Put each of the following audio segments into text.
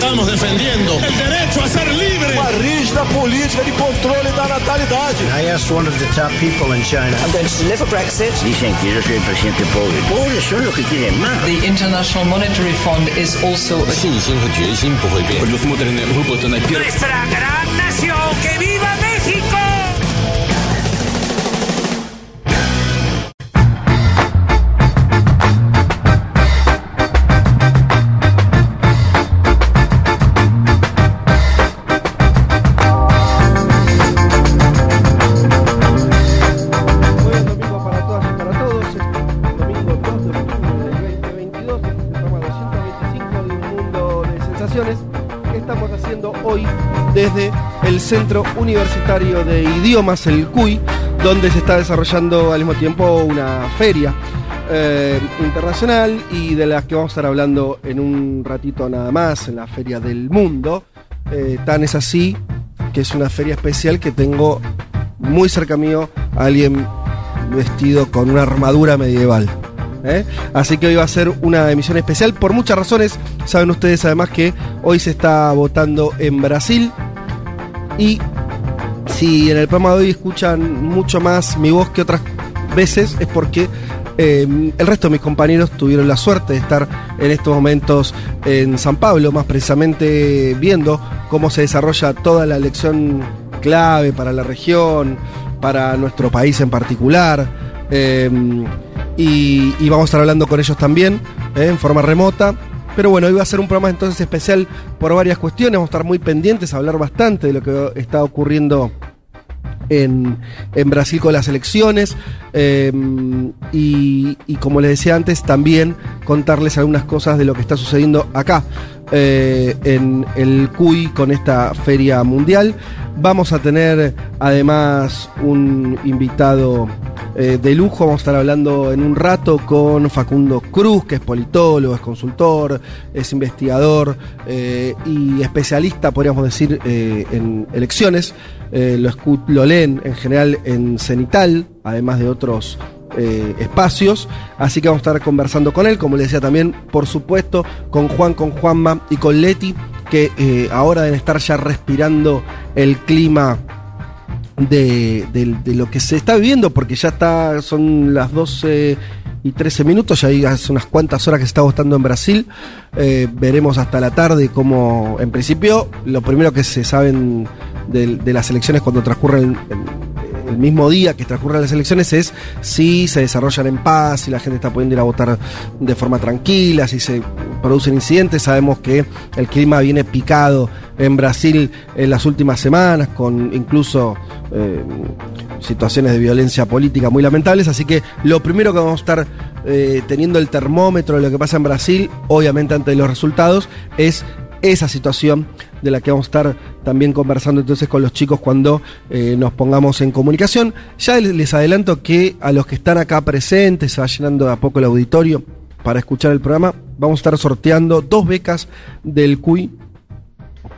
estamos defendiendo el derecho a ser libre. Uma rígida política de controle da natalidade. I asked one of the top people in China. I'm going to deliver Brexit. Dicen que yo soy el presidente pobre. Pobres son los que quieren más. The International Monetary Fund is also a... Nuestra gran nación, que viva México! Desde el Centro Universitario de Idiomas, el CUI, donde se está desarrollando al mismo tiempo una feria eh, internacional y de la que vamos a estar hablando en un ratito nada más, en la Feria del Mundo. Eh, tan es así que es una feria especial que tengo muy cerca mío a alguien vestido con una armadura medieval. ¿eh? Así que hoy va a ser una emisión especial por muchas razones. Saben ustedes además que hoy se está votando en Brasil y si en el programa de hoy escuchan mucho más mi voz que otras veces es porque eh, el resto de mis compañeros tuvieron la suerte de estar en estos momentos en San Pablo, más precisamente viendo cómo se desarrolla toda la elección clave para la región, para nuestro país en particular. y, y vamos a estar hablando con ellos también eh, en forma remota. Pero bueno, hoy va a ser un programa entonces especial por varias cuestiones. Vamos a estar muy pendientes, a hablar bastante de lo que está ocurriendo en, Brasil con las elecciones. eh, y, como les decía antes, también contarles algunas cosas de lo que está sucediendo acá eh, en el CUI con esta feria mundial. Vamos a tener además un invitado eh, de lujo. Vamos a estar hablando en un rato con Facundo Cruz, que es politólogo, es consultor, es investigador y especialista, podríamos decir, en elecciones. Eh, lo, escu- en general en Cenital, además de otros eh, espacios. Así que vamos a estar conversando con él, como les decía también, por supuesto, con Juan, con Juanma y con Leti, que eh, ahora deben estar ya respirando el clima de, lo que se está viviendo, porque ya está, son las 12 y 13 minutos, ya hace unas cuantas horas que se está votando en Brasil. Eh, veremos hasta la tarde cómo, en principio, lo primero que se saben de, las elecciones cuando transcurren el, el mismo día que transcurren las elecciones es si se desarrollan en paz, si la gente está pudiendo ir a votar de forma tranquila, si se producen incidentes. Sabemos que el clima viene picado en Brasil en las últimas semanas, con incluso eh, situaciones de violencia política muy lamentables. Así que lo primero que vamos a estar eh, teniendo el termómetro de lo que pasa en Brasil, obviamente antes de los resultados, es esa situación de la que vamos a estar también conversando entonces con los chicos cuando eh, nos pongamos en comunicación. Ya les adelanto que a los que están acá presentes, se va llenando de a poco el auditorio para escuchar el programa, vamos a estar sorteando dos becas del CUI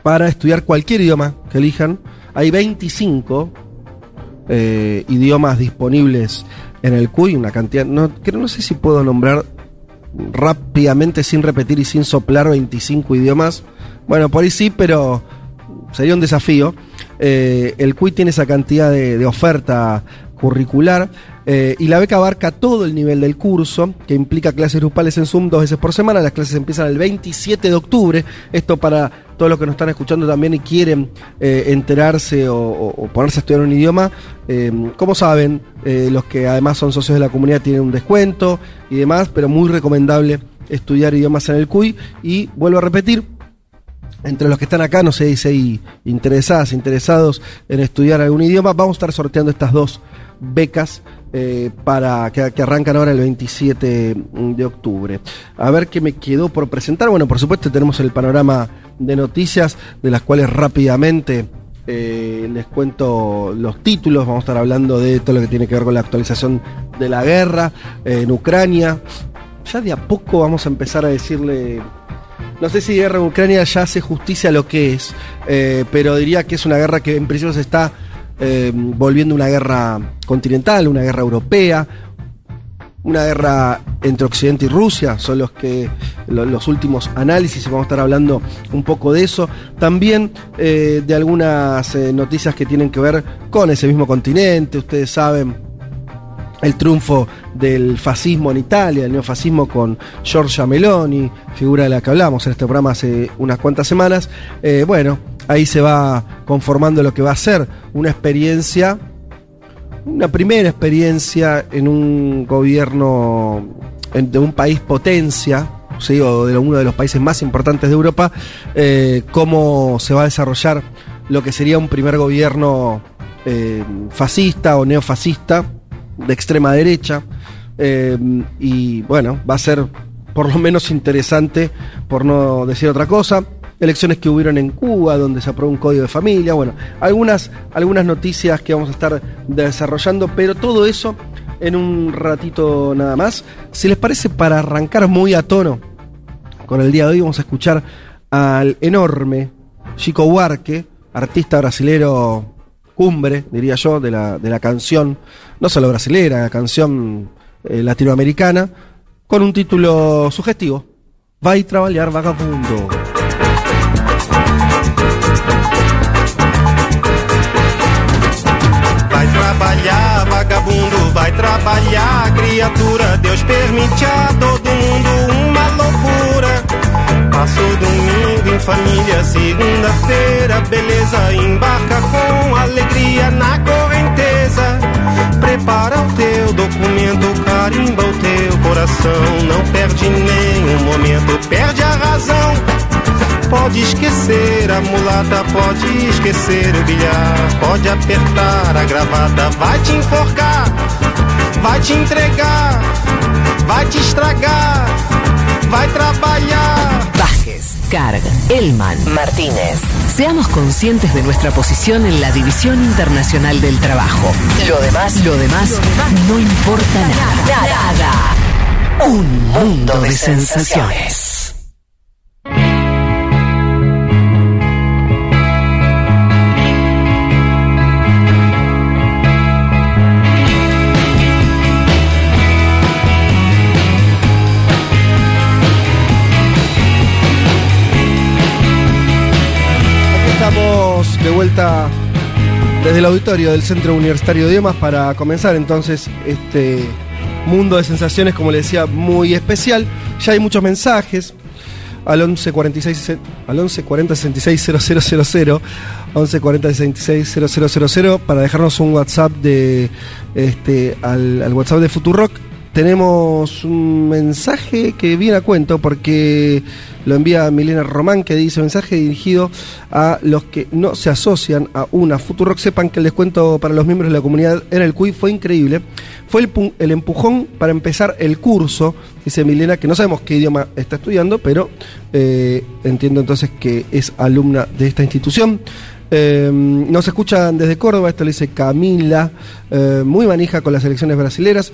para estudiar cualquier idioma que elijan. Hay 25 eh, idiomas disponibles en el CUI, una cantidad, no, creo, no sé si puedo nombrar rápidamente sin repetir y sin soplar 25 idiomas. Bueno, por ahí sí, pero sería un desafío. Eh, el CUI tiene esa cantidad de, de oferta curricular eh, y la beca abarca todo el nivel del curso, que implica clases grupales en Zoom dos veces por semana. Las clases empiezan el 27 de octubre. Esto para todos los que nos están escuchando también y quieren eh, enterarse o, ponerse a estudiar un idioma. Eh, como saben, los que además son socios de la comunidad tienen un descuento y demás, pero muy recomendable estudiar idiomas en el CUI. Y vuelvo a repetir, entre los que están acá, no sé si hay interesadas, interesados en estudiar algún idioma, vamos a estar sorteando estas dos becas eh, para que, arrancan ahora el 27 de octubre. A ver qué me quedó por presentar. Bueno, por supuesto tenemos el panorama de noticias, de las cuales rápidamente eh, les cuento los títulos. Vamos a estar hablando de todo lo que tiene que ver con la actualización de la guerra eh, en Ucrania. Ya de a poco vamos a empezar a decirle no sé si guerra en Ucrania ya hace justicia a lo que es, pero diría que es una guerra que en principio se está eh, volviendo una guerra continental, una guerra europea, una guerra entre Occidente y Rusia, son los que lo- los últimos análisis, vamos a estar hablando un poco de eso. También eh, de algunas eh, noticias que tienen que ver con ese mismo continente, ustedes saben el triunfo del fascismo en Italia, el neofascismo con Giorgia Meloni, figura de la que hablamos en este programa hace unas cuantas semanas. Eh, bueno, ahí se va conformando lo que va a ser una experiencia, una primera experiencia en un gobierno de un país potencia. ¿sí? o de uno de los países más importantes de Europa, eh, cómo se va a desarrollar lo que sería un primer gobierno eh, fascista o neofascista de extrema derecha. Eh, y bueno, va a ser por lo menos interesante, por no decir otra cosa. Elecciones que hubieron en Cuba, donde se aprobó un código de familia. Bueno, algunas, algunas noticias que vamos a estar desarrollando, pero todo eso en un ratito nada más. Si les parece, para arrancar muy a tono con el día de hoy, vamos a escuchar al enorme Chico Huarque, artista brasilero cumbre, diría yo, de la, de la canción, no solo brasilera, la canción eh, latinoamericana, con un título sugestivo. Vai trabalhar vagabundo. Vai trabalhar, criatura. Deus permite a todo mundo uma loucura. Passou domingo em família, segunda-feira, beleza. Embarca com alegria na correnteza. Prepara o teu documento, carimba o teu coração. Não perde nenhum momento, perde a razão. Pode esquecer a mulata, pode esquecer o bilhar, pode apertar a gravata, vai te enforcar, vai te entregar, vai te estragar, vai trabalhar. Vázquez, Carg, Elman, Martínez. Seamos conscientes de nuestra posición en la División Internacional del Trabajo. Lo demás, lo demás, no importa nada. Nada. Un mundo de sensaciones. Desde el auditorio del Centro Universitario de Idiomas para comenzar entonces este mundo de sensaciones, como le decía, muy especial. Ya hay muchos mensajes al 11 46 al 11 40 66 000 11 40 66 000 para dejarnos un WhatsApp de este al WhatsApp de Futurock tenemos un mensaje que viene a cuento porque lo envía Milena Román que dice mensaje dirigido a los que no se asocian a una Futurock. Sepan que el descuento para los miembros de la comunidad en el CUI fue increíble. Fue el, el empujón para empezar el curso, dice Milena, que no sabemos qué idioma está estudiando, pero eh, entiendo entonces que es alumna de esta institución. Eh, nos escuchan desde Córdoba, esto le dice Camila, eh, muy manija con las elecciones brasileras.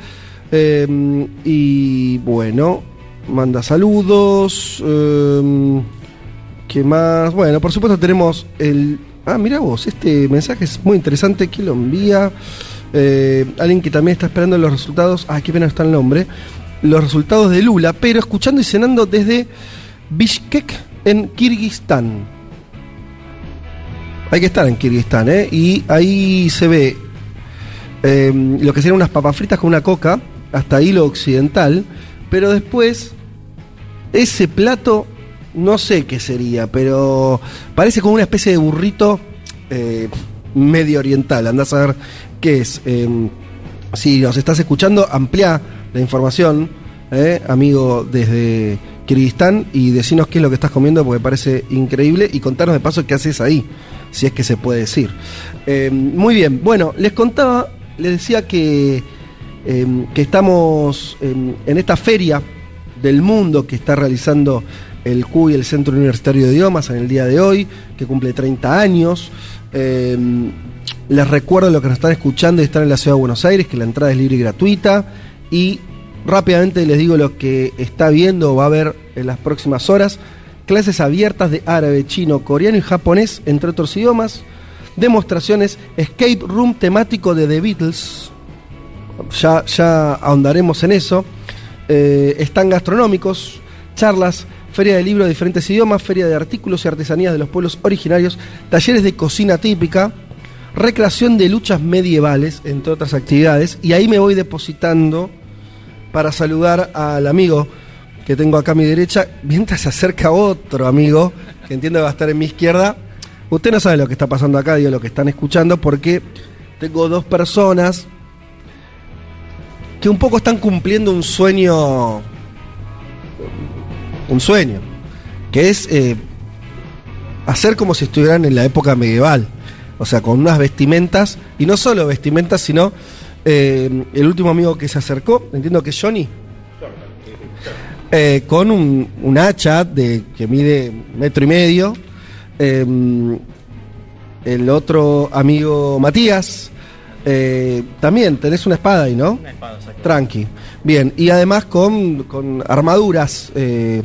Eh, y bueno, manda saludos. eh, ¿Qué más? Bueno, por supuesto tenemos el... Ah, mira vos, este mensaje es muy interesante. ¿Quién lo envía? Eh, alguien que también está esperando los resultados. Ah, qué pena está el nombre. Los resultados de Lula, pero escuchando y cenando desde Bishkek en Kirguistán. Hay que estar en Kirguistán, ¿eh? Y ahí se ve eh, lo que serían unas papas fritas con una coca, hasta ahí lo occidental, pero después ese plato, no sé qué sería, pero parece como una especie de burrito eh, medio oriental, andás a ver qué es. Eh, si nos estás escuchando, amplía la información, eh, amigo desde Kirguistán, y decinos qué es lo que estás comiendo porque parece increíble y contanos de paso qué haces ahí, si es que se puede decir. Eh, muy bien, bueno, les contaba, les decía que, eh, que estamos en, en esta feria del mundo que está realizando el CUI, el Centro Universitario de Idiomas, en el día de hoy, que cumple 30 años. Eh, les recuerdo lo que nos están escuchando y están en la ciudad de Buenos Aires, que la entrada es libre y gratuita. Y rápidamente les digo lo que está viendo o va a haber en las próximas horas. Clases abiertas de árabe, chino, coreano y japonés, entre otros idiomas. Demostraciones, escape room temático de The Beatles. Ya, ya ahondaremos en eso. Eh, están gastronómicos, charlas, feria de libros de diferentes idiomas, feria de artículos y artesanías de los pueblos originarios, talleres de cocina típica, recreación de luchas medievales, entre otras actividades. Y ahí me voy depositando para saludar al amigo que tengo acá a mi derecha, mientras se acerca otro amigo, que entiendo que va a estar en mi izquierda. Usted no sabe lo que está pasando acá, digo lo que están escuchando, porque tengo dos personas que un poco están cumpliendo un sueño, un sueño, que es eh, hacer como si estuvieran en la época medieval, o sea, con unas vestimentas, y no solo vestimentas, sino eh, el último amigo que se acercó, entiendo que es Johnny, eh, con un, un hacha de, que mide metro y medio, el otro amigo Matías, eh, también tenés una espada ahí, ¿no? Una espada, exacto. Tranqui. Bien, y además con, con armaduras, eh,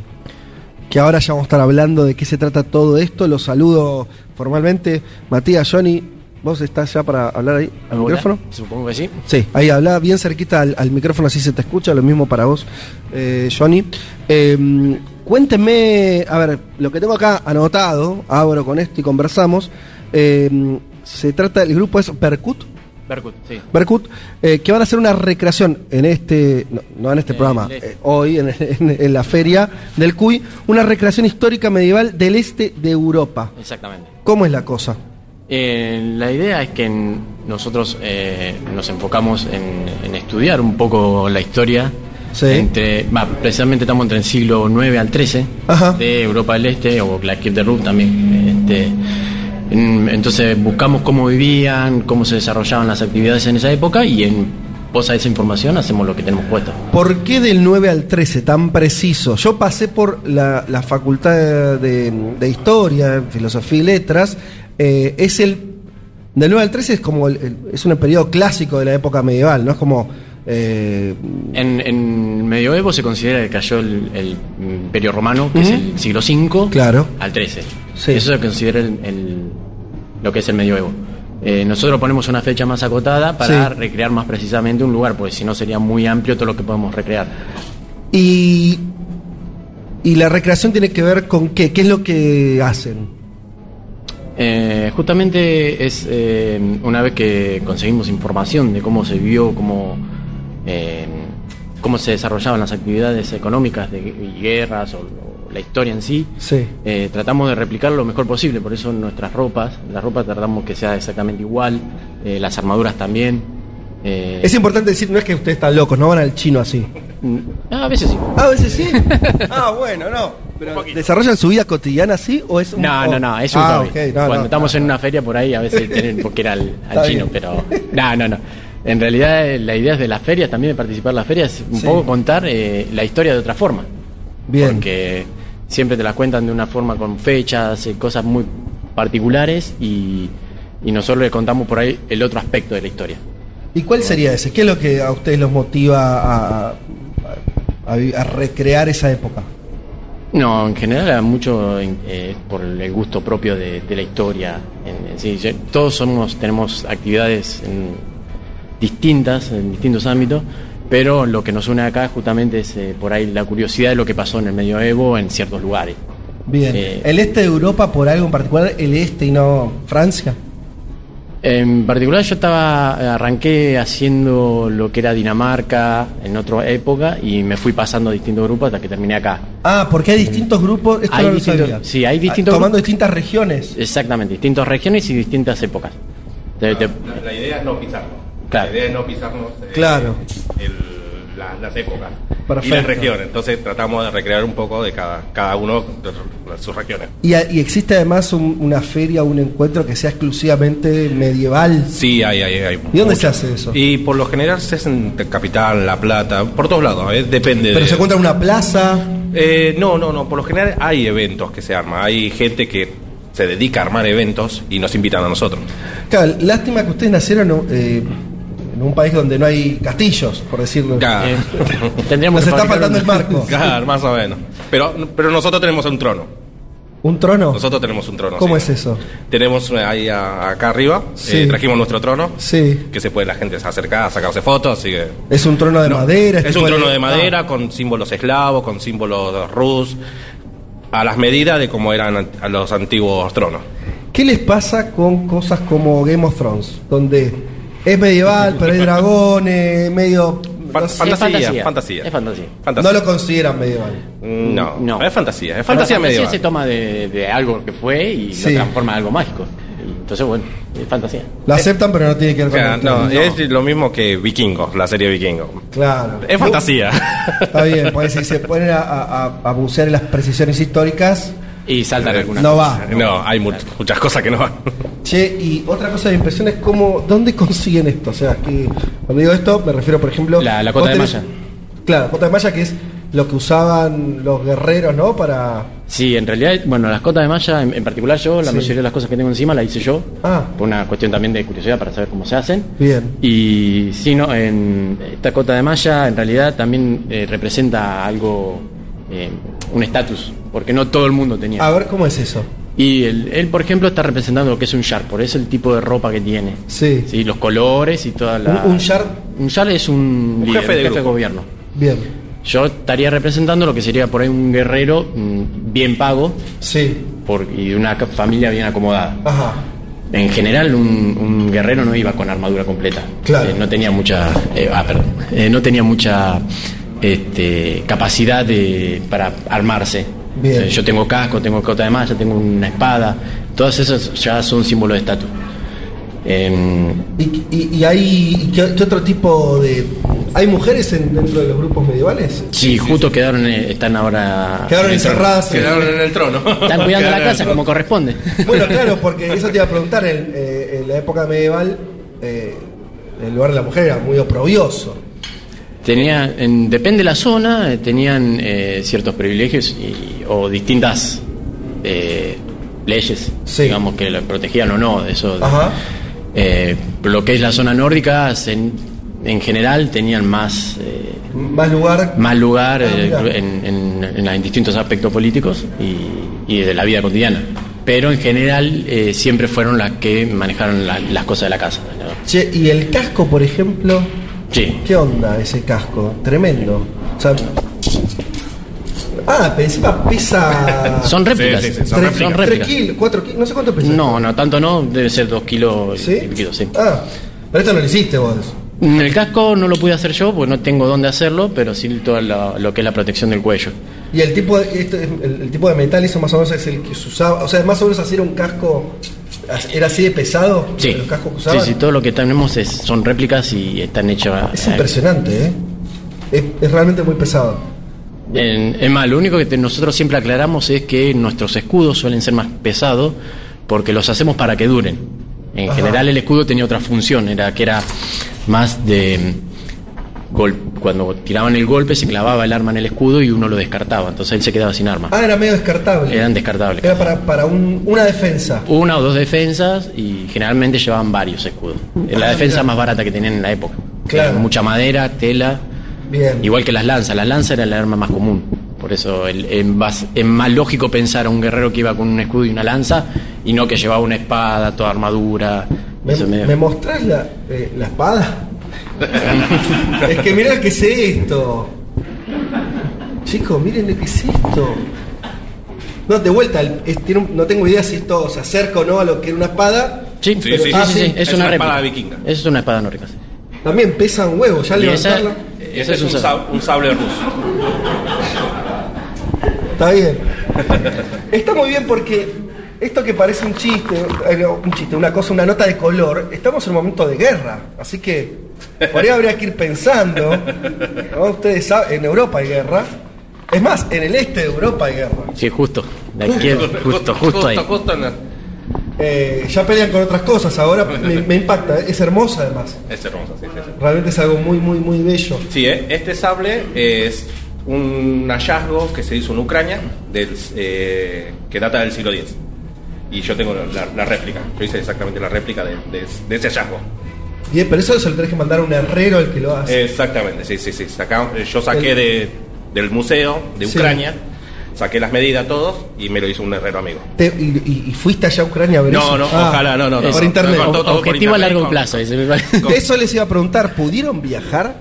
que ahora ya vamos a estar hablando de qué se trata todo esto. Los saludo formalmente. Matías, Johnny, ¿vos estás ya para hablar ahí al ¿Hola? micrófono? Supongo que sí. Sí, ahí habla bien cerquita al, al micrófono, así se te escucha. Lo mismo para vos, eh, Johnny. Eh, cuéntenme, a ver, lo que tengo acá anotado, abro con esto y conversamos. Eh, se trata, el grupo es Percut. Berkut, sí. Berkut, eh, que van a hacer una recreación en este, no, no en este Eh, programa, este. eh, hoy en, en- en la feria del CUI, una recreación histórica medieval del este de Europa. Exactamente. ¿Cómo es la cosa? Eh, la idea es que nosotros nos enfocamos en, en estudiar un poco la historia. Sí. Entre, precisamente estamos entre el siglo IX al XIII Ajá. de Europa del Este o la Kiev de Rub también. Este, entonces buscamos cómo vivían, cómo se desarrollaban las actividades en esa época y en pos a esa información hacemos lo que tenemos puesto. ¿Por qué del 9 al 13 tan preciso? Yo pasé por la, la facultad de, de Historia, Filosofía y Letras. eh, es el. Del 9 al 13 es como. el- el- es un periodo clásico de la época medieval, ¿no? Es como. eh, En, en medioevo se considera que cayó el, el Imperio Romano, que es el siglo V, Claro. al XIII. Sí. Eso se considera el, el- lo que es el medioevo. Eh, nosotros ponemos una fecha más acotada para Sí. recrear más precisamente un lugar, porque si no sería muy amplio todo lo que podemos recrear. y. Y la recreación tiene que ver con qué? ¿Qué es lo que hacen? Eh, justamente es eh, una vez que conseguimos información de cómo se vivió, cómo, eh, cómo se desarrollaban las actividades económicas de y guerras o la historia en sí, Sí. eh, tratamos de replicar lo mejor posible. Por eso nuestras ropas, las ropas tratamos que sea exactamente igual, eh, las armaduras también. eh, Es importante decir, no es que ustedes están locos, no van al chino así. mm, a veces sí. Ah, a veces sí. ah, bueno, no. Pero, ¿Desarrollan su vida cotidiana así o es un No, no, no, es un ah, hobby. ok, no, Cuando no. estamos en una feria por ahí, a veces tienen porque ir al, chino, bien. pero. No, no, no. En realidad, la idea de las ferias, también de participar en las ferias, es un Sí. poco contar eh, la historia de otra forma. Bien. Porque siempre te las cuentan de una forma con fechas, eh, cosas muy particulares y, y nosotros le contamos por ahí el otro aspecto de la historia. ¿Y cuál sería ese? ¿Qué es lo que a ustedes los motiva a, a- a recrear esa época? No, en general era mucho eh, por el gusto propio de, de la historia. En- sí, todos somos, tenemos actividades en- distintas en distintos ámbitos, pero lo que nos une acá justamente es eh, por ahí la curiosidad de lo que pasó en el medioevo en ciertos lugares. Bien. Eh, ¿El este de Europa por algo en particular? ¿El este y no Francia? En particular yo estaba arranqué haciendo lo que era Dinamarca en otra época y me fui pasando a distintos grupos hasta que terminé acá. Ah, porque hay distintos grupos. Esto Hay no lo distintos- sabía. sí, hay distintos Ah, Tomando grupos. distintas regiones. Exactamente, distintas regiones y distintas épocas. Te- te- La, la idea es no pisarnos. Claro. La idea es no pisarnos eh, Claro. el- la- las épocas Perfecto. y las regiones. Entonces tratamos de recrear un poco de cada, cada uno de sus regiones. Y, existe además un- una feria, un encuentro que sea exclusivamente medieval. Sí, hay, hay, hay. ¿Y dónde se hace eso? Y por lo general se hace en Capital, La Plata, por todos lados, ¿eh? depende Pero de... se encuentra en una plaza. Eh, no, no, no, por lo general hay eventos que se arman, hay gente que se dedica a armar eventos y nos invitan a nosotros. Claro, lástima que ustedes nacieron eh, en un país donde no hay castillos, por decirlo. Claro. eh, tendríamos Nos que está faltando un- el marco. Claro, más o menos. Pero, pero nosotros tenemos un trono. ¿Un trono? Nosotros tenemos un trono. ¿Cómo sí. es eso? Tenemos eh, ahí a- acá arriba, Sí. eh, trajimos nuestro trono, Sí. que se puede la gente acercar, sacarse fotos, así que... ¿Es un trono de No, madera? Es un trono de ah, madera con símbolos eslavos, con símbolos rus, a las medidas de cómo eran an- a los antiguos tronos. ¿Qué les pasa con cosas como Game of Thrones? Donde es medieval, pero hay dragones, medio... Fan- no sé, fantasía, fantasía. Es fantasía. Fantasía. no lo consideran medieval. No, No. es fantasía, es La fantasía medieval. se toma de, de algo que fue y Sí. lo transforma en algo mágico. Entonces, bueno, es fantasía. La aceptan, pero no tiene que ver con Claro, el no, es lo mismo que Vikingos, la serie Vikingos. Claro. Es fantasía. Está bien, porque si se ponen a, a, a- a bucear en las precisiones históricas, Y saltan algunas no cosas. va. No, hay mu- muchas cosas que no van. Che, y otra cosa de impresión es cómo, ¿dónde consiguen esto? O sea, que cuando digo esto me refiero, por ejemplo... La- cota de tenés- malla. Claro, cota de malla que es lo que usaban los guerreros, ¿no? Para... Sí, en realidad, bueno, las cotas de malla, en, en particular yo, la Sí. mayoría de las cosas que tengo encima la hice yo, Ah, por una cuestión también de curiosidad para saber cómo se hacen. bien. Y sí, no, en esta cota de malla en realidad también eh, representa algo, eh, un estatus, porque no todo el mundo tenía. A ver, ¿cómo es eso? Y él, él, por ejemplo, está representando lo que es un shard, por eso el tipo de ropa que tiene. Sí. Sí, los colores y toda la... Un, un shard, Un shard es un, Un líder, jefe de grupo. gobierno. bien. Yo estaría representando lo que sería por ahí un guerrero mm, bien pago Sí, por, y de una familia bien acomodada. ajá. En general, un, un guerrero no iba con armadura completa. Claro. Eh, no tenía mucha. eh, ah, perdón. Eh, no tenía mucha este, capacidad de, para armarse. Bien. Eh, yo tengo casco, tengo cota de malla, tengo una espada. Todas esas ya son símbolos de estatus. Em, ¿Y, y, y hay qué, qué otro tipo de... ¿Hay mujeres en- dentro de los grupos medievales? sí, justo quedaron, eh, están ahora. Quedaron en encerradas. en- Quedaron en el trono. Están cuidando la casa como corresponde. Bueno, claro, porque eso te iba a preguntar, en, eh, en la época medieval eh, el lugar de la mujer era muy oprobioso. Tenía, en- depende de la zona, eh, tenían eh, ciertos privilegios y- o distintas eh, leyes, Sí. digamos, que la protegían o no. Eso, Ajá. Eh, lo que es la zona nórdica, en, en general tenían más, Más lugar. más lugar Ah, en, en- en distintos aspectos políticos y, y de la vida cotidiana. Pero en general eh, siempre fueron las que manejaron la- las cosas de la casa. ¿no? Che, y el casco, por ejemplo, Sí. ¿qué onda ese casco? Tremendo. O sea, ah, pero encima pesa... Son réplicas. Sí, sí, sí, son tres, réplicas. kilos, cuatro kilos, no sé cuánto pesa. No, no, tanto no, debe ser dos kilos ¿Sí? y piquito, sí. Ah, pero esto no lo hiciste vos. El casco no lo pude hacer yo porque no tengo dónde hacerlo, pero sí todo lo, lo que es la protección del cuello. Y el tipo de, esto es- el, el tipo de metal, eso más o menos es el que se usaba. O sea, más o menos era un casco. ¿Era así de pesado? Sí, Los cascos que sí, usaban. sí, todo lo que tenemos es, son réplicas y están hechos. Es impresionante, ¿eh? Es, es realmente muy pesado. en- Es más, lo único que te- nosotros siempre aclaramos es que nuestros escudos suelen ser más pesados porque los hacemos para que duren. En Ajá. general el escudo tenía otra función, era que era más de gol- cuando tiraban el golpe se clavaba el arma en el escudo y uno lo descartaba, entonces él se quedaba sin arma. Ah, era medio descartable. Eran descartables. Era para, para un- una defensa. Una o dos defensas y generalmente llevaban varios escudos. Es la Ah, defensa más barata que tenían en la época. Claro. Era mucha madera, tela, Bien. igual que las lanzas. La lanza era el arma más común. Por eso es, más, lógico pensar a un guerrero que iba con un escudo y una lanza y no que llevaba una espada, toda armadura. ¿Me, me- me mostrás la, eh, la espada? es que mirá que es esto. Chicos, miren lo que es esto. No, de vuelta, el- es- tiene un- no tengo idea si esto se acerca o no a lo que era una espada. Sí, Sí, sí, sí, sí, sí, sí, sí. sí, Es, Es una, una espada vikinga. Esa es una espada nórdica. sí. También pesan huevos, ya levantarla. Ese esa es un, un sab- un sable ruso. Está bien. Está muy bien porque esto que parece un chiste, eh, un chiste, una cosa, una nota de color, estamos en un momento de guerra. Así que por ahí habría que ir pensando. ¿no? Ustedes saben, en Europa hay guerra. Es más, en el este de Europa hay guerra. Sí, justo. De aquí, justo, justo ahí. justo en la- Eh, ya pelean con otras cosas ahora. Me, me impacta, es hermosa además. Es hermoso, sí, sí, sí. Realmente es algo muy, muy, muy bello. Sí, ¿eh? este sable es un hallazgo que se hizo en Ucrania del, eh, que data del siglo X. Y yo tengo la, la réplica. Yo hice exactamente la réplica de, de- de ese hallazgo. Bien, pero eso se lo tenés que mandar a un herrero el que lo hace. Exactamente, sí, sí, sí. Saca- yo saqué de, del museo de Sí. Ucrania saqué las medidas todos y me lo hizo un herrero amigo. Te- y, y- y fuiste allá a Ucrania a ver No, eso? no, Ah, ojalá, no, no, no. Por no. internet. Con todo- todo por Objetivo a largo plazo. ese me parece. Eso les iba a preguntar, ¿pudieron viajar?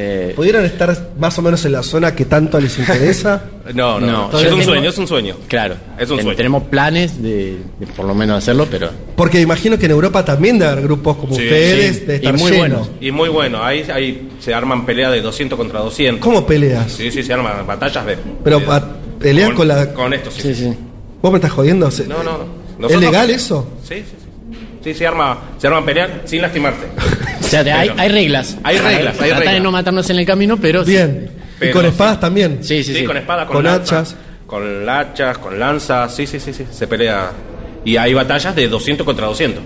Eh, ¿Pudieron estar más o menos en la zona que tanto les interesa? No, no. Es un sueño, es un sueño. Claro, Es un ten- sueño. tenemos planes de, de por lo menos hacerlo, pero Porque imagino que en Europa también debe haber grupos como Sí, ustedes, sí. de Y estar muy lleno. buenos. Y muy bueno, ahí, ahí se arman peleas de 200 contra 200. ¿Cómo peleas? Sí, sí, se arman batallas de... Pero de- pa- pelean con la- Con esto, sí. sí, sí. ¿Vos me estás jodiendo? No, no, no. ¿Es Nosotros- legal eso? Sí, sí, sí. Sí, se arma, se arman peleas sin lastimarse. O sea, hay, reglas. Hay reglas, hay Tratar de reglas. no matarnos en el camino, pero sí. Bien. ¿Y con sí. espadas también? Sí, sí, Sí, sí. con espada, con, Con lanza, hachas. Con hachas, con lanzas, sí, sí, sí, sí, se pelea. Y hay batallas de 200 contra 200.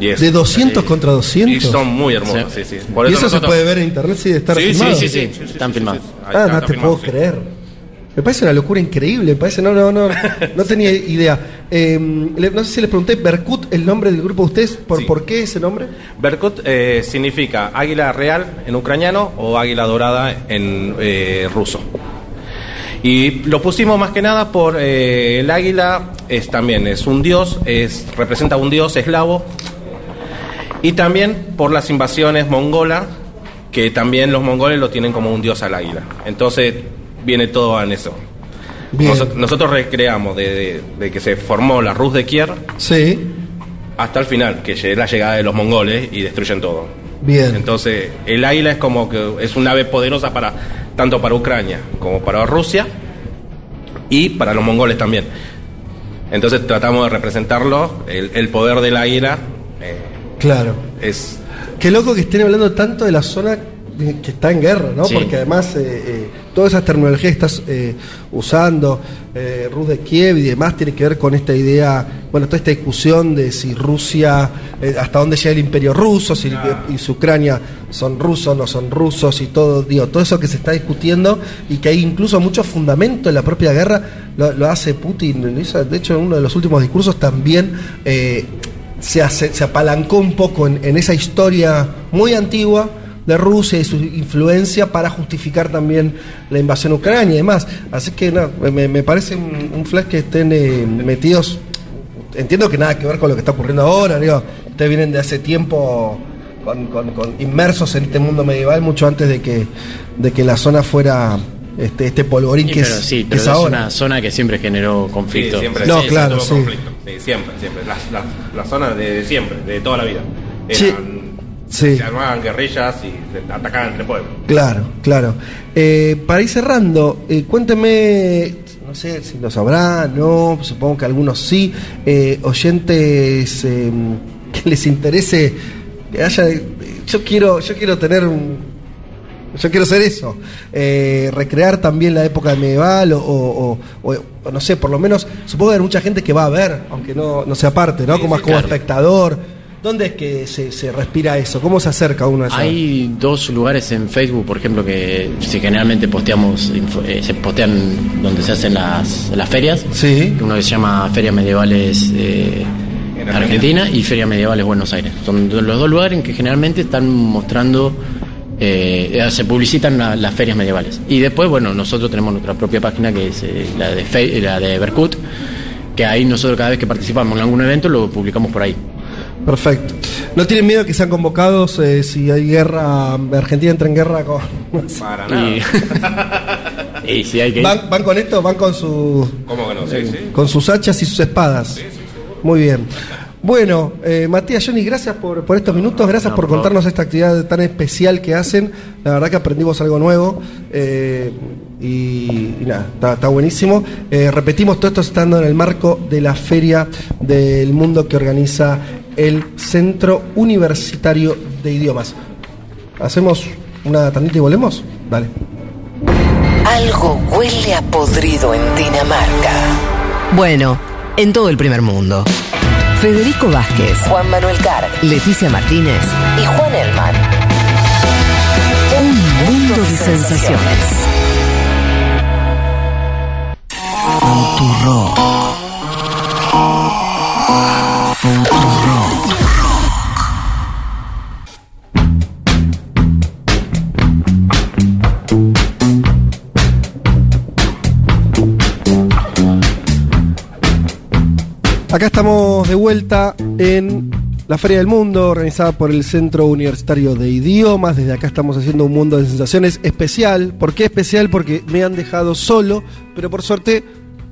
Y es- ¿De 200 y- contra 200? Y son muy hermosos, sí, sí. Por ¿Y eso se nosotros- puede ver en internet si de estar Sí, sí, filmado? sí, sí, Sí, sí, sí, están sí, filmados. sí, sí. Ahí Ah, está, no está te filmado, puedo sí. creer. Me parece una locura increíble, me parece, no, no, no, no tenía idea. Eh, le- no sé si les pregunté, Berkut, el nombre del grupo de ustedes, ¿por, Sí. ¿por qué ese nombre? Berkut eh, significa águila real en ucraniano o águila dorada en eh, ruso. Y lo pusimos más que nada por eh, el águila es también es un dios, es representa un dios eslavo y también por las invasiones mongolas que también los mongoles lo tienen como un dios al águila. Entonces viene todo en eso. Bien. Nosotros recreamos de, de- de que se formó la Rus de Kier Sí, hasta el final, que es la llegada de los mongoles y destruyen todo. bien. Entonces, el águila es como que es un ave poderosa para tanto para Ucrania como para Rusia y para los mongoles también. Entonces tratamos de representarlo, el, el poder del águila eh, claro. es Qué loco que estén hablando tanto de la zona que está en guerra, ¿no? Sí. Porque además eh, eh, todas esas terminologías que estás eh, usando, eh, Rus de Kiev y demás, tiene que ver con esta idea, bueno, toda esta discusión de si Rusia, eh, hasta dónde llega el imperio ruso, si, y si Ucrania son rusos, no son rusos y todo, digo, todo eso que se está discutiendo y que hay incluso mucho fundamento en la propia guerra, lo, lo hace Putin, de hecho en uno de los últimos discursos también... eh, se, hace- se apalancó un poco en, en esa historia muy antigua de Rusia y su influencia para justificar también la invasión a Ucrania y demás. Así que no, me, me parece un, un flash que estén eh, metidos. Entiendo que nada que ver con lo que está ocurriendo ahora, digo, ustedes vienen de hace tiempo con, con- con- inmersos en este mundo medieval mucho antes de que, de que la zona fuera este, este polvorín Sí, que pero es, sí, que pero es es ahora. una zona que siempre generó conflicto. Sí, siempre, No, sí, claro, conflicto. Sí, siempre, siempre. La, la, la zona de, de siempre, de toda la vida. Eran- sí. Se armaban guerrillas y se atacaban entre pueblos. Claro, claro. Eh, para ir cerrando, eh, cuénteme, no sé si lo sabrán, no, supongo que algunos sí, eh, oyentes eh, que les interese que haya, yo quiero, yo quiero tener un, yo quiero ser eso, recrear también la época medieval o, o- o- o no sé, por lo menos, supongo que hay mucha gente que va a ver, aunque no, no sea parte, ¿no? Sí, como sí, como espectador. ¿Dónde es que se, se respira eso? ¿Cómo se acerca uno a eso? Hay dos lugares en Facebook, por ejemplo, que si generalmente posteamos, info- eh, se postean donde se hacen las, las ferias. Sí. Uno que se llama Ferias Medievales eh, En Argentina y Ferias Medievales Buenos Aires. Son do- los dos lugares en que generalmente están mostrando, eh, eh, se publicitan la- las ferias medievales. Y después, bueno, nosotros tenemos nuestra propia página que es eh, la de, Fe- la de Berkut, que ahí nosotros cada vez que participamos en algún evento lo publicamos por ahí. Perfecto. ¿No tienen miedo que sean convocados eh, si hay guerra, Argentina entra en guerra con... Para nada. Y, y si hay que ¿Van, van con esto? ¿Van con, su, ¿Cómo que no? Sí, sí. con sus hachas y sus espadas? Muy bien. Bueno, eh, Matías, Johnny, gracias por, por estos minutos, gracias No, por contarnos esta actividad tan especial que hacen. La verdad que aprendimos algo nuevo eh, y, y nada, está, está buenísimo. Eh, repetimos, todo esto estando en el marco de la Feria del Mundo que organiza el Centro Universitario de Idiomas. ¿Hacemos una tandita y volvemos? Dale. Algo huele a podrido en Dinamarca. Bueno, en todo el primer mundo. Federico Vázquez, Juan Manuel Carr, Leticia Martínez y Juan Elman. Un mundo de sensaciones. Acá estamos de vuelta en la Feria del Mundo, organizada por el Centro Universitario de Idiomas. Desde acá estamos haciendo un mundo de sensaciones especial. ¿Por qué especial? Porque me han dejado solo, pero por suerte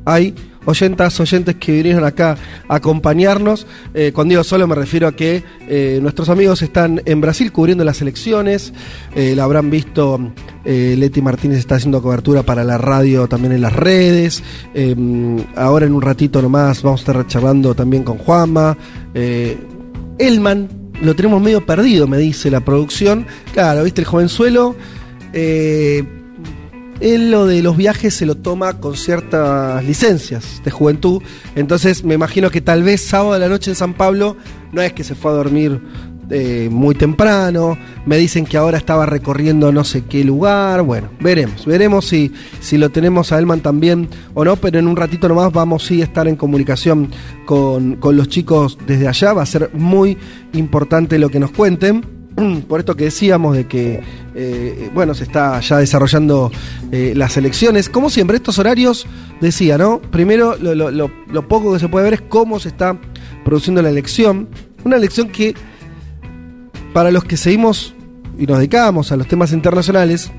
hay oyentas, oyentes que vinieron acá a acompañarnos. Eh, cuando digo solo me refiero a que eh, nuestros amigos están en Brasil cubriendo las elecciones. Eh, la habrán visto, eh, Leti Martínez está haciendo cobertura para la radio también en las redes. Eh, ahora en un ratito nomás vamos a estar charlando también con Juanma. Elman, lo tenemos medio perdido, me dice la producción. Claro, viste, el jovenzuelo. Eh, él lo de los viajes se lo toma con ciertas licencias de juventud. Entonces me imagino que tal vez sábado de la noche en San Pablo no es que se fue a dormir eh, muy temprano. Me dicen que ahora estaba recorriendo no sé qué lugar. Bueno, veremos. Veremos si, si lo tenemos a Elman también o no. Pero en un ratito nomás vamos sí, a estar en comunicación con, con los chicos desde allá. Va a ser muy importante lo que nos cuenten por esto que decíamos de que, eh, bueno, se está ya desarrollando eh, las elecciones. Como siempre, estos horarios, decía, ¿no? Primero, lo, poco que se puede ver es cómo se está produciendo la elección. Una elección que, para los que seguimos y nos dedicamos a los temas internacionales,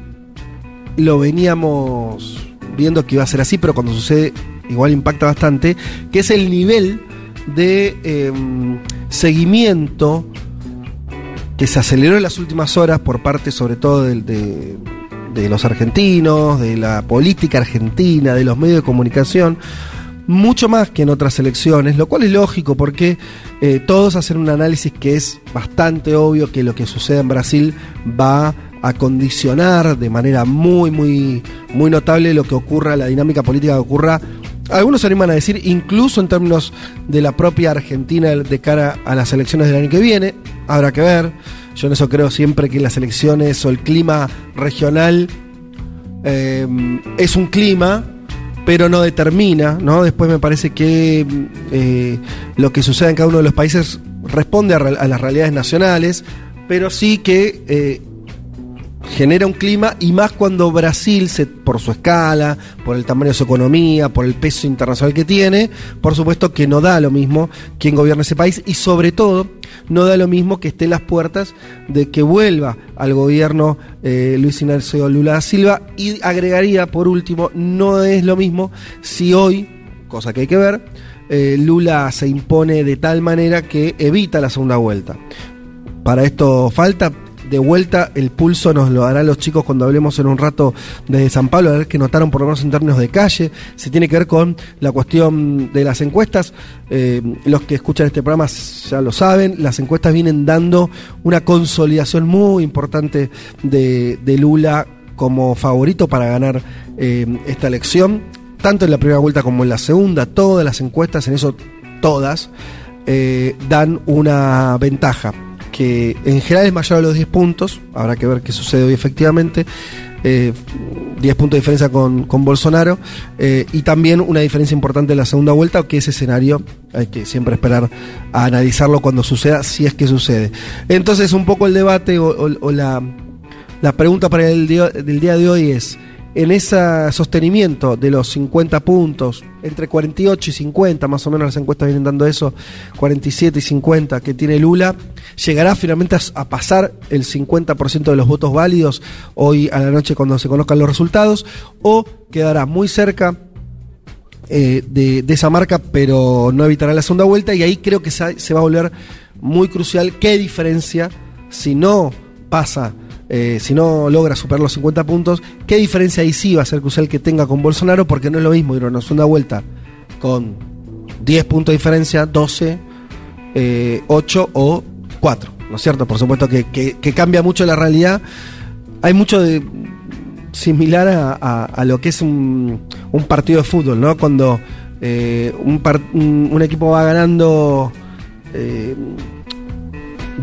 lo veníamos viendo que iba a ser así, pero cuando sucede, igual impacta bastante, que es el nivel de em, seguimiento que se aceleró en las últimas horas por parte sobre todo de los argentinos, de la política argentina, de los medios de comunicación, mucho más que en otras elecciones, lo cual es lógico porque eh, todos hacen un análisis que es bastante obvio que lo que sucede en Brasil va a condicionar de manera muy, muy, muy notable lo que ocurra, la dinámica política que ocurra. Algunos se animan a decir, incluso en términos de la propia Argentina de cara a las elecciones del año que viene, habrá que ver. Yo en eso creo siempre que las elecciones o el clima regional eh, es un clima, pero no determina, ¿no? Después me parece que eh, lo que sucede en cada uno de los países responde a, las realidades nacionales, pero sí que eh, genera un clima y más cuando Brasil, se, por su escala, por el tamaño de su economía, por el peso internacional que tiene, por supuesto que no da lo mismo quien gobierna ese país y sobre todo no da lo mismo que esté en las puertas de que vuelva al gobierno eh, Luis Ignacio Lula da Silva y agregaría por último, no es lo mismo si hoy, cosa que hay que ver, eh, Lula se impone de tal manera que evita la segunda vuelta. Para esto falta de vuelta el pulso nos lo darán los chicos cuando hablemos en un rato desde San Pablo, a ver qué notaron por lo menos en términos de calle, si tiene que ver con la cuestión de las encuestas, eh, los que escuchan este programa ya lo saben, las encuestas vienen dando una consolidación muy importante de, de Lula como favorito para ganar eh, esta elección, tanto en la primera vuelta como en la segunda, todas las encuestas, en eso todas, eh, dan una ventaja que en general es mayor a los 10 puntos, habrá que ver qué sucede hoy efectivamente, eh, 10 puntos de diferencia con, con Bolsonaro, eh, y también una diferencia importante en la segunda vuelta, que ese escenario hay que siempre esperar a analizarlo cuando suceda, si es que sucede. Entonces un poco el debate o, o- la, la pregunta para el día, del día de hoy es, en ese sostenimiento de los 50 puntos, entre 48 y 50, más o menos las encuestas vienen dando eso, 47 y 50 que tiene Lula, llegará finalmente a, pasar el 50% de los votos válidos hoy a la noche cuando se conozcan los resultados, o quedará muy cerca eh, de, esa marca, pero no evitará la segunda vuelta, y ahí creo que se va a volver muy crucial qué diferencia si no pasa eh, si no logra superar los 50 puntos, ¿qué diferencia ahí sí va a ser crucial que tenga con Bolsonaro? Porque no es lo mismo ir a una segunda vuelta con 10 puntos de diferencia, 12, eh, 8 o 4, ¿no es cierto? Por supuesto que, que- que cambia mucho la realidad. Hay mucho de similar a, a- a lo que es un, un partido de fútbol, ¿no? Cuando eh, un, par- un- un equipo va ganando eh,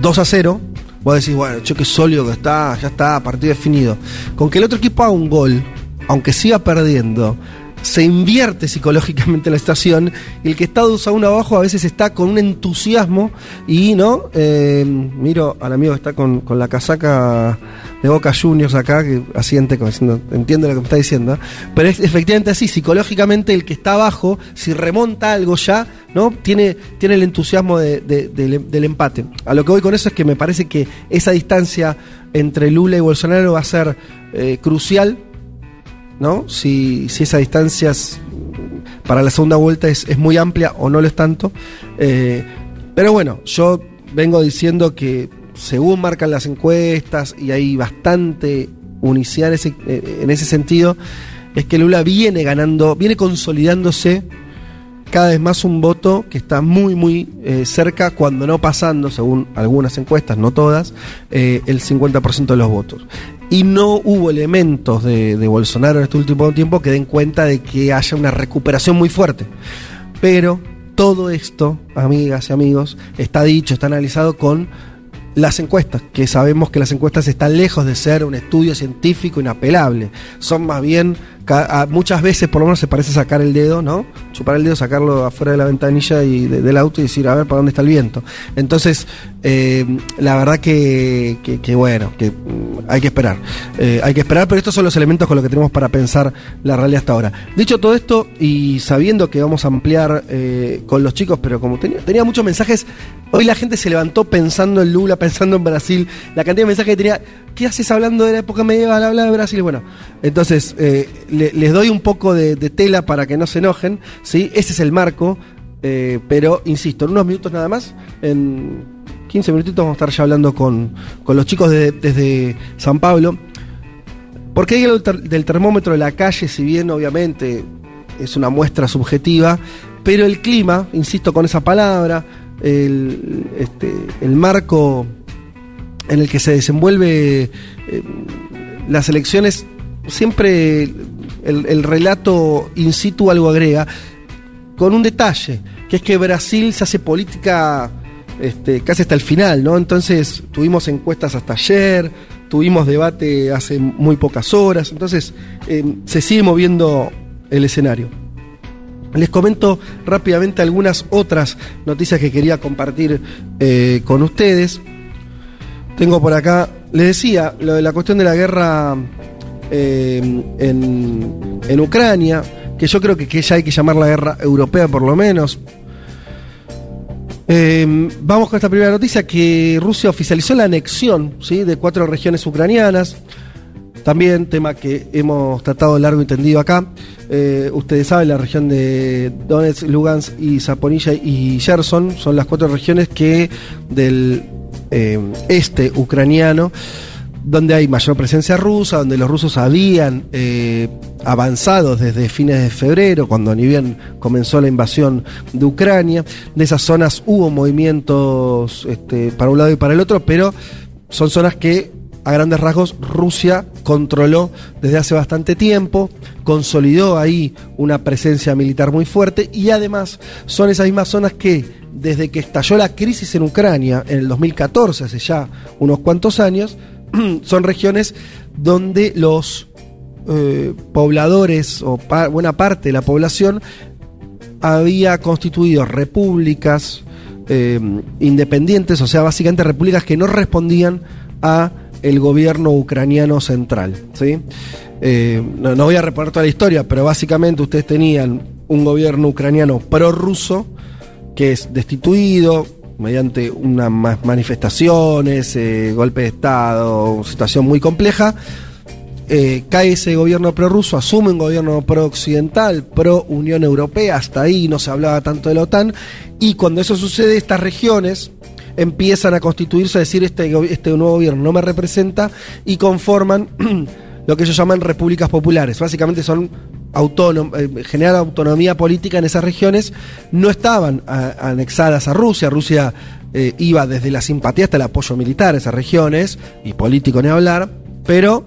2 a 0, vos decís, bueno, che, qué sólido que está, ya está, partido definido. Con que el otro equipo haga un gol, aunque siga perdiendo, se invierte psicológicamente la estación y el que está 2 a 1 abajo a veces está con un entusiasmo y, ¿no? Eh, miro al amigo que está con, con la casaca de Boca Juniors acá, que asiente como entiendo lo que me está diciendo, pero es efectivamente así, psicológicamente el que está abajo, si remonta algo ya, ¿no? Tiene, tiene el entusiasmo de- de- del, empate. A lo que voy con eso es que me parece que esa distancia entre Lula y Bolsonaro va a ser eh, crucial, ¿no? Si, esa distancia es- para la segunda vuelta es, es muy amplia o no lo es tanto. Eh, pero bueno, yo vengo diciendo que según marcan las encuestas y hay bastante unicidad en ese, en ese sentido, es que Lula viene ganando, viene consolidándose cada vez más un voto que está muy, muy eh, cerca, cuando no pasando, según algunas encuestas, no todas, eh, el 50% de los votos. Y no hubo elementos de, de Bolsonaro en este último tiempo que den cuenta de que haya una recuperación muy fuerte. Pero todo esto, amigas y amigos, está dicho, está analizado con las encuestas, que sabemos que las encuestas están lejos de ser un estudio científico inapelable. Son más bien, muchas veces por lo menos se parece sacar el dedo, ¿no? Chupar el dedo, sacarlo afuera de la ventanilla y de- del auto y decir, a ver, ¿para dónde está el viento? Entonces, eh, la verdad que bueno, que mm, hay que esperar. Eh, hay que esperar, pero estos son los elementos con los que tenemos para pensar la realidad hasta ahora. Dicho todo esto, y sabiendo que vamos a ampliar eh, con los chicos, pero como tenía, tenía muchos mensajes, hoy la gente se levantó pensando en Lula, pensando en Brasil, la cantidad de mensajes que tenía, ¿qué haces hablando de la época medieval, habla de Brasil? Bueno, entonces eh, le- les doy un poco de, tela para que no se enojen, ¿sí? Ese es el marco, eh, pero insisto, en unos minutos nada más, en 15 minutitos vamos a estar ya hablando con, con los chicos de- desde San Pablo. Porque hay del termómetro de la calle, si bien obviamente es una muestra subjetiva, pero el clima, insisto con esa palabra, el, este, el marco en el que se desenvuelve eh, las elecciones, siempre el, el relato in situ algo agrega, con un detalle, que es que Brasil se hace política este, casi hasta el final, ¿no? Entonces tuvimos encuestas hasta ayer, tuvimos debate hace muy pocas horas, entonces eh, se sigue moviendo el escenario. Les comento rápidamente algunas otras noticias que quería compartir eh, con ustedes. Tengo por acá, les decía, lo de la cuestión de la guerra eh, en, en Ucrania, que yo creo que, que ya hay que llamar la guerra europea por lo menos. Eh, vamos con esta primera noticia, que Rusia oficializó la anexión ¿sí? de cuatro regiones ucranianas. También tema que hemos tratado largo y tendido acá. Eh, ustedes saben, la región de Donetsk, Lugansk y Zaporilla y Gerson son las cuatro regiones que del eh, este ucraniano, donde hay mayor presencia rusa, donde los rusos habían eh, avanzado desde fines de febrero, cuando ni bien comenzó la invasión de Ucrania. De esas zonas hubo movimientos este, para un lado y para el otro, pero son zonas que a grandes rasgos Rusia controló desde hace bastante tiempo, consolidó ahí una presencia militar muy fuerte y además son esas mismas zonas que desde que estalló la crisis en Ucrania en el 2014, hace ya unos cuantos años, son regiones donde los eh, pobladores o buena parte de la población había constituido repúblicas eh, independientes, o sea, básicamente repúblicas que no respondían a el gobierno ucraniano central. ¿sí? Eh, no, voy a reparar toda la historia, pero básicamente ustedes tenían un gobierno ucraniano prorruso que es destituido mediante unas ma- manifestaciones, eh, golpe de Estado, situación muy compleja. Eh, cae ese gobierno prorruso, asume un gobierno pro-occidental, pro-Unión Europea, hasta ahí no se hablaba tanto de la OTAN, y cuando eso sucede, estas regiones empiezan a constituirse, a decir, este, este nuevo gobierno no me representa, y conforman lo que ellos llaman repúblicas populares. Básicamente son autónom eh, generan autonomía política en esas regiones, no estaban a- anexadas a Rusia, Rusia eh, iba desde la simpatía hasta el apoyo militar a esas regiones, y político ni hablar, pero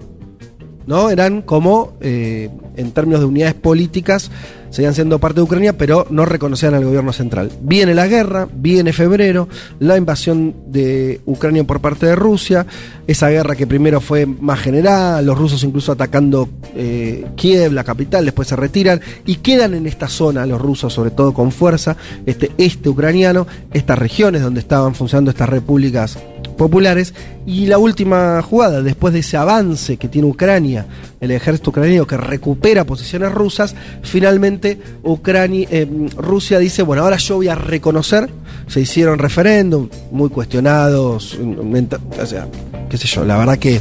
¿no? Eran como, eh, en términos de unidades políticas, seguían siendo parte de Ucrania, pero no reconocían al gobierno central. Viene la guerra, viene febrero, la invasión de Ucrania por parte de Rusia, esa guerra que primero fue más general, los rusos incluso atacando eh, Kiev, la capital, después se retiran y quedan en esta zona los rusos, sobre todo con fuerza, este este ucraniano, estas regiones donde estaban funcionando estas repúblicas populares. Y la última jugada, después de ese avance que tiene Ucrania, el ejército ucraniano que recupera posiciones rusas, finalmente Ucrania, eh, Rusia dice, bueno, ahora yo voy a reconocer, se hicieron referéndum, muy cuestionados, o sea, qué sé yo, la verdad que,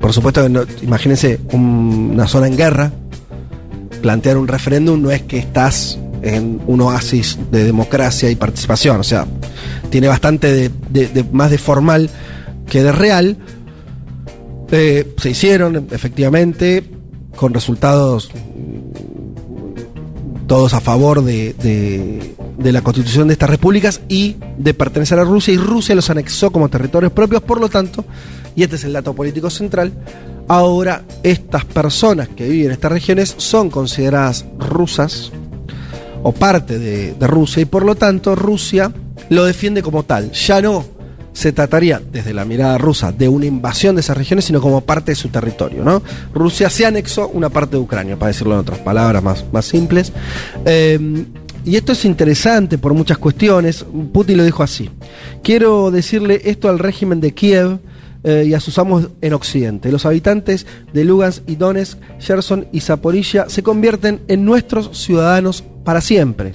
por supuesto, no, imagínense un- una zona en guerra, plantear un referéndum no es que estás en un oasis de democracia y participación, o sea, tiene bastante de, más de formal que de real. Eh, se hicieron, efectivamente, con resultados mm, todos a favor de, la constitución de estas repúblicas y de pertenecer a Rusia, y Rusia los anexó como territorios propios, por lo tanto, y este es el dato político central, ahora estas personas que viven en estas regiones son consideradas rusas o parte de Rusia, y por lo tanto Rusia lo defiende como tal. Ya no se trataría, desde la mirada rusa, de una invasión de esas regiones, sino como parte de su territorio. ¿no? Rusia se anexó una parte de Ucrania, para decirlo en otras palabras más, más simples. Eh, y esto es interesante por muchas cuestiones. Putin lo dijo así. Quiero decirle esto al régimen de Kiev eh, y a sus amos en Occidente. Los habitantes de Lugansk y Donetsk, Gerson y Zaporilla se convierten en nuestros ciudadanos para siempre.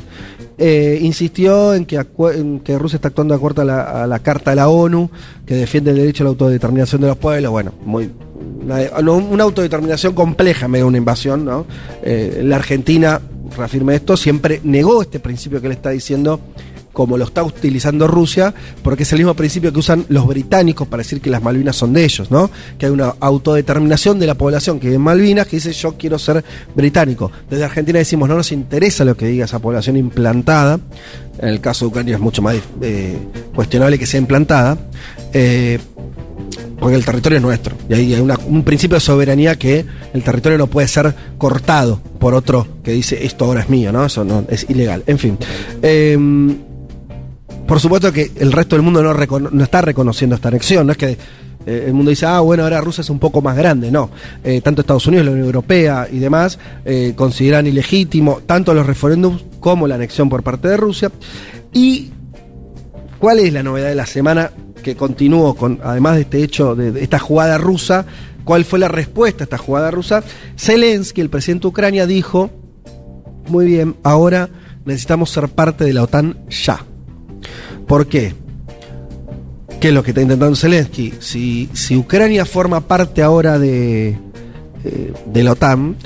Eh, insistió en que, en que Rusia está actuando de acuerdo a la, a la Carta de la ONU, que defiende el derecho a la autodeterminación de los pueblos. Bueno, muy, una, una autodeterminación compleja medio una invasión. ¿no? Eh, la Argentina, reafirme esto, siempre negó este principio que le está diciendo como lo está utilizando Rusia, porque es el mismo principio que usan los británicos para decir que las Malvinas son de ellos, ¿no? Que hay una autodeterminación de la población que vive en Malvinas que dice yo quiero ser británico. Desde Argentina decimos no nos interesa lo que diga esa población implantada. En el caso de Ucrania es mucho más eh, cuestionable que sea implantada. Eh, porque el territorio es nuestro. Y ahí hay un principio de soberanía que el territorio no puede ser cortado por otro que dice esto ahora es mío, ¿no? Eso no es ilegal. En fin. Eh, por supuesto que el resto del mundo no, está reconociendo esta anexión, no es que eh, el mundo dice, ah, bueno, ahora Rusia es un poco más grande, no. Eh, tanto Estados Unidos, la Unión Europea y demás eh, consideran ilegítimo tanto los referéndums como la anexión por parte de Rusia. ¿Y cuál es la novedad de la semana que continuó con, además de este hecho, de, de esta jugada rusa? ¿Cuál fue la respuesta a esta jugada rusa? Zelensky, el presidente de Ucrania, dijo, muy bien, ahora necesitamos ser parte de la OTAN ya. ¿Por qué? ¿Qué es lo que está intentando Zelensky? Si, si Ucrania forma parte ahora de, eh, de la OTAN,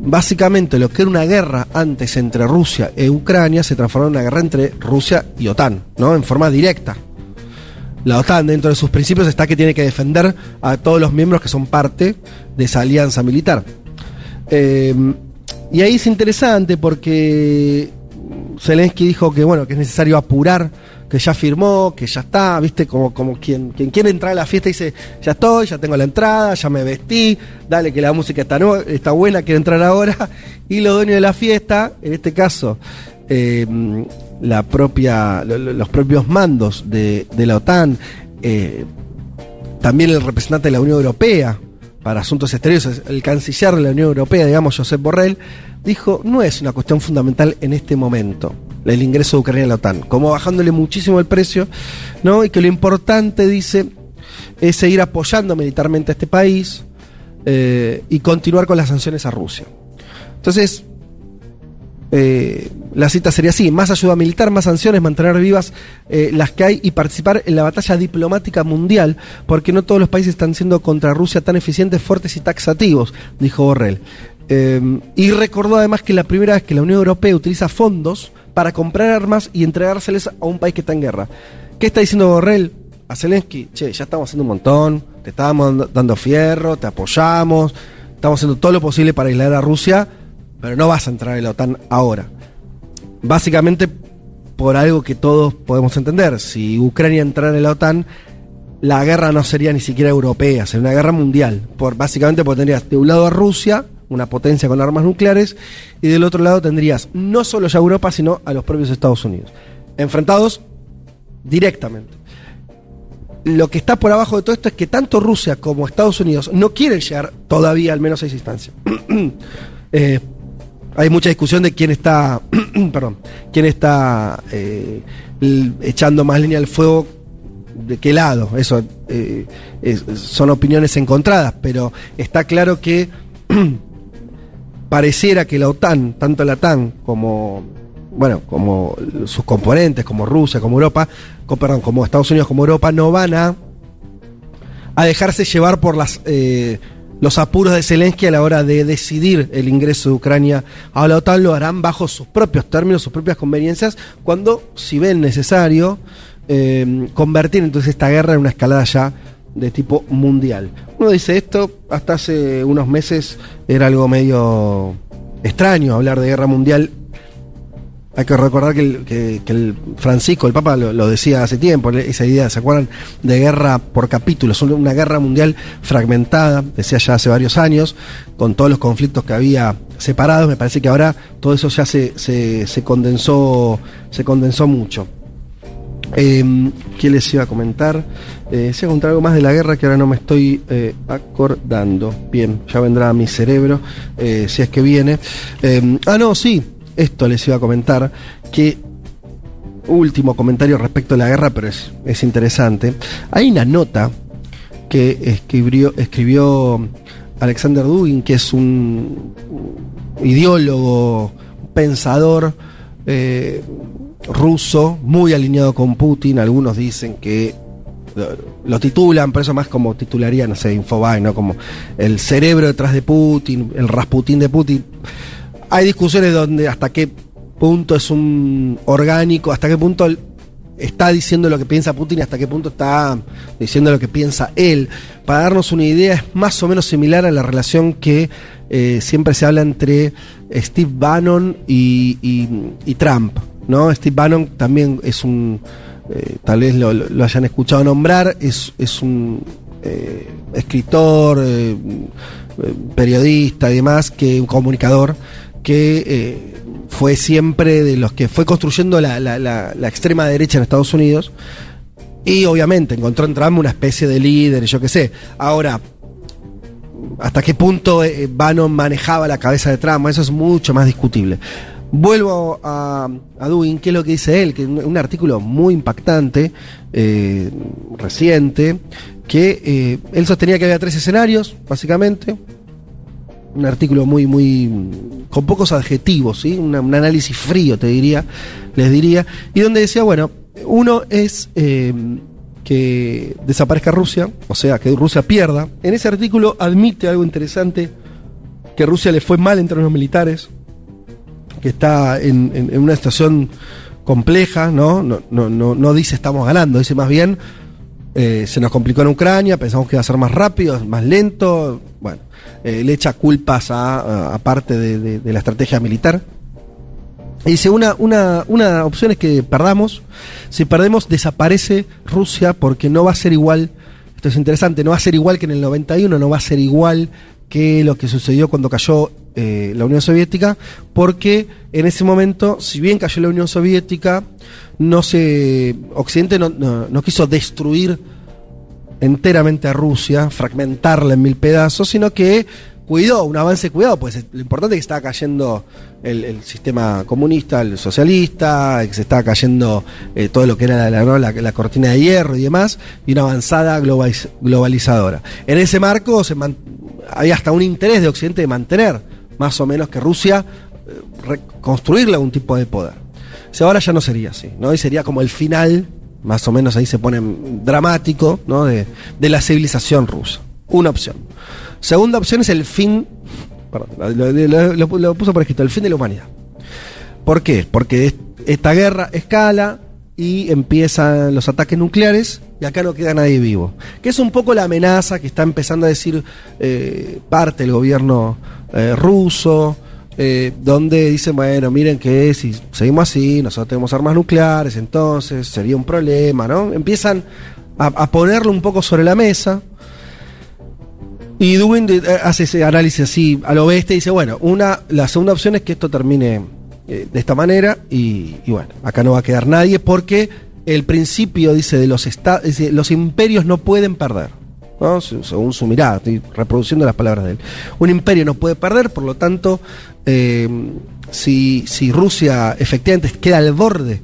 básicamente lo que era una guerra antes entre Rusia e Ucrania se transformó en una guerra entre Rusia y OTAN, ¿no? En forma directa. La OTAN, dentro de sus principios, está que tiene que defender a todos los miembros que son parte de esa alianza militar. Eh, y ahí es interesante porque Zelensky dijo que bueno, que es necesario apurar, que ya firmó, que ya está, viste, como, como quien, quien quiere entrar a la fiesta y dice, ya estoy, ya tengo la entrada, ya me vestí, dale que la música está, está buena, quiero entrar ahora. Y los dueños de la fiesta, en este caso, eh, la propia, lo- lo- los propios mandos de, de la OTAN, eh, también el representante de la Unión Europea para asuntos exteriores, el canciller de la Unión Europea, digamos, Josep Borrell, dijo, no es una cuestión fundamental en este momento el ingreso de Ucrania a la OTAN, como bajándole muchísimo el precio, ¿no? Y que lo importante, dice, es seguir apoyando militarmente a este país eh, y continuar con las sanciones a Rusia. Entonces, eh, la cita sería así, más ayuda militar, más sanciones, mantener vivas eh, las que hay y participar en la batalla diplomática mundial, porque no todos los países están siendo contra Rusia tan eficientes, fuertes y taxativos, dijo Borrell. Y recordó además que la primera vez que la Unión Europea utiliza fondos para comprar armas y entregárseles a un país que está en guerra. ¿Qué está diciendo Borrell? A Zelensky, che, ya estamos haciendo un montón, te estábamos dando- dando fierro, te apoyamos, estamos haciendo todo lo posible para aislar a Rusia, pero no vas a entrar en la OTAN ahora. Básicamente por algo que todos podemos entender. Si Ucrania entrara en la OTAN, la guerra no sería ni siquiera europea, sería una guerra mundial. Por, básicamente porque tendrías de un lado a Rusia, una potencia con armas nucleares, y del otro lado tendrías no solo ya Europa, sino a los propios Estados Unidos. Enfrentados directamente. Lo que está por abajo de todo esto es que tanto Rusia como Estados Unidos no quieren llegar todavía al menos a esa instancia. Eh, hay mucha discusión de quién está, perdón, quién está eh, echando más leña al fuego de qué lado. Eso eh, son opiniones encontradas, pero está claro que pareciera que la OTAN, tanto la OTAN como bueno, como sus componentes, como Rusia, como Europa, co- perdón, como Estados Unidos, como Europa, no van a a dejarse llevar por las eh, los apuros de Zelensky a la hora de decidir el ingreso de Ucrania a la OTAN, lo harán bajo sus propios términos, sus propias conveniencias, cuando, si ven necesario, eh, convertir entonces esta guerra en una escalada ya de tipo mundial. Uno dice esto, hasta hace unos meses era algo medio extraño hablar de guerra mundial hay que recordar que el, que- Francisco, el Papa, lo, lo decía hace tiempo, esa idea, ¿se acuerdan? De guerra por capítulos, una- una guerra mundial fragmentada, decía ya hace varios años, con todos los conflictos que había separados, me parece que ahora todo eso ya se, se, se condensó, se condensó mucho. Eh, ¿Qué les iba a comentar? Eh, se a contar algo más de la guerra que ahora no me estoy eh, acordando. Bien, ya vendrá a mi cerebro, eh, si es que viene. Eh, ah, no, sí, esto les iba a comentar, que último comentario respecto a la guerra, pero es, es interesante. Hay una nota que escribió, escribió Alexander Dugin, que es un ideólogo, pensador eh, ruso, muy alineado con Putin. Algunos dicen que lo, titulan, pero eso más como titularía, no sé, Infobae, ¿no? Como el cerebro detrás de Putin, el Rasputín de Putin. Hay discusiones donde hasta qué punto es un orgánico, hasta qué punto está diciendo lo que piensa Putin y hasta qué punto está diciendo lo que piensa él. Para darnos una idea, es más o menos similar a la relación que eh, siempre se habla entre Steve Bannon y Trump. ¿No? Steve Bannon también es un, eh, tal vez lo, hayan escuchado nombrar, es, es un eh, escritor, eh, periodista y demás, que un comunicador que fue siempre de los que fue construyendo la, la- la- la extrema derecha en Estados Unidos y obviamente encontró en Trump una especie de líder, yo qué sé. Ahora, hasta qué punto Bannon manejaba la cabeza de Trump, eso es mucho más discutible. Vuelvo a, a Dugin, ¿qué es lo que dice él? Que un, un artículo muy impactante, eh, reciente, que eh, él sostenía que había tres escenarios, básicamente. Un artículo muy, muy. con pocos adjetivos, ¿sí? Un análisis frío, te diría, les diría. Y donde decía, bueno, uno es eh, que desaparezca Rusia, o sea, que Rusia pierda. En ese artículo admite algo interesante, que Rusia le fue mal en términos militares, que está en, una situación compleja, ¿no? No, no, no, no dice estamos ganando, dice más bien eh, se nos complicó en Ucrania, pensamos que iba a ser más rápido, más lento, bueno, eh, le echa culpas a, parte de la estrategia militar. Y dice, una, una, una opción es que perdamos, si perdemos desaparece Rusia porque no va a ser igual, esto es interesante, no va a ser igual que en el 91, no va a ser igual que lo que sucedió cuando cayó eh, la Unión Soviética, porque en ese momento, si bien cayó la Unión Soviética, no se, Occidente no, no- no quiso destruir enteramente a Rusia, fragmentarla en mil pedazos, sino que cuidó, un avance cuidado, pues lo importante es que estaba cayendo el, sistema comunista, el socialista, que se estaba cayendo eh, todo lo que era la- la cortina de hierro y demás, y una avanzada globaliz- globalizadora. En ese marco se man- había hasta un interés de Occidente de mantener más o menos que Rusia eh, reconstruirle algún tipo de poder. Si ahora ya no sería así, ¿no? Y sería como el final, más o menos ahí se pone dramático, ¿no? De, de la civilización rusa. Una opción. Segunda opción es el fin, perdón, lo, puso por escrito, el fin de la humanidad. ¿Por qué? Porque es- esta guerra escala y empiezan los ataques nucleares y acá no queda nadie vivo. Que es un poco la amenaza que está empezando a decir eh, parte del gobierno eh, ruso, eh, donde dicen, bueno, miren que si seguimos así, nosotros tenemos armas nucleares, entonces sería un problema, ¿no? Empiezan a, ponerlo un poco sobre la mesa. Y Dugin de- eh, hace ese análisis así al oeste y dice, bueno, una, la segunda opción es que esto termine de esta manera y, y bueno, acá no va a quedar nadie porque el principio, dice, de los estados, los imperios no pueden perder. Según su mirada, estoy reproduciendo las palabras de él. Un imperio no puede perder, por lo tanto, eh, si, si Rusia efectivamente queda al borde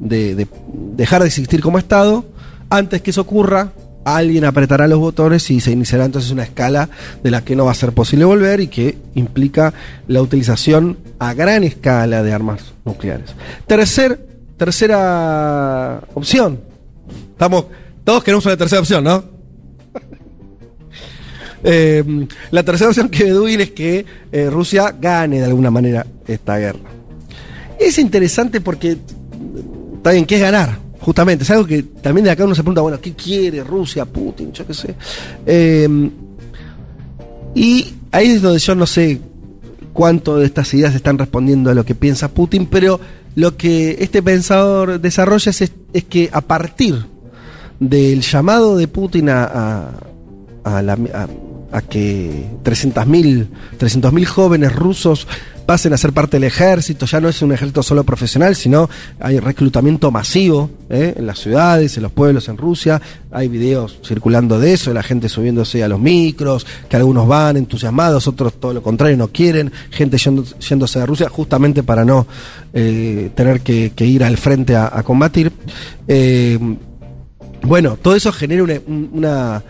de, de dejar de existir como Estado, Antes que eso ocurra, alguien apretará los botones y se iniciará entonces una escala de la que no va a ser posible volver y que implica la utilización a gran escala de armas nucleares. Tercer, tercera opción. Estamos, todos queremos una tercera opción, ¿no? Eh, la tercera opción que Bedouin es que eh, Rusia gane de alguna manera esta guerra. Es interesante porque, está bien, ¿qué es ganar? Justamente, es algo que también de acá uno se pregunta, bueno, ¿qué quiere Rusia, Putin? Yo qué sé. Eh, y ahí es donde yo no sé cuánto de estas ideas están respondiendo a lo que piensa Putin, pero lo que este pensador desarrolla es, es que a partir del llamado de Putin a, a, la, a que 300.000 300 jóvenes rusos pasen a ser parte del ejército, ya no es un ejército solo profesional, sino hay reclutamiento masivo ¿eh? en las ciudades, en los pueblos en Rusia, hay videos circulando de eso, de la gente subiéndose a los micros, que algunos van entusiasmados, otros todo lo contrario, no quieren, gente yendo, yéndose a Rusia justamente para no eh, tener que, ir al frente a, combatir. Eh, bueno, todo eso genera una,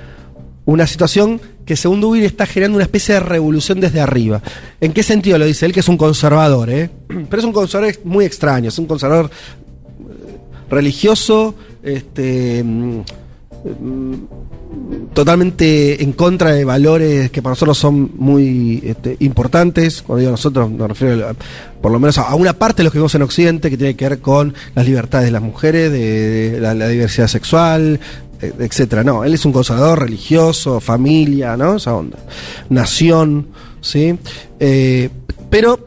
una situación que según Dubin está generando una especie de revolución desde arriba. ¿En qué sentido lo dice él? Que es un conservador, ¿eh? Pero es un conservador muy extraño, es un conservador religioso, este, totalmente en contra de valores que para nosotros son muy este, importantes. Cuando digo nosotros, me refiero a, por lo menos a una parte de lo que vemos en Occidente, que tiene que ver con las libertades de las mujeres, de, la, diversidad sexual, etcétera. No, él es un conservador religioso, familia, ¿no? Esa onda. Nación, ¿sí? Eh, pero,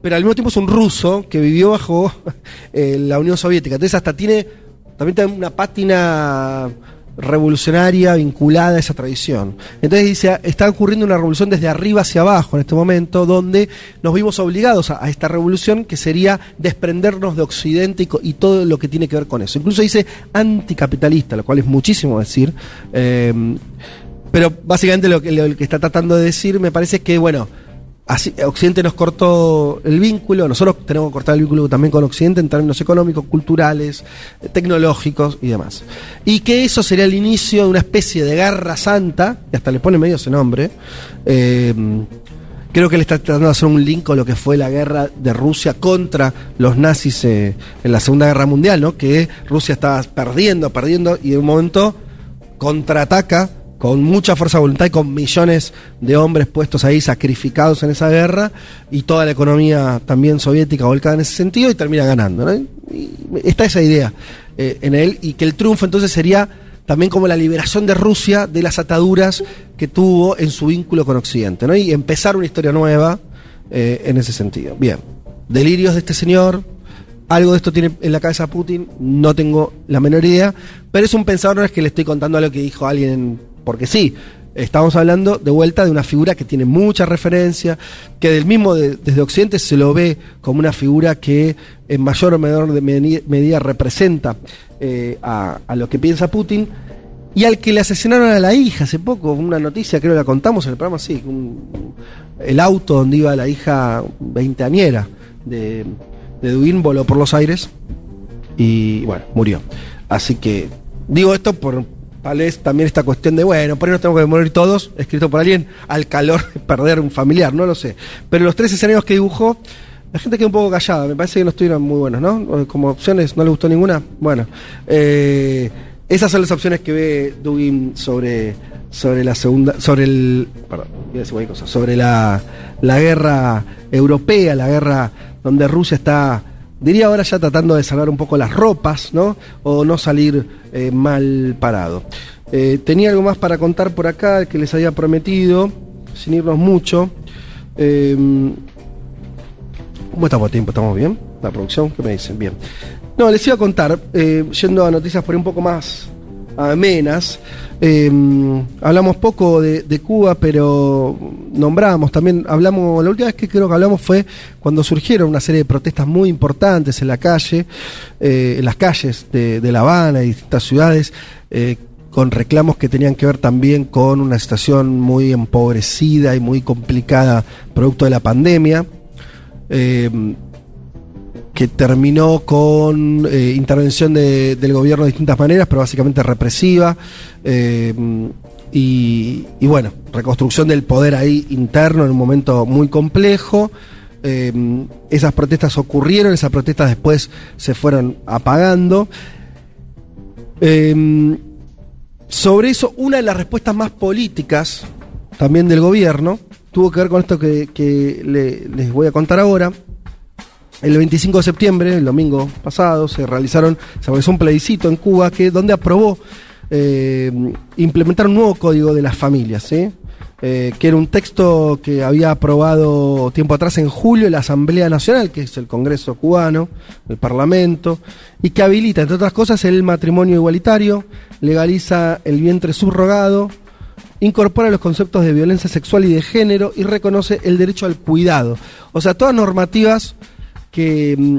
pero al mismo tiempo es un ruso que vivió bajo eh, la Unión Soviética. Entonces hasta tiene, también tiene una pátina revolucionaria vinculada a esa tradición. Entonces dice, está ocurriendo una revolución desde arriba hacia abajo en este momento, donde nos vimos obligados a, esta revolución que sería desprendernos de Occidente y, todo lo que tiene que ver con eso. Incluso dice anticapitalista, lo cual es muchísimo decir. Eh, pero básicamente lo que está tratando de decir me parece que, bueno, Así, Occidente nos cortó el vínculo, nosotros tenemos que cortar el vínculo también con Occidente en términos económicos, culturales, tecnológicos y demás. Y que eso sería el inicio de una especie de guerra santa, y hasta le pone medio ese nombre. Eh, creo que él está tratando de hacer un link con lo que fue la guerra de Rusia contra los nazis eh, en la Segunda Guerra Mundial, ¿no? Que Rusia estaba perdiendo, perdiendo, y de un momento contraataca con mucha fuerza de voluntad y con millones de hombres puestos ahí, sacrificados en esa guerra, y toda la economía también soviética volcada en ese sentido, y termina ganando. ¿no? Y está esa idea eh, en él, y que el triunfo entonces sería también como la liberación de Rusia de las ataduras que tuvo en su vínculo con Occidente, ¿no? y empezar una historia nueva eh, en ese sentido. Bien, delirios de este señor, algo de esto tiene en la cabeza Putin, no tengo la menor idea, pero es un pensador, no es que le estoy contando algo que dijo alguien porque sí, estamos hablando de vuelta de una figura que tiene mucha referencia, que del mismo de, desde Occidente se lo ve como una figura que en mayor o menor medida representa eh, a, lo que piensa Putin, y al que le asesinaron a la hija hace poco, una noticia, creo que la contamos en el programa, sí, el auto donde iba la hija veinteañera de, de Duin voló por los aires y bueno, murió. Así que digo esto por, tal vez también esta cuestión de, bueno, por ahí nos tenemos que morir todos, escrito por alguien, al calor de perder un familiar, no lo sé. Pero los tres escenarios que dibujó, la gente quedó un poco callada, me parece que no estuvieron muy buenos, ¿no? Como opciones, ¿no le gustó ninguna? Bueno, eh, esas son las opciones que ve Dugin sobre, sobre la segunda, sobre el, perdón, sobre la, la guerra europea, la guerra donde Rusia está diría ahora ya tratando de salvar un poco las ropas, ¿no? O no salir eh, mal parado. Eh, tenía algo más para contar por acá que les había prometido, sin irnos mucho. Eh, ¿Cómo estamos a tiempo? ¿Estamos bien? La producción, ¿qué me dicen? Bien. No, les iba a contar, yendo a noticias por un poco más amenas. Eh, hablamos poco de, Cuba, pero nombramos también, hablamos, la última vez que creo que hablamos fue cuando surgieron una serie de protestas muy importantes en la calle, eh, en las calles de, La Habana y distintas ciudades, eh, con reclamos que tenían que ver también con una situación muy empobrecida y muy complicada producto de la pandemia. Que terminó con eh, intervención de- del gobierno de distintas maneras, pero básicamente represiva. eh, y, bueno, reconstrucción del poder ahí interno en un momento muy complejo. Eh, esas protestas ocurrieron, esas protestas después se fueron apagando. Sobre eso, una de las respuestas más políticas también del gobierno tuvo que ver con esto que, que le- les voy a contar ahora. El 25 de septiembre, el domingo pasado, se realizaron, se realizó un plebiscito en Cuba que donde aprobó eh, implementar un nuevo código de las familias, ¿sí? Eh, que era un texto que había aprobado tiempo atrás en julio la Asamblea Nacional, que es el Congreso cubano, el Parlamento, y que habilita, entre otras cosas, el matrimonio igualitario, legaliza el vientre subrogado, incorpora los conceptos de violencia sexual y de género y reconoce el derecho al cuidado. O sea, todas normativas que, mm,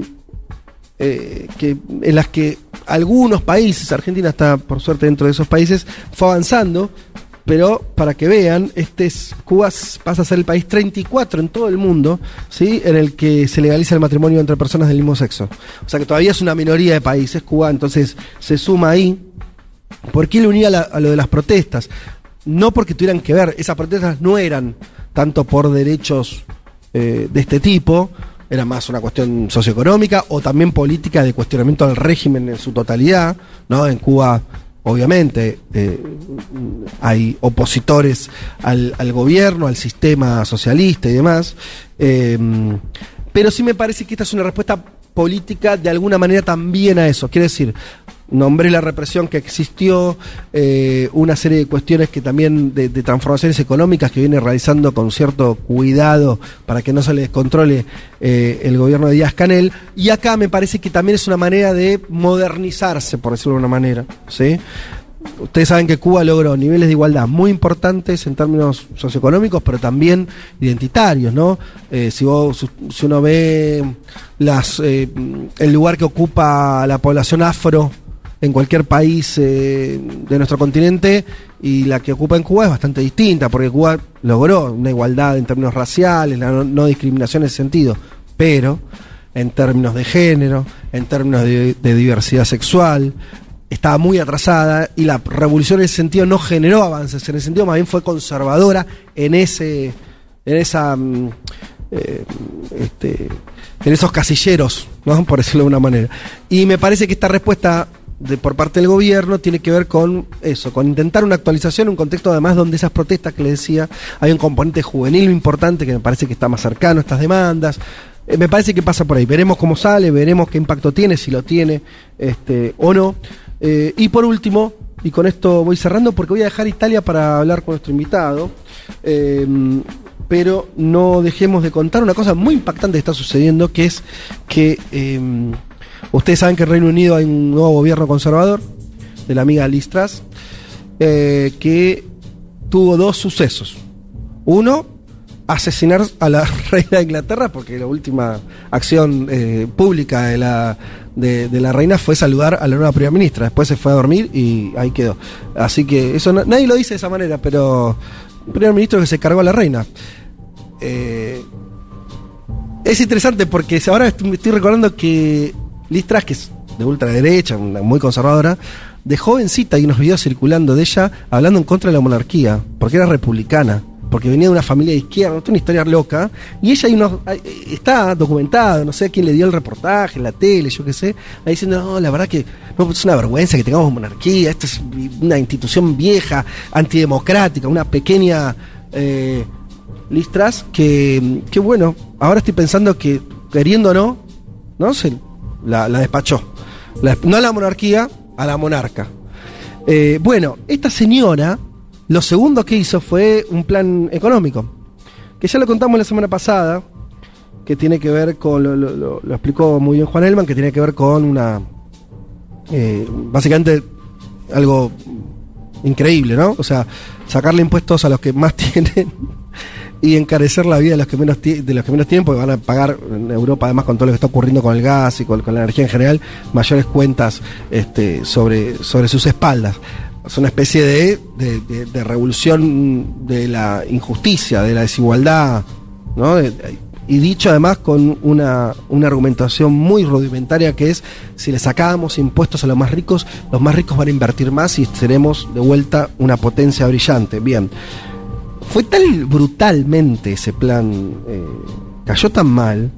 eh, que en las que algunos países, Argentina está por suerte dentro de esos países, fue avanzando, pero para que vean, este es, Cuba pasa a ser el país 34 en todo el mundo, ¿sí? en el que se legaliza el matrimonio entre personas del mismo sexo. O sea que todavía es una minoría de países, Cuba, entonces se suma ahí. ¿Por qué le unía a lo de las protestas? No porque tuvieran que ver, esas protestas no eran tanto por derechos eh, de este tipo, era más una cuestión socioeconómica o también política de cuestionamiento al régimen en su totalidad, ¿no? En Cuba, obviamente, eh, hay opositores al, al gobierno, al sistema socialista y demás. eh, pero sí me parece que esta es una respuesta política de alguna manera también a eso. Quiere decir, nombré la represión que existió, eh, una serie de cuestiones que también de, de transformaciones económicas que viene realizando con cierto cuidado para que no se le descontrole eh, el gobierno de Díaz Canel. Y acá me parece que también es una manera de modernizarse, por decirlo de una manera. ¿sí? Ustedes saben que Cuba logró niveles de igualdad muy importantes en términos socioeconómicos, pero también identitarios, ¿no? Eh, si, vos, si uno ve las, el lugar que ocupa la población afro en cualquier país eh, de nuestro continente y la que ocupa en Cuba es bastante distinta, porque Cuba logró una igualdad en términos raciales, la no, no discriminación en ese sentido, pero en términos de género, en términos de, diversidad sexual, estaba muy atrasada y la revolución en ese sentido no generó avances, en ese sentido más bien fue conservadora en ese en esa mm, eh, este, en esos casilleros, ¿no? por decirlo de una manera. Y me parece que esta respuesta de, por parte del gobierno tiene que ver con eso, con intentar una actualización, un contexto además donde esas protestas que le decía, hay un componente juvenil importante que me parece que está más cercano a estas demandas. Eh, me parece que pasa por ahí. Veremos cómo sale, veremos qué impacto tiene, si lo tiene este, o no. Eh, y por último, y con esto voy cerrando porque voy a dejar Italia para hablar con nuestro invitado. Eh, pero no dejemos de contar una cosa muy impactante que está sucediendo, que es que eh, ustedes saben que en Reino Unido hay un nuevo gobierno conservador, de la amiga Liz Truss, eh, que tuvo dos sucesos. Uno, asesinar a la reina de Inglaterra, porque la última acción eh, pública de la, de, de la reina fue saludar a la nueva primera ministra. Después se fue a dormir y ahí quedó. Así que eso no- nadie lo dice de esa manera, pero el primer ministro que se cargó a la reina. Eh, es interesante porque ahora estoy recordando que Liz Truss, que es de ultraderecha, muy conservadora, de jovencita hay unos videos circulando de ella hablando en contra de la monarquía, porque era republicana, porque venía de una familia de izquierda, una historia loca, y ella hay unos, está documentado, no sé quién le dio el reportaje, en la tele, yo qué sé, ahí diciendo, no, la verdad que no, es una vergüenza que tengamos monarquía, esta es una institución vieja, antidemocrática, una pequeña... eh, que, que bueno, ahora estoy pensando que, queriendo o no, ¿no? Se, la, despachó. La- no a la monarquía, a la monarca. Eh, bueno, esta señora, lo segundo que hizo fue un plan económico, que ya lo contamos la semana pasada, que tiene que ver con, lo explicó muy bien Juan Elman, que tiene que ver con una, eh, básicamente algo increíble, ¿no? O sea, sacarle impuestos a los que más tienen y encarecer la vida de los que menos de los que menos tienen porque van a pagar en Europa además con todo lo que está ocurriendo con el gas y con, la energía en general mayores cuentas este, sobre sobre sus espaldas es una especie de, de, revolución de la injusticia de la desigualdad ¿no? Y dicho además con una, una argumentación muy rudimentaria que es, si le sacábamos impuestos a los más ricos, los más ricos van a invertir más y seremos de vuelta una potencia brillante. Bien, fue tal brutalmente ese plan, eh, cayó tan mal,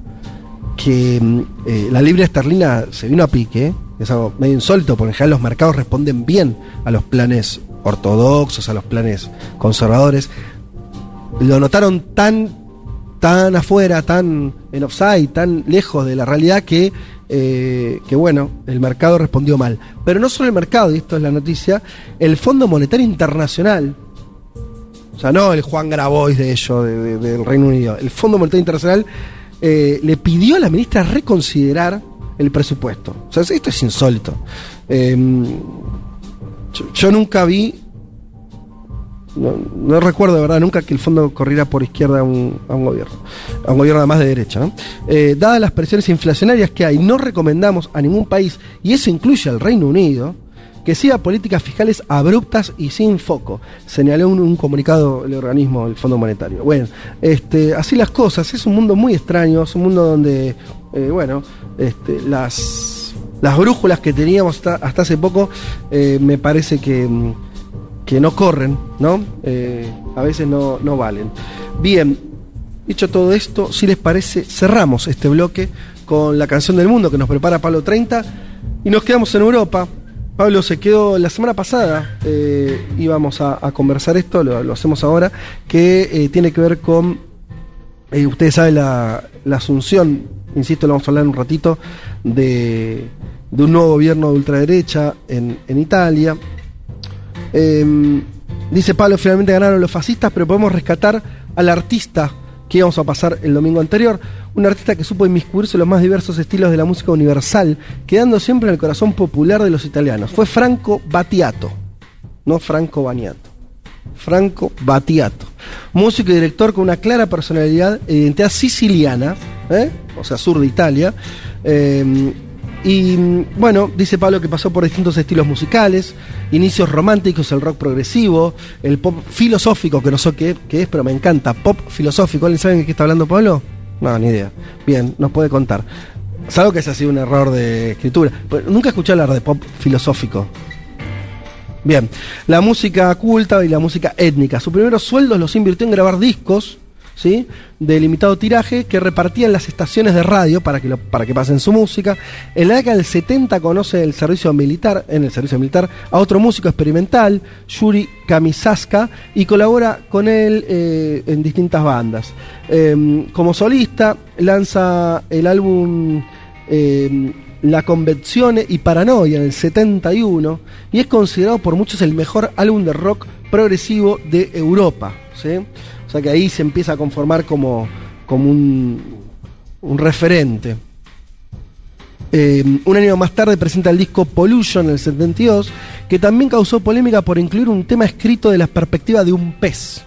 que mm, eh, la libra esterlina se vino a pique, es algo medio insólito, porque en general los mercados responden bien a los planes ortodoxos, a los planes conservadores. Lo notaron tan, tan afuera, tan en offside, tan lejos de la realidad que, eh, que bueno, el mercado respondió mal. Pero no solo el mercado, y esto es la noticia, el Fondo Monetario Internacional, o sea, no el Juan Grabois de ello, de- de- del Reino Unido, el Fondo Monetario Internacional eh, le pidió a la ministra reconsiderar el presupuesto. O sea, esto es insólito. Eh, yo, nunca vi, no, recuerdo de verdad nunca que el fondo corriera por izquierda a un, gobierno, a un gobierno además de derecha. Eh, dadas las presiones inflacionarias que hay, no recomendamos a ningún país, y eso incluye al Reino Unido, que siga políticas fiscales abruptas y sin foco, señaló un, un comunicado el organismo, el Fondo Monetario. Bueno, este, así las cosas, es un mundo muy extraño, es un mundo donde, eh, bueno, este, las, las brújulas que teníamos hasta, hace poco eh, me parece que, mm, que no corren, ¿no? Eh, a veces no, no valen. Bien, dicho todo esto, si les parece, cerramos este bloque con la canción del mundo que nos prepara Pablo 30 y nos quedamos en Europa. Pablo se quedó la semana pasada, eh, íbamos a, conversar esto, lo, hacemos ahora, que eh, tiene que ver con, eh, ustedes saben, la, la asunción, insisto, lo vamos a hablar en un ratito, de, de un nuevo gobierno de ultraderecha en, en Italia. Eh, dice Pablo, finalmente ganaron los fascistas, pero podemos rescatar al artista que íbamos a pasar el domingo anterior. Un artista que supo inmiscuirse en los más diversos estilos de la música universal, quedando siempre en el corazón popular de los italianos. Fue Franco Battiato, no Franco Baniato. Franco Battiato. Músico y director con una clara personalidad e identidad siciliana, ¿eh? o sea, sur de Italia. Eh, y bueno, dice Pablo que pasó por distintos estilos musicales, inicios románticos, el rock progresivo, el pop filosófico, que no sé qué, qué es, pero me encanta, pop filosófico. ¿Alguien sabe de qué está hablando Pablo? No, ni idea. Bien, nos puede contar. Salvo que ese ha sido un error de escritura. Pero nunca escuché hablar de pop filosófico. Bien, la música culta y la música étnica. Sus primeros sueldos los invirtió en grabar discos, ¿sí? De limitado tiraje que repartían las estaciones de radio para que, para que pasen su música. En la década del 70 conoce el servicio militar, en el servicio militar, a otro músico experimental, Yuri Kamisaska, y colabora con él eh, en distintas bandas. Eh, como solista, lanza el álbum eh, La Convenzione y Paranoia en el 71 y es considerado por muchos el mejor álbum de rock progresivo de Europa. ¿sí? O sea que ahí se empieza a conformar como, como un, un referente. Eh, un año más tarde presenta el disco Pollution en el 72, que también causó polémica por incluir un tema escrito de la perspectiva de un pez.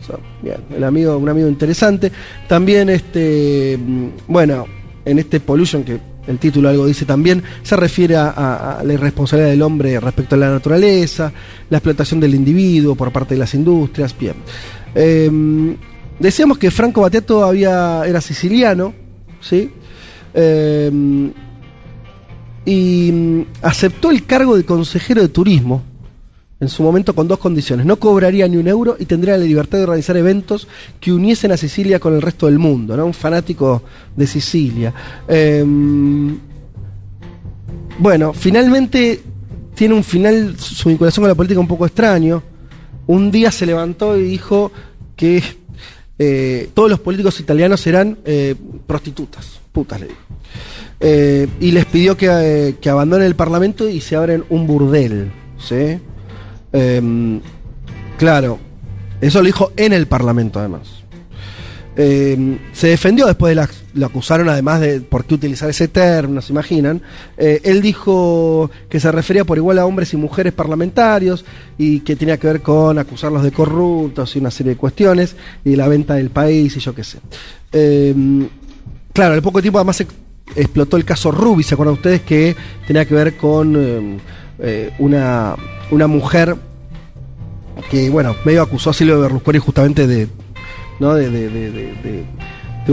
O sea, bien, el amigo, un amigo interesante. También, este, mm, bueno, en este Pollution, que el título algo dice también, se refiere a, a- la irresponsabilidad del hombre respecto a la naturaleza, la explotación del individuo por parte de las industrias. Bien. Eh, decíamos que Franco Battiato había, era siciliano, ¿sí? Eh, y mm, aceptó el cargo de consejero de turismo en su momento con dos condiciones. No cobraría ni un euro y tendría la libertad de organizar eventos que uniesen a Sicilia con el resto del mundo. Un fanático de Sicilia. Eh, bueno, finalmente tiene un final, su vinculación con la política un poco extraño. Un día se levantó y dijo que eh, todos los políticos italianos serán eh, prostitutas, putas le dijo. Eh, y les pidió que, que abandonen el parlamento y se abren un burdel. ¿sí? Eh, claro, eso lo dijo en el parlamento además. Eh, se defendió después de la, lo acusaron además de por qué utilizar ese término, se imaginan. Eh, él dijo que se refería por igual a hombres y mujeres parlamentarios y que tenía que ver con acusarlos de corruptos y una serie de cuestiones y la venta del país y yo qué sé. Eh, claro, al poco tiempo además explotó el caso Ruby, ¿se acuerdan ustedes? Que tenía que ver con eh, eh, una, una mujer que, bueno, medio acusó a Silvio Berlusconi justamente de, ¿no? de, de, de, de-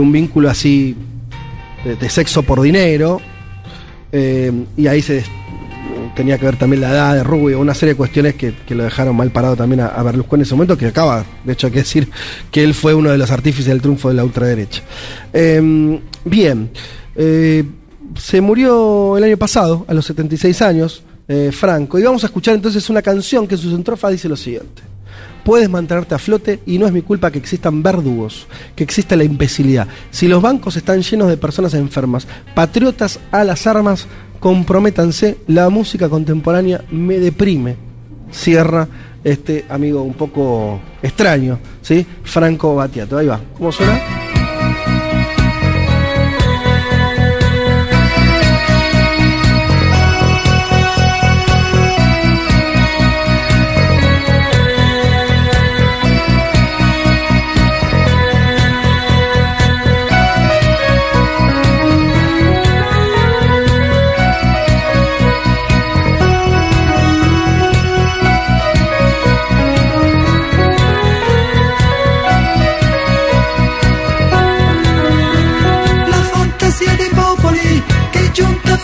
un vínculo así de, sexo por dinero. Eh, y ahí se tenía que ver también la edad de Rubio, una serie de cuestiones que, que lo dejaron mal parado también a, a Berlusconi en ese momento, que acaba, de hecho hay que decir que él fue uno de los artífices del triunfo de la ultraderecha. Eh, bien, eh, se murió el año pasado, a los 76 años, eh, Franco, y vamos a escuchar entonces una canción que en su centrofa dice lo siguiente. Puedes mantenerte a flote y no es mi culpa que existan verdugos, que exista la imbecilidad. Si los bancos están llenos de personas enfermas, patriotas a las armas, comprométanse, la música contemporánea me deprime. Cierra este amigo un poco extraño, ¿sí? Franco Battiato. Ahí va. ¿Cómo suena?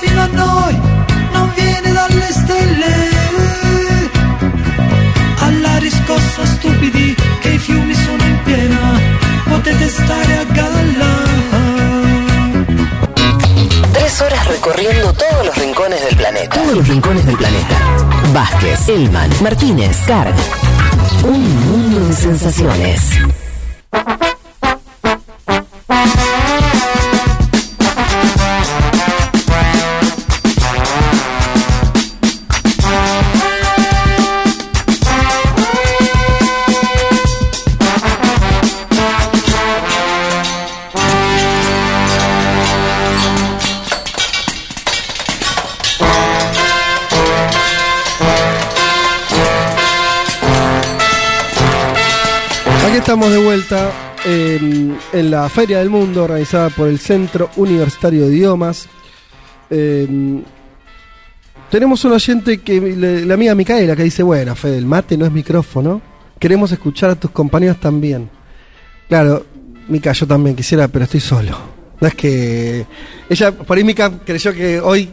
Fino a noi non viene dalle stelle. Alla riscossa stupidi che i fiumi sono in piena, potete stare a galla. Tres horas recorriendo todos los rincones del planeta. Todos los rincones del planeta. Vázquez, Elman, Martínez, Carg. Un mundo de sensaciones. Estamos de vuelta en, en la Feria del Mundo organizada por el Centro Universitario de Idiomas. Eh, tenemos un oyente que la amiga Micaela que dice, bueno, Fede, el mate no es micrófono. Queremos escuchar a tus compañeros también. Claro, Mica, yo también quisiera, pero estoy solo. No es que. Ella, por ahí Mica creyó que hoy.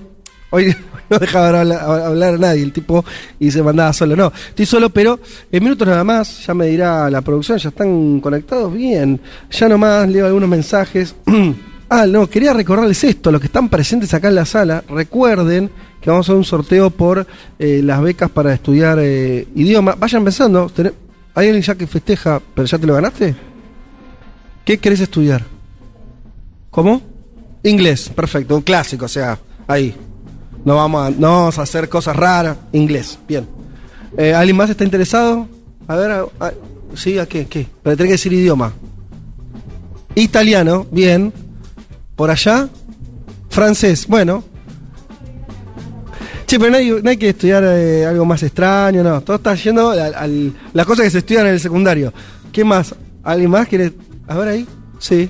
Hoy no dejaba hablar, hablar a nadie el tipo y se mandaba solo. No, estoy solo, pero en minutos nada más, ya me dirá la producción, ya están conectados bien. Ya nomás leo algunos mensajes. ah, no, quería recordarles esto, los que están presentes acá en la sala, recuerden que vamos a hacer un sorteo por eh, las becas para estudiar eh, idioma. Vayan pensando, ¿hay alguien ya que festeja, pero ya te lo ganaste? ¿Qué querés estudiar? ¿Cómo? Inglés, perfecto, un clásico, o sea, ahí. No vamos a, no vamos a hacer cosas raras. Inglés, bien. Eh, ¿Alguien más está interesado? A ver, a- a- ¿sí? ¿A qué? ¿Qué? Pero tenés que decir idioma. Italiano, bien. Por allá, francés, bueno. Che, pero no hay, no hay que estudiar eh, algo más extraño, no. Todo está yendo al, al- las cosas que se estudian en el secundario. ¿Qué más? ¿Alguien más quiere? A ver ahí. Sí.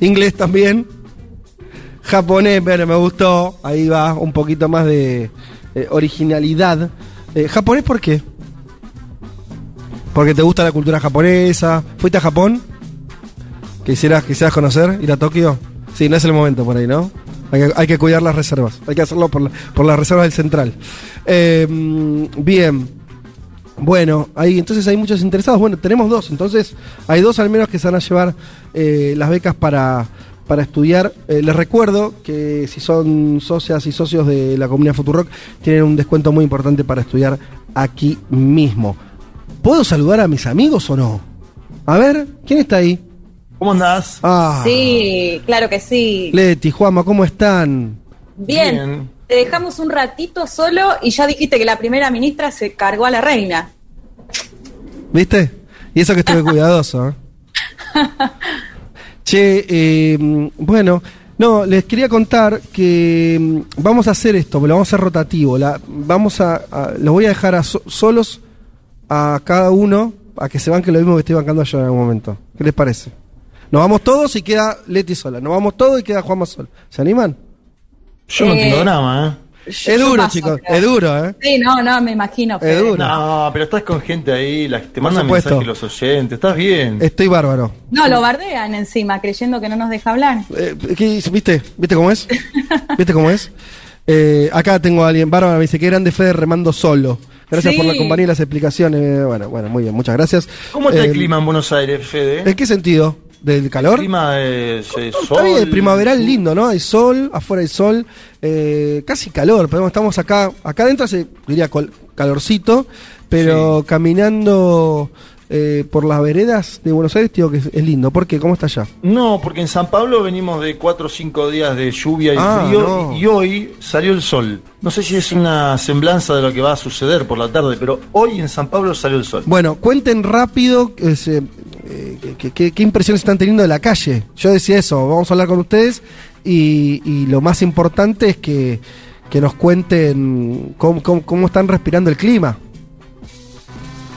Inglés también. Japonés, pero me gustó. Ahí va, un poquito más de eh, originalidad. Eh, ¿Japonés por qué? Porque te gusta la cultura japonesa. ¿Fuiste a Japón? ¿Quisieras, quisieras conocer? ¿Ir a Tokio? Sí, no es el momento por ahí, ¿no? Hay que, cuidar las reservas. Hay que hacerlo por, la- las reservas del central. Eh, bien. Bueno, ahí entonces hay muchos interesados. Bueno, tenemos dos, entonces hay dos al menos que se van a llevar eh, las becas para, para estudiar. Eh, les recuerdo que si son socias y socios de la comunidad Futurock, tienen un descuento muy importante para estudiar aquí mismo. ¿Puedo saludar a mis amigos o no? A ver, ¿quién está ahí? ¿Cómo andás? Ah, Sí, claro que sí. Leti, Juama, ¿cómo están? Bien. Bien. Te dejamos un ratito solo y ya dijiste que la primera ministra se cargó a la reina. ¿Viste? Y eso que estuve cuidadoso. ¿eh? Che, eh, bueno, no, les quería contar que mm, vamos a hacer esto, lo vamos a hacer rotativo. La, vamos a, a- los voy a dejar a so- solos a cada uno a que se banque lo mismo que estoy bancando yo en algún momento. ¿Qué les parece? Nos vamos todos y queda Leti sola. Nos vamos todos y queda Juanma sola. ¿Se animan? Yo no Eh. tengo drama, ¿eh? Es duro, chicos, es duro, ¿eh? Sí, no, no, me imagino. Es duro. No, pero estás con gente ahí, la, te mandan mensajes los oyentes, estás bien. Estoy bárbaro. No, lo bardean encima, creyendo que no nos deja hablar. Eh, ¿qué- ¿Viste? ¿Viste cómo es? ¿Viste cómo es? Eh, acá tengo a alguien, Bárbara, me dice que grande Fede remando solo. Gracias Sí. por la compañía y las explicaciones. Bueno, bueno, muy bien, muchas gracias. ¿Cómo está el Eh, clima en Buenos Aires, Fede? ¿En qué sentido? ¿Del calor? El clima es, es Está sol. bien, primaveral lindo, ¿no? Hay sol, afuera hay sol, eh, casi calor, pero estamos acá, acá adentro hace, diría, calorcito, pero caminando eh, por las veredas de Buenos Aires, digo que es, es lindo. ¿Por qué? ¿Cómo está allá? No, porque en San Pablo venimos de 4 o 5 días de lluvia y Ah, frío no. y hoy salió el sol. No sé si es una semblanza de lo que va a suceder por la tarde, pero hoy en San Pablo salió el sol. Bueno, cuenten rápido ese, eh, qué- impresiones están teniendo de la calle. Yo decía eso, vamos a hablar con ustedes y, y lo más importante es que, que nos cuenten cómo, cómo- cómo están respirando el clima.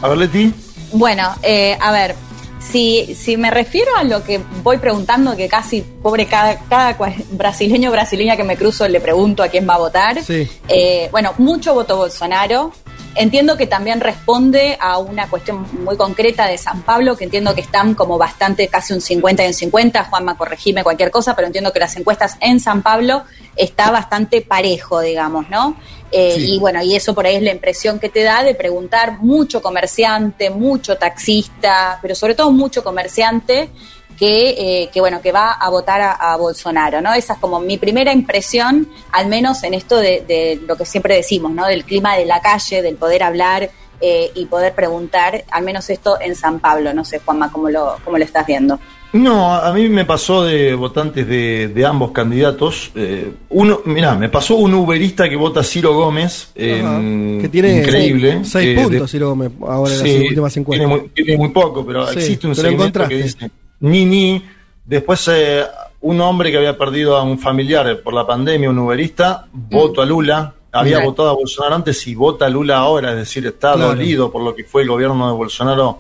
A ver, Leti. Bueno, eh, a ver, si, si me refiero a lo que voy preguntando, que casi, pobre, cada, cada brasileño o brasileña que me cruzo le pregunto a quién va a votar. Sí. Eh, bueno, mucho voto Bolsonaro. Entiendo que también responde a una cuestión muy concreta de San Pablo, que entiendo que están como bastante, casi un 50 y un 50. Juanma, corregime cualquier cosa, pero entiendo que las encuestas en San Pablo está bastante parejo, digamos, ¿no? Eh, Sí. Y bueno, y eso por ahí es la impresión que te da de preguntar mucho comerciante, mucho taxista, pero sobre todo mucho comerciante que, eh, que bueno, que va a votar a, a Bolsonaro, ¿no? Esa es como mi primera impresión, al menos en esto de, de lo que siempre decimos, ¿no? Del clima de la calle, del poder hablar eh, y poder preguntar, al menos esto en San Pablo, no sé, Juanma, cómo lo, cómo lo estás viendo. No, a mí me pasó de votantes de, de ambos candidatos. eh, uno, mirá, me pasó un uberista que vota Ciro Gómez, eh, Ajá. que tiene increíble. seis que puntos, de- Ciro Gómez, ahora en Sí, las últimas encuestas. Tiene muy, tiene muy poco, pero Sí, existe un pero segmento que dice ni ni. Después eh, un hombre que había perdido a un familiar por la pandemia, un uberista, voto a Lula. Había Claro. votado a Bolsonaro antes y vota a Lula ahora, es decir, está Claro. dolido por lo que fue el gobierno de Bolsonaro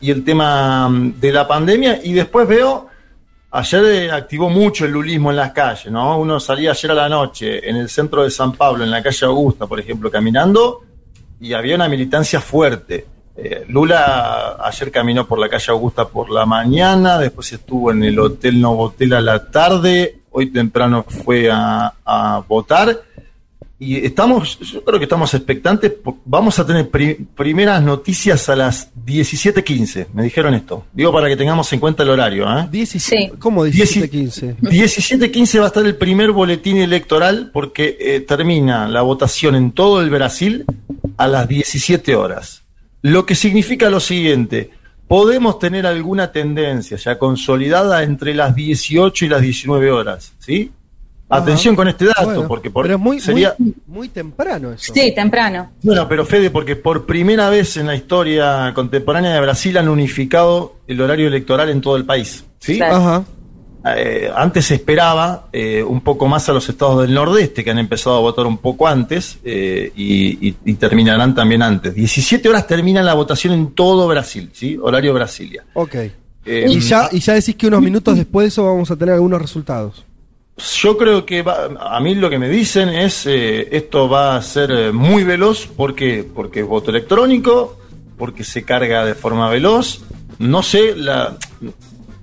y el tema mm, de la pandemia. Y después veo, ayer eh, activó mucho el lulismo en las calles, ¿no? Uno salía ayer a la noche en el centro de San Pablo, en la calle Augusta, por ejemplo, caminando, y había una militancia fuerte. Eh, Lula ayer caminó por la calle Augusta por la mañana, después estuvo en el Hotel Novotel a la tarde, hoy temprano fue a, a votar. Y estamos, yo creo que estamos expectantes. Vamos a tener pri- primeras noticias a las 17.15. Me dijeron esto. Digo para que tengamos en cuenta el horario. ¿eh? 17, ¿Cómo 17-15? 17.15 va a estar el primer boletín electoral porque eh, termina la votación en todo el Brasil a las 17 horas. Lo que significa lo siguiente, podemos tener alguna tendencia ya consolidada entre las 18 y las 19 horas, ¿sí? Atención con este dato, Bueno, porque por- pero es muy, sería... muy, muy temprano eso. Sí, temprano. Bueno, pero Fede, porque por primera vez en la historia contemporánea de Brasil han unificado el horario electoral en todo el país, ¿sí? Ajá. Eh, antes se esperaba eh, un poco más a los estados del nordeste, que han empezado a votar un poco antes eh, y, y- y terminarán también antes. 17 horas termina la votación en todo Brasil, ¿sí? Horario Brasilia. Ok. Y, ya, y ya decís que unos minutos después de eso vamos a tener algunos resultados. Yo creo que va- a mí lo que me dicen es esto va a ser muy veloz porque porque es voto electrónico, porque se carga de forma veloz. No sé, la,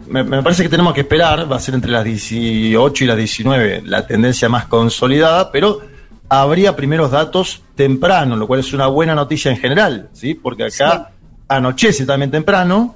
me, me parece que tenemos que esperar, va a ser entre las 18 y las 19 la tendencia más consolidada, pero habría primeros datos temprano, lo cual es una buena noticia en general, ¿sí? Porque acá anochece también temprano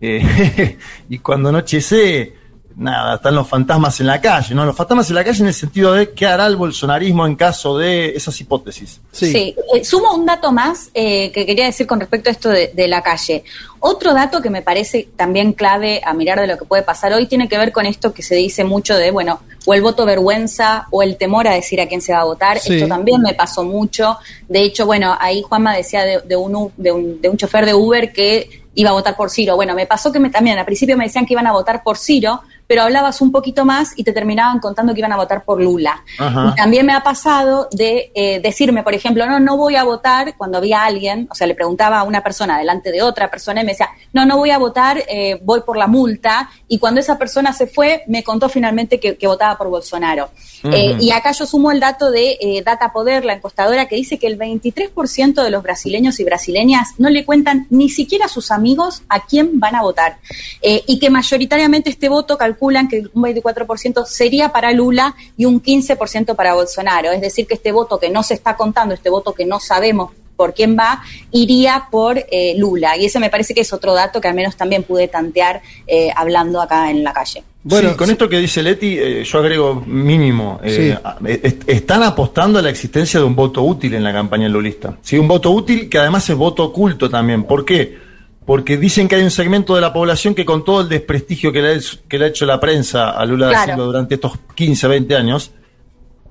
eh, y cuando anochece nada, están los fantasmas en la calle, ¿no? Los fantasmas en la calle en el sentido de qué hará el bolsonarismo en caso de esas hipótesis. Sí. Eh, sumo un dato más eh, que quería decir con respecto a esto de, de la calle. Otro dato que me parece también clave a mirar de lo que puede pasar hoy tiene que ver con esto que se dice mucho de, bueno, o el voto vergüenza o el temor a decir a quién se va a votar. Sí. Esto también me pasó mucho. De hecho, bueno, ahí Juanma decía de, de un, de, un, de un chofer de Uber que iba a votar por Ciro. Bueno, me pasó que me, también al principio me decían que iban a votar por Ciro, pero hablabas un poquito más y te terminaban contando que iban a votar por Lula. Ajá. Y también me ha pasado de eh, decirme, por ejemplo, no, no voy a votar cuando había alguien, o sea, le preguntaba a una persona delante de otra persona y me decía, no, no voy a votar, eh, voy por la multa. Y cuando esa persona se fue, me contó finalmente que, que votaba por Bolsonaro. Eh, y acá yo sumo el dato de Data Poder, la encuestadora, que dice que el 23% de los brasileños y brasileñas no le cuentan ni siquiera a sus amigos a quién van a votar. Y que mayoritariamente este voto calculan que un 24% sería para Lula y un 15% para Bolsonaro. Es decir, que este voto que no se está contando, este voto que no sabemos por quién va, iría por eh, Lula. Y ese me parece que es otro dato que al menos también pude tantear eh, hablando acá en la calle. Bueno, con esto que dice Leti, eh, yo agrego mínimo. eh, Sí. est- están apostando a la existencia de un voto útil en la campaña lulista. Sí, un voto útil que además es voto oculto también. ¿Por qué? Porque dicen que hay un segmento de la población que con todo el desprestigio que le ha, que le ha hecho la prensa a Lula da Claro. Silva durante estos 15, 20 años,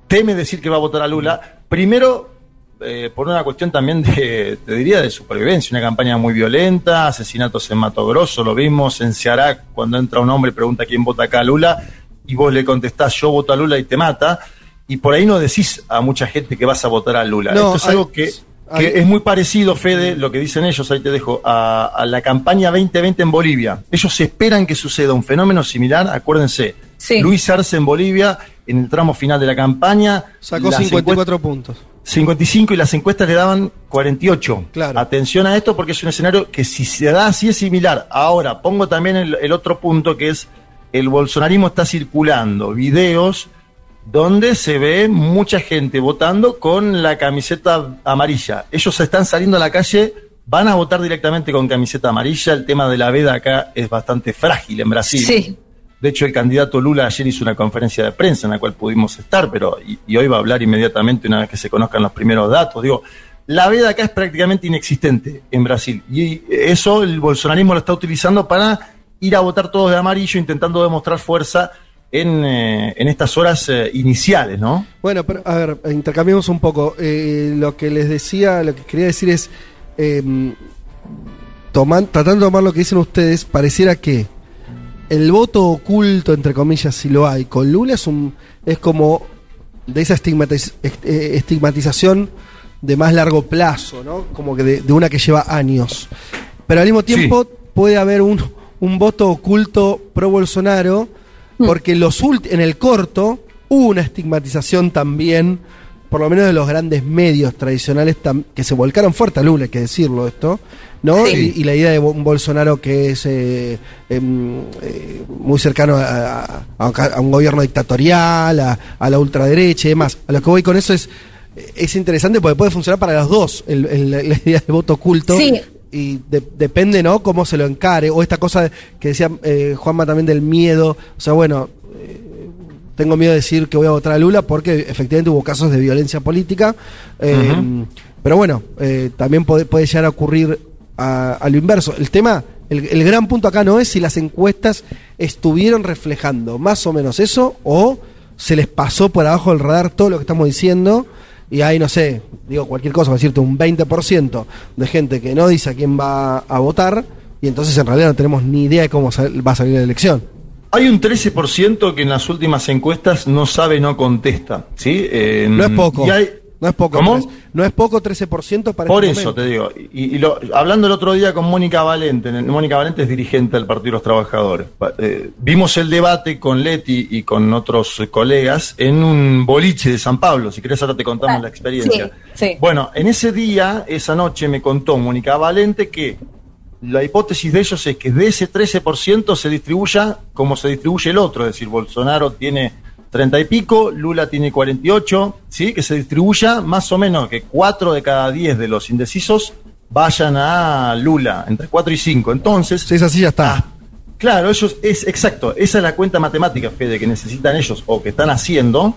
teme decir que va a votar a Lula. Primero, eh, por una cuestión también de, te diría, de supervivencia. Una campaña muy violenta, asesinatos en Mato Grosso, lo vimos en Ceará cuando entra un hombre y pregunta quién vota acá a Lula, y vos le contestás yo voto a Lula y te mata. Y por ahí no decís a mucha gente que vas a votar a Lula. No, Esto es hay- algo que, que es muy parecido, Fede, lo que dicen ellos, ahí te dejo, a, a la campaña 2020 en Bolivia. Ellos esperan que suceda un fenómeno similar, acuérdense. Luis Arce en Bolivia, en el tramo final de la campaña. Sacó las 54 puntos. 55 y las encuestas le daban 48. Claro. Atención a esto porque es un escenario que si se da así es similar. Ahora, pongo también el, el otro punto que es el bolsonarismo está circulando videos donde se ve mucha gente votando con la camiseta amarilla. Ellos están saliendo a la calle, van a votar directamente con camiseta amarilla. El tema de la veda acá es bastante frágil en Brasil. Sí. De hecho, el candidato Lula ayer hizo una conferencia de prensa en la cual pudimos estar, pero y, y hoy va a hablar inmediatamente una vez que se conozcan los primeros datos. Digo, la veda acá es prácticamente inexistente en Brasil y eso el bolsonarismo lo está utilizando para ir a votar todos de amarillo, intentando demostrar fuerza en, eh, en estas horas eh, iniciales, ¿no? Bueno, pero a ver, intercambiemos un poco. Eh, lo que les decía, lo que quería decir es, eh, toman- tratando de tomar lo que dicen ustedes, pareciera que el voto oculto, entre comillas, si lo hay, con Lula es, un, es como de esa estigmatiz- est- estigmatización de más largo plazo, ¿no? Como que de, de una que lleva años. Pero al mismo tiempo puede haber un, un voto oculto pro Bolsonaro, porque los en el corto hubo una estigmatización también, por lo menos de los grandes medios tradicionales que se volcaron fuerte a Lula, hay que decirlo esto, ¿no? Sí. Y, y la idea de un Bolsonaro que es eh, em, eh, muy cercano a, un ca- a un gobierno dictatorial, a, a la ultraderecha y demás. A lo que voy con eso es, es interesante porque puede funcionar para los dos, el- el- la idea del voto oculto. Sí. Y de- depende, ¿no? Cómo se lo encare. O esta cosa que decía eh, Juanma también del miedo. O sea, bueno, eh, tengo miedo de decir que voy a votar a Lula porque efectivamente hubo casos de violencia política. Eh. Pero bueno, eh, también puede, puede llegar a ocurrir a, a lo inverso. El tema, el, el gran punto acá no es si las encuestas estuvieron reflejando más o menos eso o se les pasó por abajo del radar todo lo que estamos diciendo y hay, no sé, digo cualquier cosa, para decirte un 20% de gente que no dice a quién va a votar y entonces en realidad no tenemos ni idea de cómo va a salir la elección. Hay un 13% que en las últimas encuestas no sabe, no contesta. ¿sí? Eh, No es poco. y hay- No es poco. ¿Cómo? No es poco 13% para Por este eso momento. te digo, y, y lo- hablando el otro día con Mónica Valente, Mónica Valente es dirigente del Partido de los Trabajadores, eh, vimos el debate con Leti y con otros eh, colegas en un boliche de San Pablo, si querés ahora te contamos la experiencia. Sí, sí. Bueno, en ese día, esa noche me contó Mónica Valente que la hipótesis de ellos es que de ese 13% se distribuya como se distribuye el otro, es decir, Bolsonaro tiene 30 y pico, Lula tiene 48, ¿sí? que se distribuya más o menos que 4 de cada 10 de los indecisos vayan a Lula, entre 4 y 5. Entonces, Si es así, ya está. Claro, ellos es exacto, esa es la cuenta matemática, Fede, que necesitan ellos o que están haciendo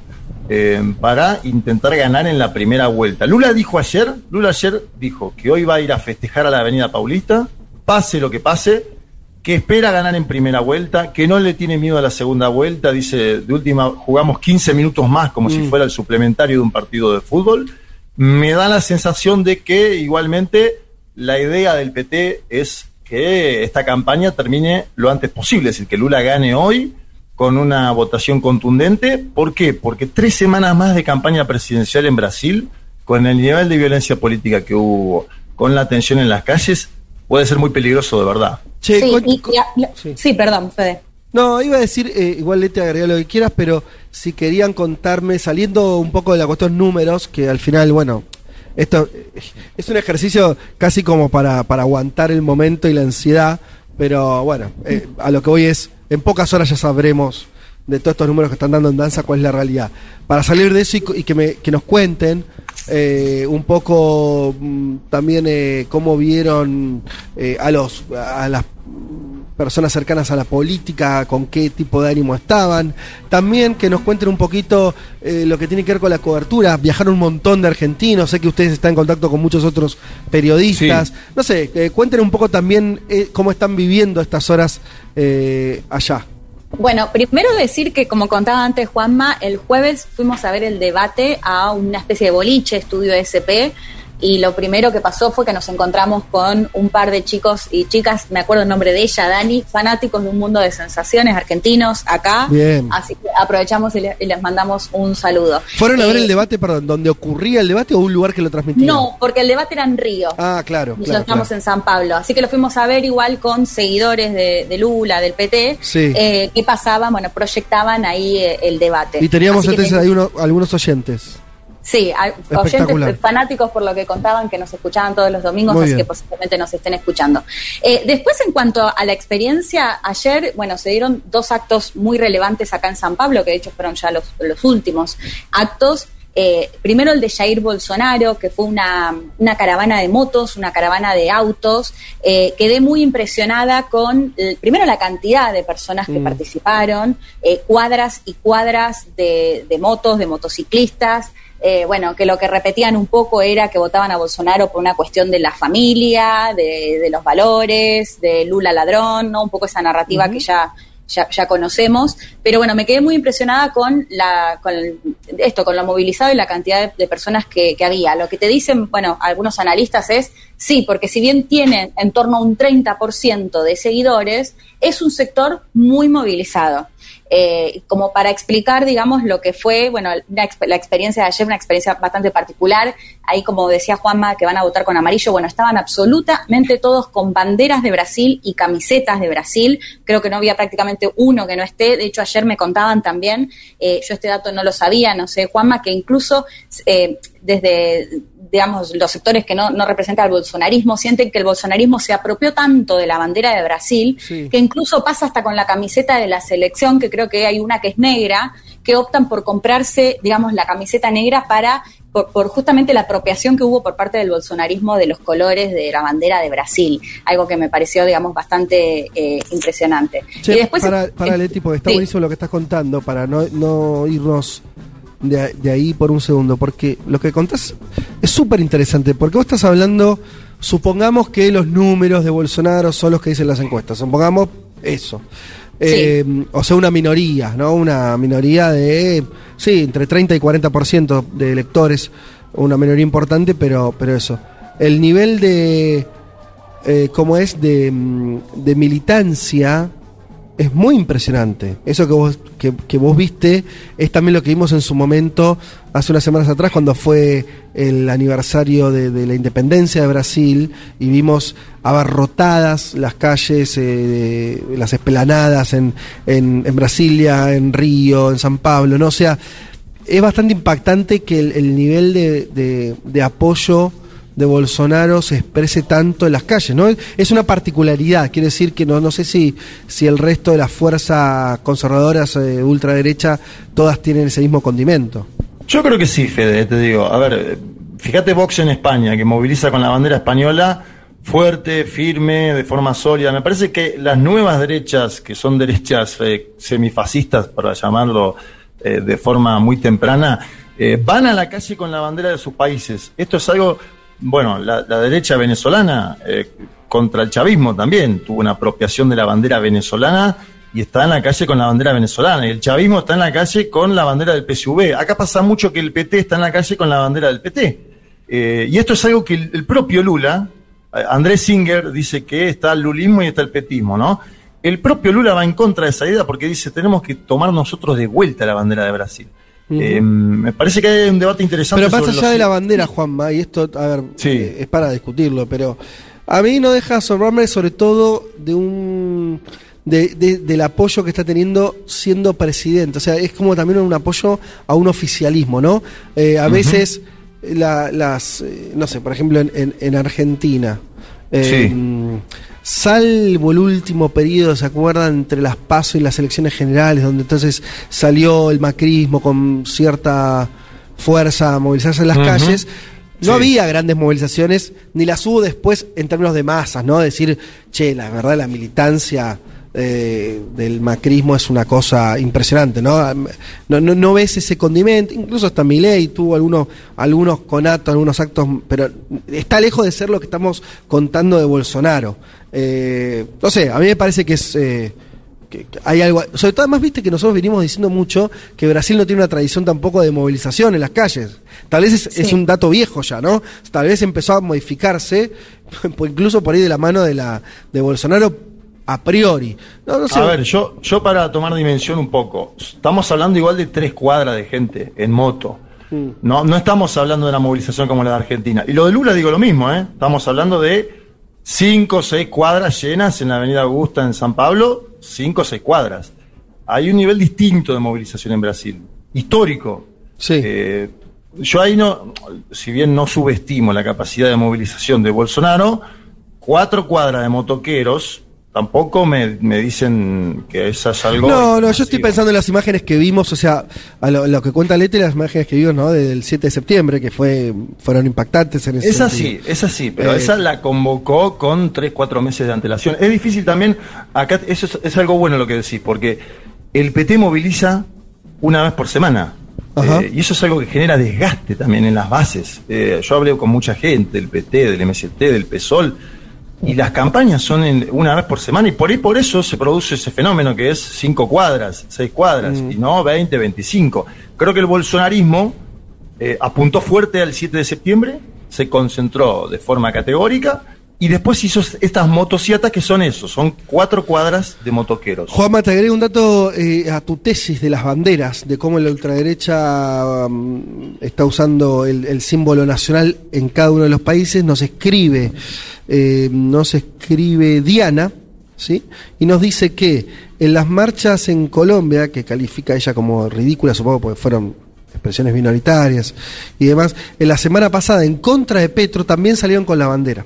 eh, para intentar ganar en la primera vuelta. Lula dijo ayer, Lula ayer dijo que hoy va a ir a festejar a la Avenida Paulista, pase lo que pase, que espera ganar en primera vuelta, que no le tiene miedo a la segunda vuelta, dice, de última jugamos 15 minutos más como si fuera el suplementario de un partido de fútbol. Me da la sensación de que igualmente la idea del PT es que esta campaña termine lo antes posible, es decir, que Lula gane hoy con una votación contundente. ¿Por qué? Porque tres semanas más de campaña presidencial en Brasil, con el nivel de violencia política que hubo, con la tensión en las calles, puede ser muy peligroso de verdad. Sí, sí, perdón, Fede. No, iba a decir, eh, igual le te agregar lo que quieras, pero si querían contarme, saliendo un poco de la cuestión números, que al final, bueno, esto es un ejercicio casi como para, para aguantar el momento y la ansiedad, pero bueno, eh, a lo que voy es, en pocas horas ya sabremos de todos estos números que están dando en danza cuál es la realidad. Para salir de eso y, que, me, que nos cuenten eh, un poco mm, también eh, cómo vieron a los a las personas cercanas a la política, con qué tipo de ánimo estaban. También que nos cuenten un poquito eh, lo que tiene que ver con la cobertura. Viajaron un montón de argentinos, sé que ustedes están en contacto con muchos otros periodistas. No sé, eh, cuenten un poco también eh, cómo están viviendo estas horas allá. Bueno, primero decir que, como contaba antes Juanma, el jueves fuimos a ver el debate a una especie de boliche, estudio SP, y lo primero que pasó fue que nos encontramos con un par de chicos y chicas, me acuerdo el nombre de ella, Dani, fanáticos de un mundo de sensaciones argentinos acá. Bien. Así que aprovechamos y, les mandamos un saludo. ¿Fueron a ver eh, el debate, perdón, donde ocurría el debate o un lugar que lo transmitía? No, porque el debate era en Río. Ah, claro. Y claro, estamos en San Pablo. Así que lo fuimos a ver igual con seguidores de, Lula, del PT. Sí. Eh, ¿Qué pasaban? Bueno, proyectaban ahí eh, el debate. Y teníamos antes ahí algunos oyentes. Sí, hay oyentes fanáticos por lo que contaban que nos escuchaban todos los domingos, así que posiblemente nos estén escuchando. Eh, después, en cuanto a la experiencia, ayer, bueno, se dieron dos actos muy relevantes acá en San Pablo, que de hecho fueron ya los, los últimos actos. Eh, primero el de Jair Bolsonaro, que fue una, una caravana de motos, una caravana de autos. Eh, quedé muy impresionada con, primero, la cantidad de personas que mm. participaron, cuadras y cuadras de, de motos, de motociclistas. Eh, bueno, que lo que repetían un poco era que votaban a Bolsonaro por una cuestión de la familia, de, los valores, de Lula ladrón, ¿no? Un poco esa narrativa que ya, ya, conocemos. Pero bueno, me quedé muy impresionada con la, con esto, con lo movilizado y la cantidad de, personas que, que, había. Lo que te dicen, bueno, algunos analistas es, sí, porque si bien tienen en torno a un 30% de seguidores, es un sector muy movilizado. Eh, como para explicar, digamos, lo que fue, bueno, la, experiencia de ayer, una experiencia bastante particular. Ahí, como decía Juanma, que van a votar con amarillo, bueno, estaban absolutamente todos con banderas de Brasil y camisetas de Brasil. Creo que no había prácticamente uno que no esté. De hecho, ayer me contaban también, eh, yo este dato no lo sabía, no sé, Juanma, que incluso eh, desde digamos, los sectores que no, no representan al bolsonarismo sienten que el bolsonarismo se apropió tanto de la bandera de Brasil que incluso pasa hasta con la camiseta de la selección, que creo que hay una que es negra, que optan por comprarse, digamos, la camiseta negra para por, justamente la apropiación que hubo por parte del bolsonarismo de los colores de la bandera de Brasil, algo que me pareció, digamos, bastante eh, impresionante. y después, para, para Leti, porque está buenísimo lo que estás contando, para no, no irnos de, ahí por un segundo, porque lo que contás es súper interesante, porque vos estás hablando, supongamos que los números de Bolsonaro son los que dicen las encuestas, supongamos eso. Eh, o sea, una minoría, ¿no? Una minoría de, sí, entre 30 y 40% de electores, una minoría importante, pero, pero eso. El nivel de, eh, ¿cómo es?, de, mm, de militancia es muy impresionante. Eso que vos, que, vos viste es también lo que vimos en su momento hace unas semanas atrás cuando fue el aniversario de, la independencia de Brasil y vimos abarrotadas las calles, eh, las esplanadas en, en, Brasilia, en Río, en San Pablo, ¿no? O sea, es bastante impactante que el, nivel de, de apoyo de Bolsonaro se exprese tanto en las calles, ¿no? Es una particularidad, quiere decir que no, no sé si, si el resto de las fuerzas conservadoras eh, ultraderecha todas tienen ese mismo condimento. Yo creo que sí, Fede, te digo. A ver, fíjate Vox en España, que moviliza con la bandera española fuerte, firme, de forma sólida. Me parece que las nuevas derechas, que son derechas eh, semifascistas, para llamarlo eh, de forma muy temprana, van a la calle con la bandera de sus países. Esto es algo bueno, la, derecha venezolana eh, contra el chavismo también tuvo una apropiación de la bandera venezolana y está en la calle con la bandera venezolana. Y el chavismo está en la calle con la bandera del PSV. Acá pasa mucho que el PT está en la calle con la bandera del PT. Eh, y esto es algo que el, propio Lula, eh, Andrés Singer, dice que está el lulismo y está el petismo, ¿no? El propio Lula va en contra de esa idea porque dice tenemos que tomar nosotros de vuelta la bandera de Brasil. Eh, me parece que hay un debate interesante. Pero sobre allá los- de la bandera, Juanma, y esto, a ver, Sí. eh, es para discutirlo, pero a mí no deja de asombrarme sobre todo de un de- de- del apoyo que está teniendo siendo presidente. O sea, es como también un apoyo a un oficialismo, ¿no? Eh, a veces la- las, no sé, por ejemplo en, en- en Argentina. eh, Salvo el último periodo, ¿se acuerdan? Entre las PASO y las elecciones generales, donde entonces salió el macrismo con cierta fuerza a movilizarse en las calles. No Sí. había grandes movilizaciones, ni las hubo después en términos de masas, ¿no? Decir, che, la verdad, la militancia eh, del macrismo es una cosa impresionante, ¿no? No, no, no ves ese condimento, incluso hasta Milei tuvo algunos, algunos conatos, algunos actos, pero está lejos de ser lo que estamos contando de Bolsonaro. Eh, no sé, a mí me parece que es... eh, que- que hay algo, sobre todo además viste que nosotros venimos diciendo mucho que Brasil no tiene una tradición tampoco de movilización en las calles. Tal vez es, es un dato viejo ya, ¿no? Tal vez empezó a modificarse, pues incluso por ahí de la mano de la de Bolsonaro a priori. No, no sé. A ver, yo, yo para tomar dimensión un poco, estamos hablando igual de tres cuadras de gente en moto. Mm. No, no estamos hablando de una movilización como la de Argentina. Y lo de Lula digo lo mismo, ¿eh? Estamos hablando de cinco o seis cuadras llenas en la Avenida Augusta en San Pablo, cinco o seis cuadras. Hay un nivel distinto de movilización en Brasil, histórico. Eh, yo ahí no, si bien no subestimo la capacidad de movilización de Bolsonaro, cuatro cuadras de motoqueros tampoco me, me dicen que eso es algo. No, no, yo estoy pensando en las imágenes que vimos, o sea, a lo, lo que cuenta Lete, las imágenes que vimos, ¿no? Del 7 de septiembre, que fue fueron impactantes en ese Es así, sentido. es así, pero Eh, esa la convocó con tres, cuatro meses de antelación. Es difícil también, acá eso es, es algo bueno lo que decís, porque el PT moviliza una vez por semana. Eh, y eso es algo que genera desgaste también en las bases. Eh, yo hablé con mucha gente del PT, del MST, del PSOL, y las campañas son en- una vez por semana, y por ahí por eso se produce ese fenómeno que es cinco cuadras, seis cuadras, Mm. y no 20, 25. Creo que el bolsonarismo eh, apuntó fuerte al 7 de septiembre, se concentró de forma categórica y después hizo estas motocietas que son eso, son cuatro cuadras de motoqueros. Juanma, te agrego un dato eh, a tu tesis de las banderas, de cómo la ultraderecha mm, está usando el, el símbolo nacional en cada uno de los países. Nos escribe, eh, nos escribe Diana, ¿sí? Y nos dice que en las marchas en Colombia, que califica ella como ridícula, supongo porque fueron expresiones minoritarias y demás, en la semana pasada en contra de Petro también salieron con la bandera.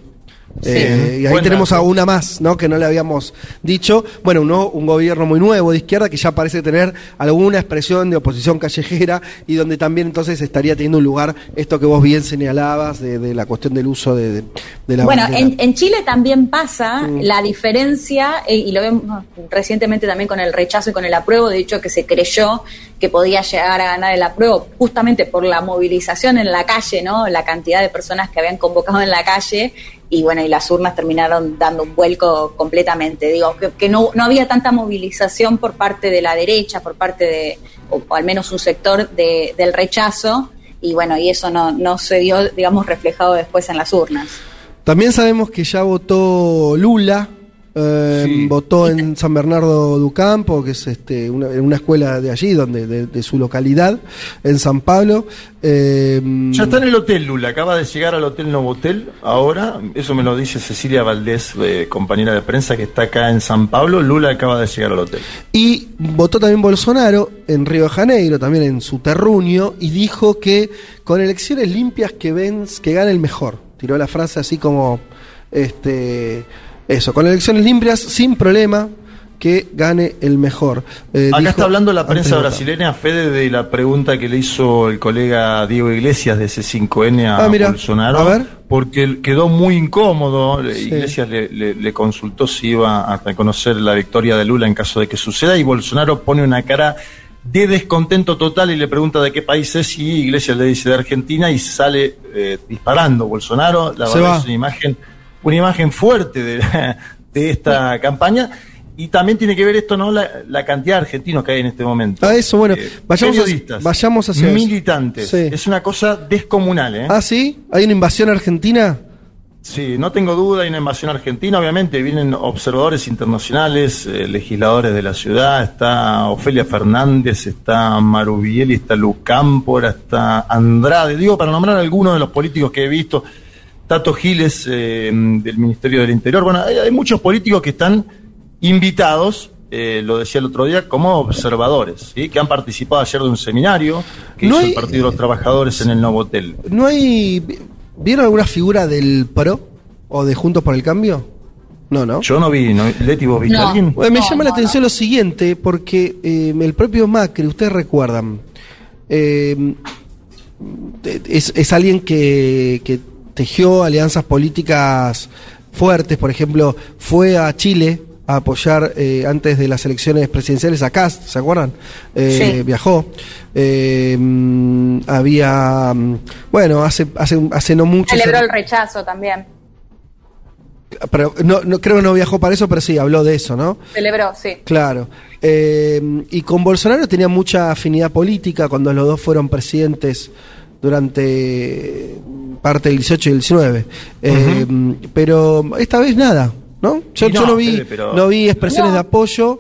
Eh, y ahí tenemos a una más, ¿no? Que no le habíamos dicho. Bueno, un, nuevo- un gobierno muy nuevo de izquierda que ya parece tener alguna expresión de oposición callejera y donde también entonces estaría teniendo un lugar esto que vos bien señalabas de, de la cuestión del uso de, de- de la Bueno, en Chile también pasa Mm. la diferencia, eh, y lo vemos recientemente también con el rechazo y con el apruebo, de hecho que se creyó que podía llegar a ganar el apruebo justamente por la movilización en la calle, ¿no? La cantidad de personas que habían convocado en la calle y bueno, y las urnas terminaron dando un vuelco completamente. Digo, que, que no, no había tanta movilización por parte de la derecha, por parte de, o, o al menos un sector de- del rechazo, y bueno, y eso no, no se dio, digamos, reflejado después en las urnas. También sabemos que ya votó Lula, eh, votó en San Bernardo do Campo, que es este, una, escuela de allí, donde de, de su localidad, en San Pablo. Eh, Ya está en el hotel Lula, acaba de llegar al hotel Novotel ahora, eso me lo dice Cecilia Valdés, eh, compañera de prensa que está acá en San Pablo, Lula acaba de llegar al hotel. Y votó también Bolsonaro en Río de Janeiro, también en su terruño, y dijo que con elecciones limpias que ven, que gane el mejor. Tiró la frase así como este eso, con elecciones limpias, sin problema, que gane el mejor. Eh, Acá dijo está hablando la prensa brasileña, Fede, de la pregunta que le hizo el colega Diego Iglesias de C5N a Ah, mira, Bolsonaro, a ver. porque quedó muy incómodo. Sí. Iglesias le, le- le consultó si iba a reconocer la victoria de Lula en caso de que suceda, y Bolsonaro pone una cara de descontento total y le pregunta de qué país es, y Iglesias le dice de Argentina, y sale eh, disparando Bolsonaro. La Se verdad va. es una imagen, una imagen fuerte de, de esta campaña. Y también tiene que ver esto, ¿no? La, la cantidad de argentinos que hay en este momento. Ah, eso, bueno, Eh, vayamos, a- vayamos hacia militantes. Sí. Es una cosa descomunal, ¿eh? Ah, sí, hay una invasión argentina. Sí, no tengo duda, hay una invasión argentina, obviamente, vienen observadores internacionales, eh, legisladores de la ciudad, está Ofelia Fernández, está Marubieli, está Lucámpora, está Andrade, digo, para nombrar algunos de los políticos que he visto, Tato Giles eh, del Ministerio del Interior, bueno, hay, hay muchos políticos que están invitados, eh, lo decía el otro día, como observadores, ¿sí? que han participado ayer de un seminario que No hizo hay- el Partido de los Trabajadores en el Novotel. ¿No hay. ¿Vieron alguna figura del PRO o de Juntos por el Cambio? No, ¿no? Yo no vi, no, Leti, ¿vos viste a alguien? Bueno, me No, llama la no, atención lo siguiente, porque eh, el propio Macri, ustedes recuerdan, eh, es, es alguien que, que tejió alianzas políticas fuertes, por ejemplo, fue a Chile a apoyar eh, antes de las elecciones presidenciales a Cast, ¿se acuerdan? Eh, Sí. Viajó. Eh, mm, había, mm, bueno, hace, hace, hace no mucho... Celebró se- el rechazo también. pero no, no, creo que no viajó para eso, pero sí, habló de eso, ¿no? Celebró, sí. Claro. Y con Bolsonaro tenía mucha afinidad política cuando los dos fueron presidentes durante parte del 18 y el 19. Eh, Pero esta vez nada, ¿no? Yo, Y yo no, no vi, Fede, pero- no vi expresiones No. de apoyo.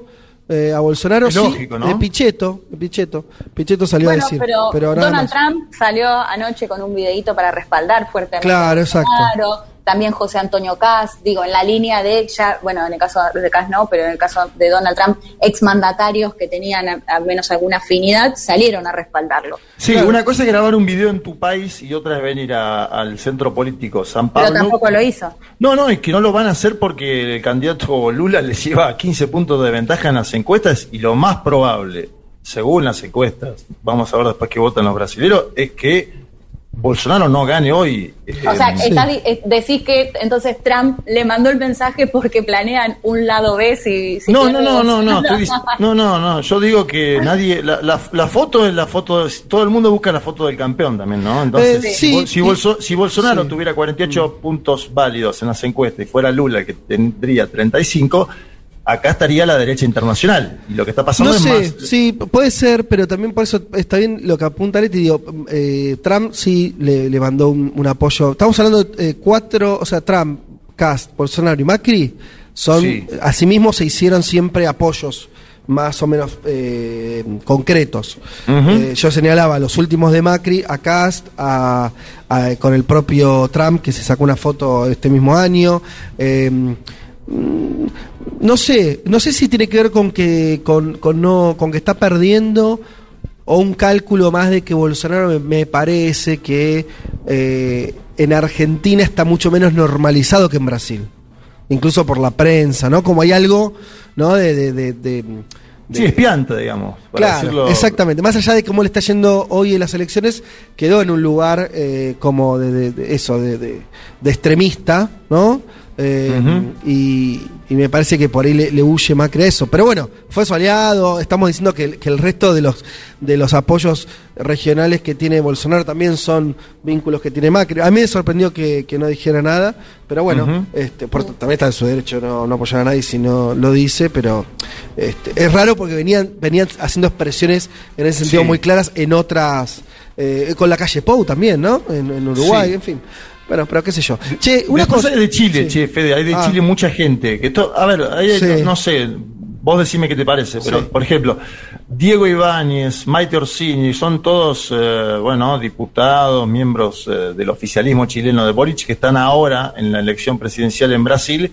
eh, a Bolsonaro Es sí, lógico, ¿no? de Pichetto, de Pichetto, Pichetto salió Bueno, a decir, pero, nada Donald más. Trump salió anoche con un videito para respaldar fuertemente. Claro, exacto. Bolsonaro. También José Antonio Kass, digo, en la línea de ya, bueno, en el caso de Kass no, pero en el caso de Donald Trump, exmandatarios que tenían al menos alguna afinidad salieron a respaldarlo. Sí, Claro. una cosa es grabar un video en tu país y otra es venir a- al centro político San Pero Pablo. tampoco lo hizo. No, no, es que no lo van a hacer porque el candidato Lula les lleva 15 puntos de ventaja en las encuestas y lo más probable, según las encuestas, vamos a ver después que votan los brasileños, es que Bolsonaro no gane hoy. O sea, Eh, está di- eh, decís que entonces Trump le mandó el mensaje porque planean un lado B si, si no, no, no, no, no, no, no, no, yo digo que nadie, la, la, la foto es la foto, de- todo el mundo busca la foto del campeón también, ¿no? Entonces, Eh, si, sí, si, y- Bolso- si Bolsonaro sí. tuviera 48 puntos válidos en las encuestas y fuera Lula que tendría 35, acá estaría la derecha internacional. Y lo que está pasando No es sé, más... sí, puede ser, pero también por eso está bien lo que apunta Leti. Digo, eh, Trump sí le, le mandó un, un apoyo. Estamos hablando de eh, cuatro, o sea, Trump, Cast, Bolsonaro y Macri son, Sí. asimismo se hicieron siempre apoyos más o menos eh, concretos. Eh, yo señalaba los últimos de Macri, a Cast, a, a- con el propio Trump, que se sacó una foto este mismo año. Eh, no sé, no sé si tiene que ver con que con, con no con que está perdiendo o un cálculo más de que Bolsonaro me, me parece que eh, en Argentina está mucho menos normalizado que en Brasil, incluso por la prensa, ¿no? Como hay algo, ¿no? De, de, de- de- de- Sí, espiante, digamos. para Claro, decirlo- exactamente. Más allá de cómo le está yendo hoy en las elecciones, quedó en un lugar eh, como de, de- de eso, de extremista, ¿no? Eh, y, y me parece que por ahí le, le huye Macri a eso. Pero bueno, fue su aliado. Estamos diciendo que, el- que el resto de los, de los apoyos regionales que tiene Bolsonaro también son vínculos que tiene Macri. A mí me sorprendió que, que no dijera nada, pero bueno, este, por- también está en su derecho no, no apoyar a nadie si no lo dice, pero este, es raro porque venían, venían haciendo expresiones en ese sentido Sí. muy claras en otras, eh, con la calle Pou también, ¿no? En, en Uruguay, Sí. en fin. Bueno, pero qué sé yo. Che, una Después cosa. hay de Chile, Sí. che, Fede, hay de Ah. Chile mucha gente. Que esto, a ver, hay- Sí. no, no sé, vos decime qué te parece, pero Sí. por ejemplo, Diego Ibáñez, Maite Orsini, son todos, eh, bueno, diputados, miembros eh, del oficialismo chileno de Boric, que están ahora en la elección presidencial en Brasil,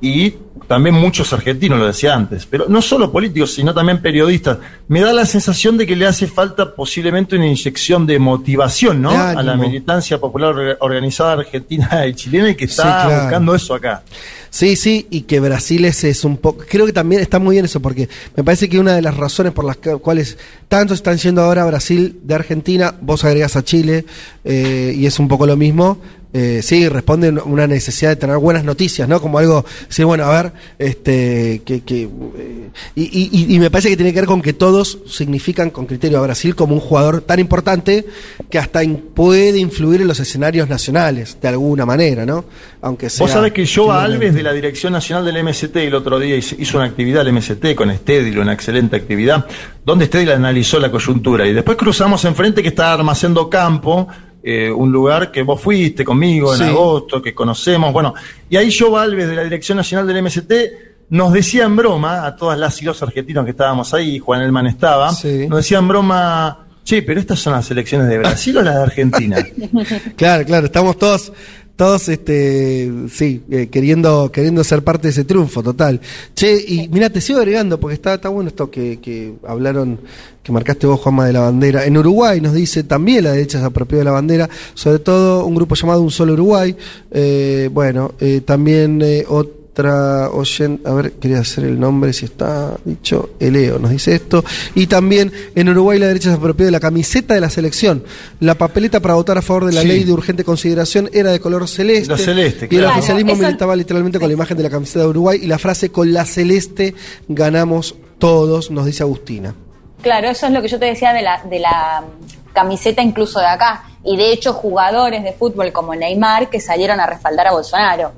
y también muchos argentinos, lo decía antes, pero no solo políticos, sino también periodistas. Me da la sensación de que le hace falta posiblemente una inyección de motivación, ¿no? A la militancia popular orga- organizada argentina y chilena y que está Sí, claro. buscando eso acá. Sí, sí, y que Brasil es, es un poco... Creo que también está muy bien eso, porque me parece que una de las razones por las cuales tantos están yendo ahora a Brasil de Argentina, vos agregás a Chile, eh, y es un poco lo mismo, eh, sí, responde a una necesidad de tener buenas noticias, ¿no? Como algo, decir, bueno, a ver, este, que... que eh, y, y- y me parece que tiene que ver con que todos significan con criterio a Brasil como un jugador tan importante que hasta in- puede influir en los escenarios nacionales, de alguna manera, ¿no? Aunque sea... Vos sabés que Joa tímidamente. Alves de la Dirección Nacional del MST el otro día hizo una actividad del MST con Stedil, una excelente actividad, donde Stedil analizó la coyuntura y después cruzamos enfrente que está Armacendo Campo eh, un lugar que vos fuiste conmigo en Sí. agosto, que conocemos. Bueno, y ahí yo, Valves, de la Dirección Nacional del MST, nos decía en broma a todas las y los argentinos que estábamos ahí, Juan Elman estaba, nos decía en broma, che, pero estas son las elecciones de Brasil o las de Argentina. Claro, claro, estamos todos, todos, este, sí, eh, queriendo, queriendo ser parte de ese triunfo total. Che, y mira, te sigo agregando, porque está, está bueno esto que, que hablaron, que marcaste vos, Juanma, de la bandera. En Uruguay nos dice también la derecha se apropió de la bandera, sobre todo un grupo llamado Un Solo Uruguay. Eh, bueno, eh, también eh, otra oyente, a ver, quería hacer el nombre, si está dicho, Eleo nos dice esto. Y también en Uruguay la derecha se apropió de la camiseta de la selección. La papeleta para votar a favor de la Sí. ley de urgente consideración era de color celeste. La celeste, Y el claro. oficialismo militaba literalmente con la imagen de la camiseta de Uruguay y la frase con la celeste ganamos todos, nos dice Agustina. Claro, eso es lo que yo te decía de la, de la camiseta incluso de acá. Y de hecho jugadores de fútbol como Neymar que salieron a respaldar a Bolsonaro.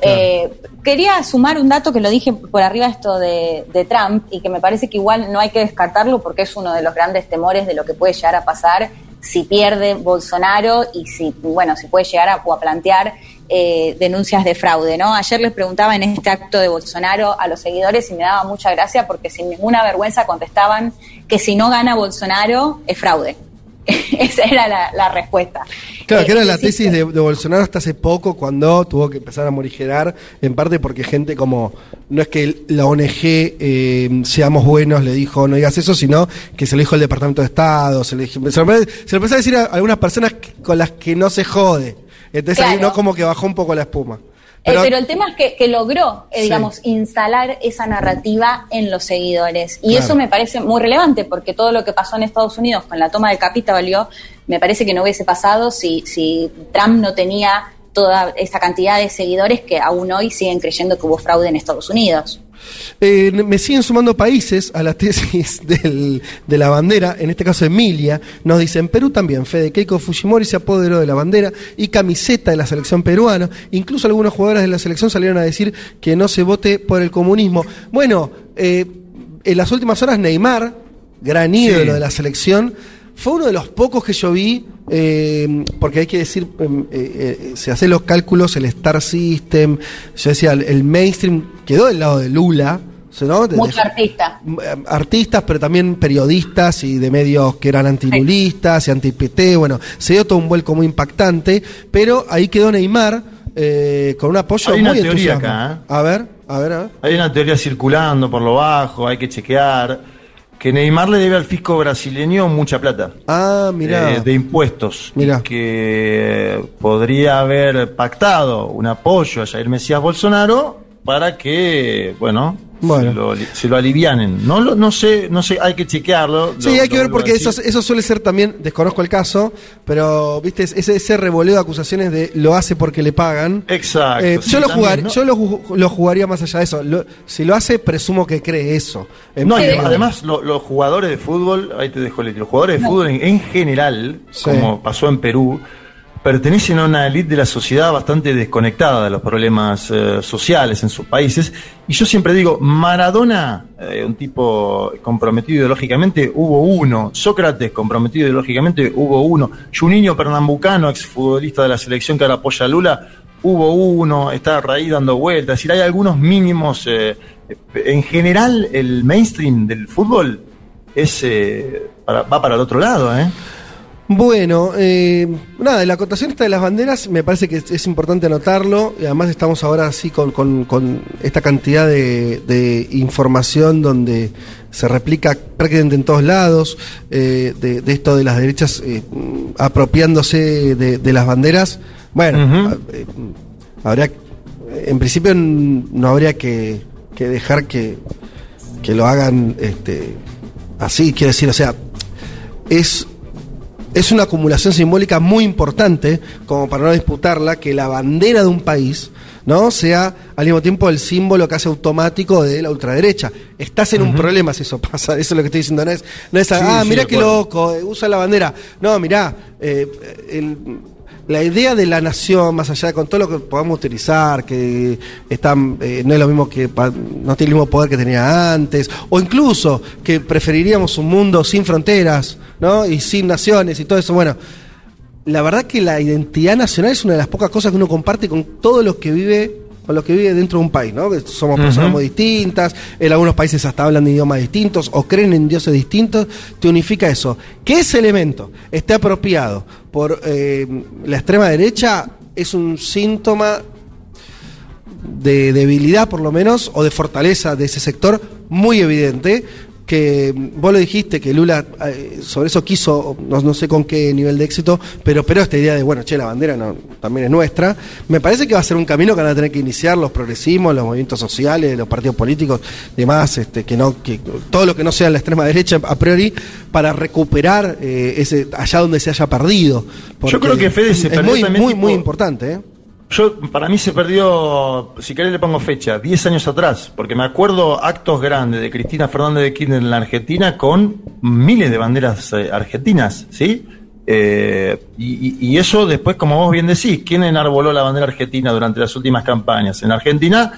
Eh, quería sumar un dato que lo dije por arriba esto de, de Trump y que me parece que igual no hay que descartarlo porque es uno de los grandes temores de lo que puede llegar a pasar si pierde Bolsonaro y si, bueno, si puede llegar a, a plantear eh, denuncias de fraude, ¿no? Ayer les preguntaba en este acto de Bolsonaro a los seguidores y me daba mucha gracia porque sin ninguna vergüenza contestaban que si no gana Bolsonaro es fraude. Esa era la, la respuesta. Claro, Eh, que era la tesis de, de Bolsonaro hasta hace poco, cuando tuvo que empezar a morigerar, en parte porque gente como, no es que la ONG eh, Seamos Buenos le dijo no digas eso, sino que se lo dijo el Departamento de Estado, se, le, dijo- se, lo, se lo empezó a decir a algunas personas con las que no se jode. Entonces ahí no como que bajó un poco la espuma. Eh, Pero, el tema es que, que logró, eh, Sí. digamos, instalar esa narrativa en los seguidores. Y Claro. eso me parece muy relevante, porque todo lo que pasó en Estados Unidos con la toma del Capitolio, me parece que no hubiese pasado si, si Trump no tenía toda esa cantidad de seguidores que aún hoy siguen creyendo que hubo fraude en Estados Unidos. Eh, me siguen sumando países a la tesis del- de la bandera, en este caso Emilia, nos dice, en Perú también, Fede Keiko Fujimori se apoderó de la bandera y camiseta de la selección peruana, incluso algunos jugadores de la selección salieron a decir que no se vote por el comunismo. Bueno, eh, en las últimas horas Neymar, gran ídolo Sí. de la selección, fue uno de los pocos que yo vi, eh, porque hay que decir, eh, eh, se hacen los cálculos, el Star System, yo decía, el, el mainstream quedó del lado de Lula, ¿no? De- Mucho de- artista. eh, artistas, pero también periodistas y de medios que eran antilulistas y anti-PT, bueno, se dio todo un vuelco muy impactante, pero ahí quedó Neymar eh, con un apoyo Hay una muy teoría entusiasmo. acá, ¿eh? A ver, a ver, a ver. Hay una teoría circulando por lo bajo, hay que chequear. Que Neymar le debe al fisco brasileño mucha plata. Ah, mirá. eh, de impuestos. Mirá. Y que podría haber pactado un apoyo a Jair Mesías Bolsonaro para que, bueno, Bueno. Se, lo, se lo alivianen. No, lo- no sé, no sé, hay que chequearlo. Sí, lo- hay que lo ver porque eso, eso suele ser también, desconozco el caso, pero viste, ese, ese revoleo de acusaciones de lo hace porque le pagan. Exacto. Eh, sí, yo lo, también, jugar, ¿no? yo lo, ju- lo jugaría más allá de eso. Lo- si lo hace, presumo que cree eso. No, y además lo- los jugadores de fútbol, ahí te dejo el los jugadores de fútbol en, en general, Sí. como pasó en Perú, pertenecen a una élite de la sociedad bastante desconectada de los problemas eh, sociales en sus países. Y yo siempre digo, Maradona, eh, un tipo comprometido ideológicamente, hubo uno. Sócrates, comprometido ideológicamente, hubo uno. Juninho Pernambucano, exfutbolista de la selección que ahora apoya a Lula, hubo uno. Está Raí dando vueltas. Es decir, hay algunos mínimos. eh, en general, el mainstream del fútbol es eh, para- va para el otro lado, ¿eh? Bueno, eh, nada, la acotación esta de las banderas me parece que es, es importante anotarlo y además estamos ahora así con, con- con esta cantidad de, de información donde se replica prácticamente en todos lados eh, de, de esto de las derechas eh, apropiándose de, de las banderas. Bueno, eh, habría, en principio no habría que, que dejar que, que lo hagan este, así, quiero decir, o sea, es es una acumulación simbólica muy importante, como para no disputarla, que la bandera de un país no sea al mismo tiempo el símbolo casi automático de la ultraderecha. Estás en un problema si eso pasa, eso es lo que estoy diciendo, no es, no es Sí, ah, sí, de qué loco, eh, usa la bandera. No, mirá, eh, el- la idea de la nación, más allá de con todo lo que podamos utilizar, que están, eh, no es lo mismo que no tiene el mismo poder que tenía antes, o incluso que preferiríamos un mundo sin fronteras, ¿no? Y sin naciones y todo eso. Bueno, la verdad que la identidad nacional es una de las pocas cosas que uno comparte con todo lo que vive con lo que vive dentro de un país, ¿no? Que Somos personas muy distintas, en algunos países hasta hablan de idiomas distintos o creen en dioses distintos, te unifica eso. Que ese elemento esté apropiado por eh, la extrema derecha es un síntoma de debilidad por lo menos o de fortaleza de ese sector muy evidente que vos lo dijiste que Lula eh, sobre eso quiso no, no sé con qué nivel de éxito pero pero esta idea de bueno che la bandera no, también es nuestra me parece que va a ser un camino que van a tener que iniciar los progresismos los movimientos sociales los partidos políticos demás este que no que todo lo que no sea la extrema derecha a priori para recuperar eh, ese allá donde se haya perdido Yo creo que Fede se es muy también muy tipo- muy importante ¿eh? Yo, para mí se perdió, si querés le pongo fecha, 10 años atrás, porque me acuerdo actos grandes de Cristina Fernández de Kirchner en la Argentina con miles de banderas eh, argentinas, ¿sí? Eh, y, y- eso después, como vos bien decís, ¿quién enarboló la bandera argentina durante las últimas campañas? En Argentina,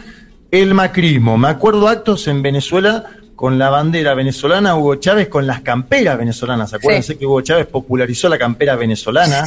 el macrismo. Me acuerdo actos en Venezuela con la bandera venezolana, Hugo Chávez con las camperas venezolanas. Acuérdense que Hugo Chávez popularizó la campera venezolana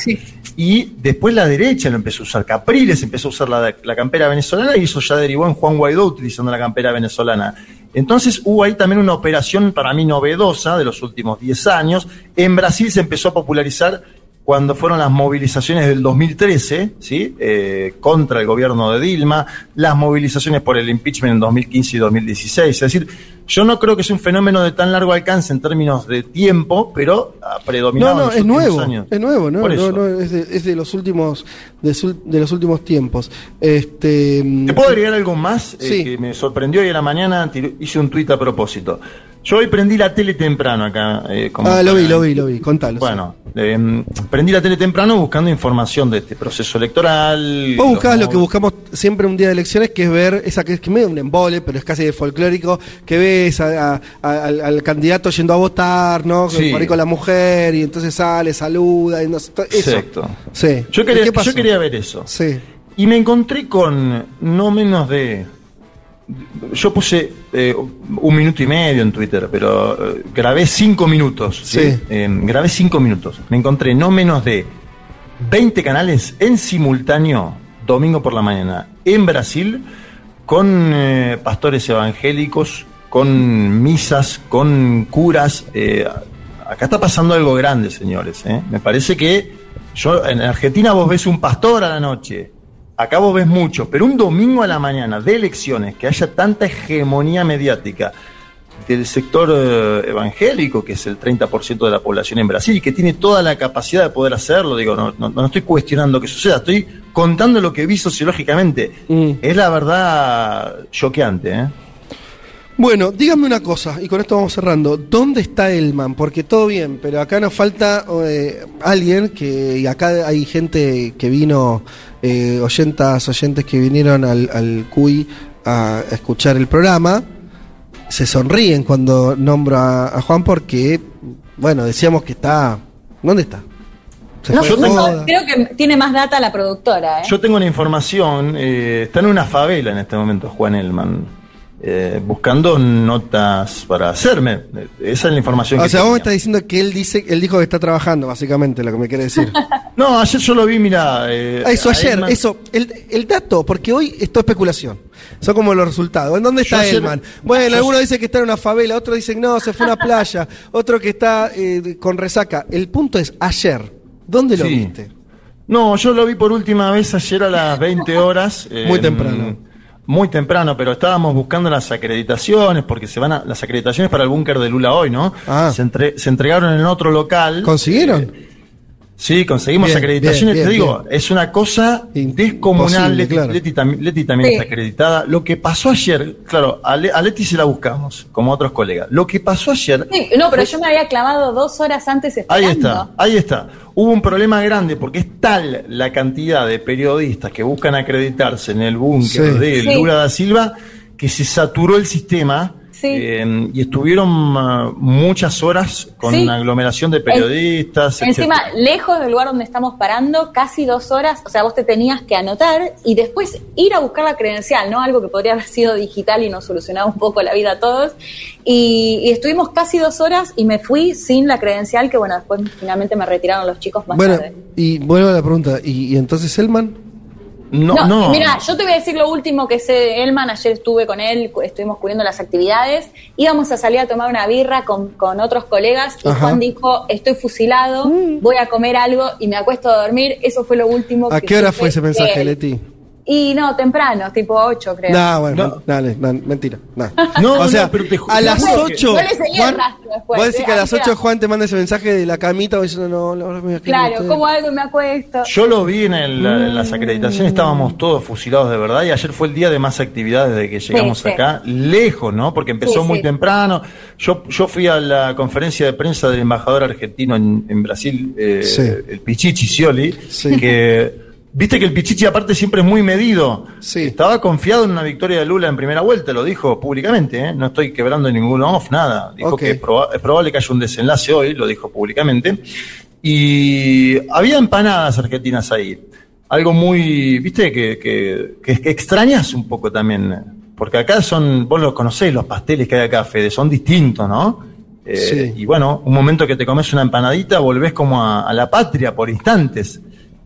y después la derecha lo empezó a usar. Capriles empezó a usar la, la campera venezolana y eso ya derivó en Juan Guaidó utilizando la campera venezolana. Entonces hubo ahí también una operación para mí novedosa de los últimos 10 años. En Brasil se empezó a popularizar cuando fueron las movilizaciones del 2013, ¿sí? Eh, contra el gobierno de Dilma, las movilizaciones por el impeachment en 2015 y 2016. Es decir, yo no creo que sea un fenómeno de tan largo alcance en términos de tiempo, pero ha predominado No, no, en los es últimos nuevo, años. es nuevo, no, no, no, es, de, es de los últimos de, sul- de los últimos tiempos. Este, ¿Te puedo agregar algo más eh, Sí. que me sorprendió hoy a la mañana? hice un tuit a propósito. Yo hoy prendí la tele temprano acá. eh, como Ah, lo vi, lo vi, lo vi, contalo. Bueno, eh, prendí la tele temprano buscando información de este proceso electoral. Vos buscabas los lo que buscamos siempre un día de elecciones, que es ver esa que es que medio un embole, pero es casi de folclórico, que ves a- a- a- al, al candidato yendo a votar, ¿no? Sí. Por ahí con la mujer, y entonces sale, saluda, y no eso. Exacto. Sí. Yo ¿Y quería, yo quería ver eso. Sí. Y me encontré con no menos de. Yo puse eh, un minuto y medio en Twitter, pero eh, grabé cinco minutos. ¿sí? Sí. Eh, grabé cinco minutos. Me encontré no menos de 20 canales en simultáneo, domingo por la mañana, en Brasil, con eh, pastores evangélicos, con misas, con curas. eh, acá está pasando algo grande, señores. ¿eh? Me parece que yo en Argentina vos ves un pastor a la noche. Acá vos ves muchos, pero un domingo a la mañana de elecciones, que haya tanta hegemonía mediática del sector eh, evangélico, que es el 30% de la población en Brasil, y que tiene toda la capacidad de poder hacerlo, digo, no, no, no estoy cuestionando que suceda, estoy contando lo que vi sociológicamente. Es la verdad choqueante, ¿eh? Bueno, dígame una cosa, y con esto vamos cerrando. ¿Dónde está Elman? Porque todo bien, pero acá nos falta eh, alguien que. Y acá hay gente que vino, eh, oyentas, oyentes que vinieron al, al CUI a escuchar el programa. Se sonríen cuando nombro a, a Juan porque, bueno, decíamos que está. ¿Dónde está? No, creo que tiene más data la productora, ¿eh? Yo tengo una información, eh, está en una favela en este momento Juan Elman, eh, buscando notas para hacerme. Esa es la información O que sea, vos me estás diciendo que él dice, él dijo que está trabajando, básicamente, lo que me quiere decir. No, ayer yo lo vi, mira. eh, Eso ayer, eso, el, el dato, porque hoy esto es especulación. Son como los resultados. ¿En dónde está Elman? Bueno, yo algunos dicen que está en una favela, otros dicen no, se fue a una playa, otro que está eh, con resaca. El punto es ayer. ¿Dónde lo Sí. viste? No, yo lo vi por última vez ayer a las 20 horas. Muy temprano. Muy temprano, pero estábamos buscando las acreditaciones, porque se van a, las acreditaciones para el búnker de Lula hoy, ¿no? Se, entre- se entregaron en otro local. Ah. ¿Consiguieron? Sí, conseguimos Bien, acreditaciones, bien, te bien, digo, es una cosa descomunal. Leti, claro. Leti tam- Leti también Sí. está acreditada. Lo que pasó ayer, claro, a, Le- a Leti se la buscamos, como otros colegas. Lo que pasó ayer Sí, no, pero yo me había clavado dos horas antes Ahí esperando. está, ahí está. Hubo un problema grande porque es tal la cantidad de periodistas que buscan acreditarse en el búnker Sí. de Sí. Lula da Silva que se saturó el sistema Sí. eh, y estuvieron ah, muchas horas con Sí. una aglomeración de periodistas. Encima, lejos del lugar donde estamos parando, casi dos horas, o sea, vos te tenías que anotar y después ir a buscar la credencial, ¿no? Algo que podría haber sido digital y nos solucionaba un poco la vida a todos. Y, y estuvimos casi dos horas y me fui sin la credencial, que bueno, después finalmente me retiraron los chicos más Bueno, tarde. y vuelvo a la pregunta. ¿Y, y entonces Elman? No, No, mira, yo te voy a decir lo último que sé de Elman. Ayer estuve con él, estuvimos cubriendo las actividades. Íbamos a salir a tomar una birra con, con otros colegas y Ajá. Juan dijo: Estoy fusilado, voy a comer algo y me acuesto a dormir. Eso fue lo último ¿A que qué hora fue ese mensaje, él. Leti? Y no, temprano, tipo 8, creo. No, bueno, dale, no, mentira. No, No, o no, sea, pero te a las juro que- 8. No le rastro después, vos decís eh, que a las ahí 8 queda. Juan te manda ese mensaje de la camita, diciendo, no, la verdad me Claro, como algo me acuesto. Yo lo vi en, el- en las acreditaciones, estábamos todos fusilados de verdad y ayer fue el día de más actividades desde que llegamos sí. acá, lejos, ¿no? Porque empezó Sí, muy sí. temprano. Yo, yo fui a la conferencia de prensa del embajador argentino en, en Brasil, eh, Sí. el Pichichi Scioli, Sí. que viste que el Pichichi aparte siempre es muy medido. Sí. Estaba confiado en una victoria de Lula en primera vuelta, lo dijo públicamente, ¿eh? no estoy quebrando ningún off, nada. Dijo que es, proba- es probable que haya un desenlace hoy, lo dijo públicamente. Y había empanadas argentinas ahí. Algo muy, viste, que, que, que- que extrañas un poco también. Porque acá son, vos los conocés, los pasteles que hay acá, Fede, son distintos, ¿no? Eh, Sí. Y bueno, un momento que te comes una empanadita, volvés como a, a la patria por instantes.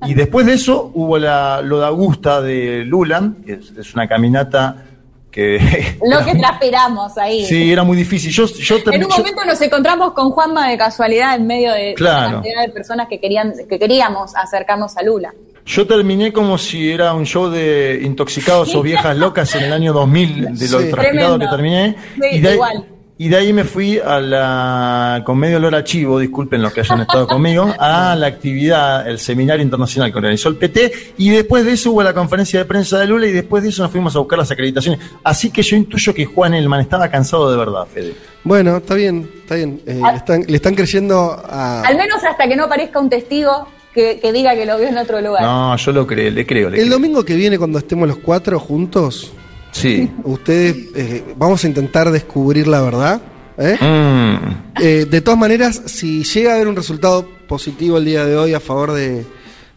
Y después de eso hubo la, lo de Augusta de Lula, que es, es una caminata que... Lo que transpiramos ahí. sí, era muy difícil. Yo, yo En un yo- momento nos encontramos con Juanma de casualidad en medio de Claro. una cantidad de personas que querían que queríamos acercarnos a Lula. Yo terminé como si era un show de intoxicados o viejas locas en el año 2000, de lo Sí. transpirado Tremendo. que terminé. Sí, y, de ahí, igual. Y de ahí me fui a la, con medio olor a chivo, disculpen los que hayan estado conmigo, a la actividad, el seminario internacional que organizó el PT. Y después de eso hubo la conferencia de prensa de Lula y después de eso nos fuimos a buscar las acreditaciones. Así que yo intuyo que Juan Elman estaba cansado de verdad, Fede. Bueno, está bien, está bien. Eh, le, están, le están creyendo a... Al menos hasta que no aparezca un testigo que, que diga que lo vio en otro lugar. No, yo lo creo, le creo, le El creo. domingo que viene, cuando estemos los cuatro juntos, Sí. ustedes eh, vamos a intentar descubrir la verdad. ¿eh? Mm. Eh, de todas maneras, si llega a haber un resultado positivo el día de hoy a favor de,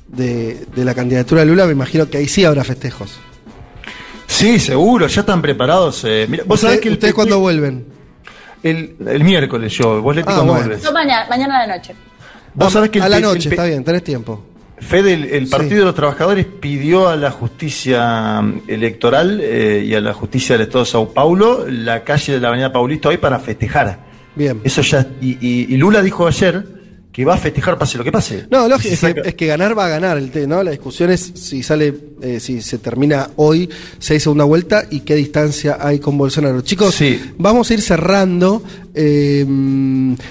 de- de la candidatura de Lula, me imagino que ahí sí habrá festejos. Sí, seguro, ya están preparados. eh. Mira, vos sabés ¿Usted- que el ¿Ustedes cuándo vuelven? El, el miércoles yo, vos Leti Ah, cuándo bueno. Yo mañana, mañana a la noche. Vos sabés que el a la noche, está bien, tenés tiempo. Fede, el, el Sí. Partido de los Trabajadores pidió a la justicia mm, electoral eh, y a la justicia del Estado de Sao Paulo la calle de la Avenida Paulista hoy para festejar. Bien. Eso ya. Y, y- y Lula dijo ayer que va a festejar pase lo que pase. No, lógico, es, se que, saca- es que ganar va a ganar, el té, ¿no? La discusión es si sale, eh, si se termina hoy, si hay segunda vuelta y qué distancia hay con Bolsonaro. Chicos, Sí. vamos a ir cerrando. Eh,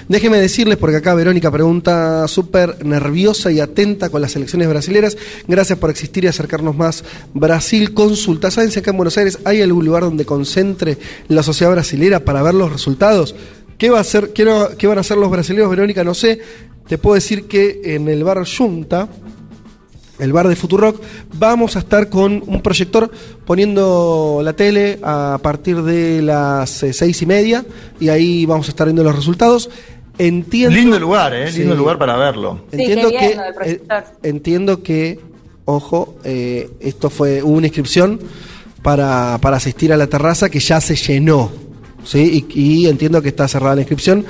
déjenme decirles, porque acá Verónica pregunta súper nerviosa y atenta con las elecciones brasileras. Gracias por existir y acercarnos más. Brasil consulta. ¿Saben si acá en Buenos Aires hay algún lugar donde concentre la sociedad brasilera para ver los resultados? ¿Qué, va a hacer, qué, no- qué van a hacer los brasileños, Verónica? No sé. Te puedo decir que en el bar Junta, el bar de Futurock, vamos a estar con un proyector poniendo la tele a partir de las eh, seis y media y ahí vamos a estar viendo los resultados. Entiendo, Lindo lugar, ¿eh? Sí. Lindo lugar para verlo. Sí, entiendo que eh, entiendo que ojo eh, esto fue hubo una inscripción para, para asistir a la terraza que ya se llenó sí y, y entiendo que está cerrada la inscripción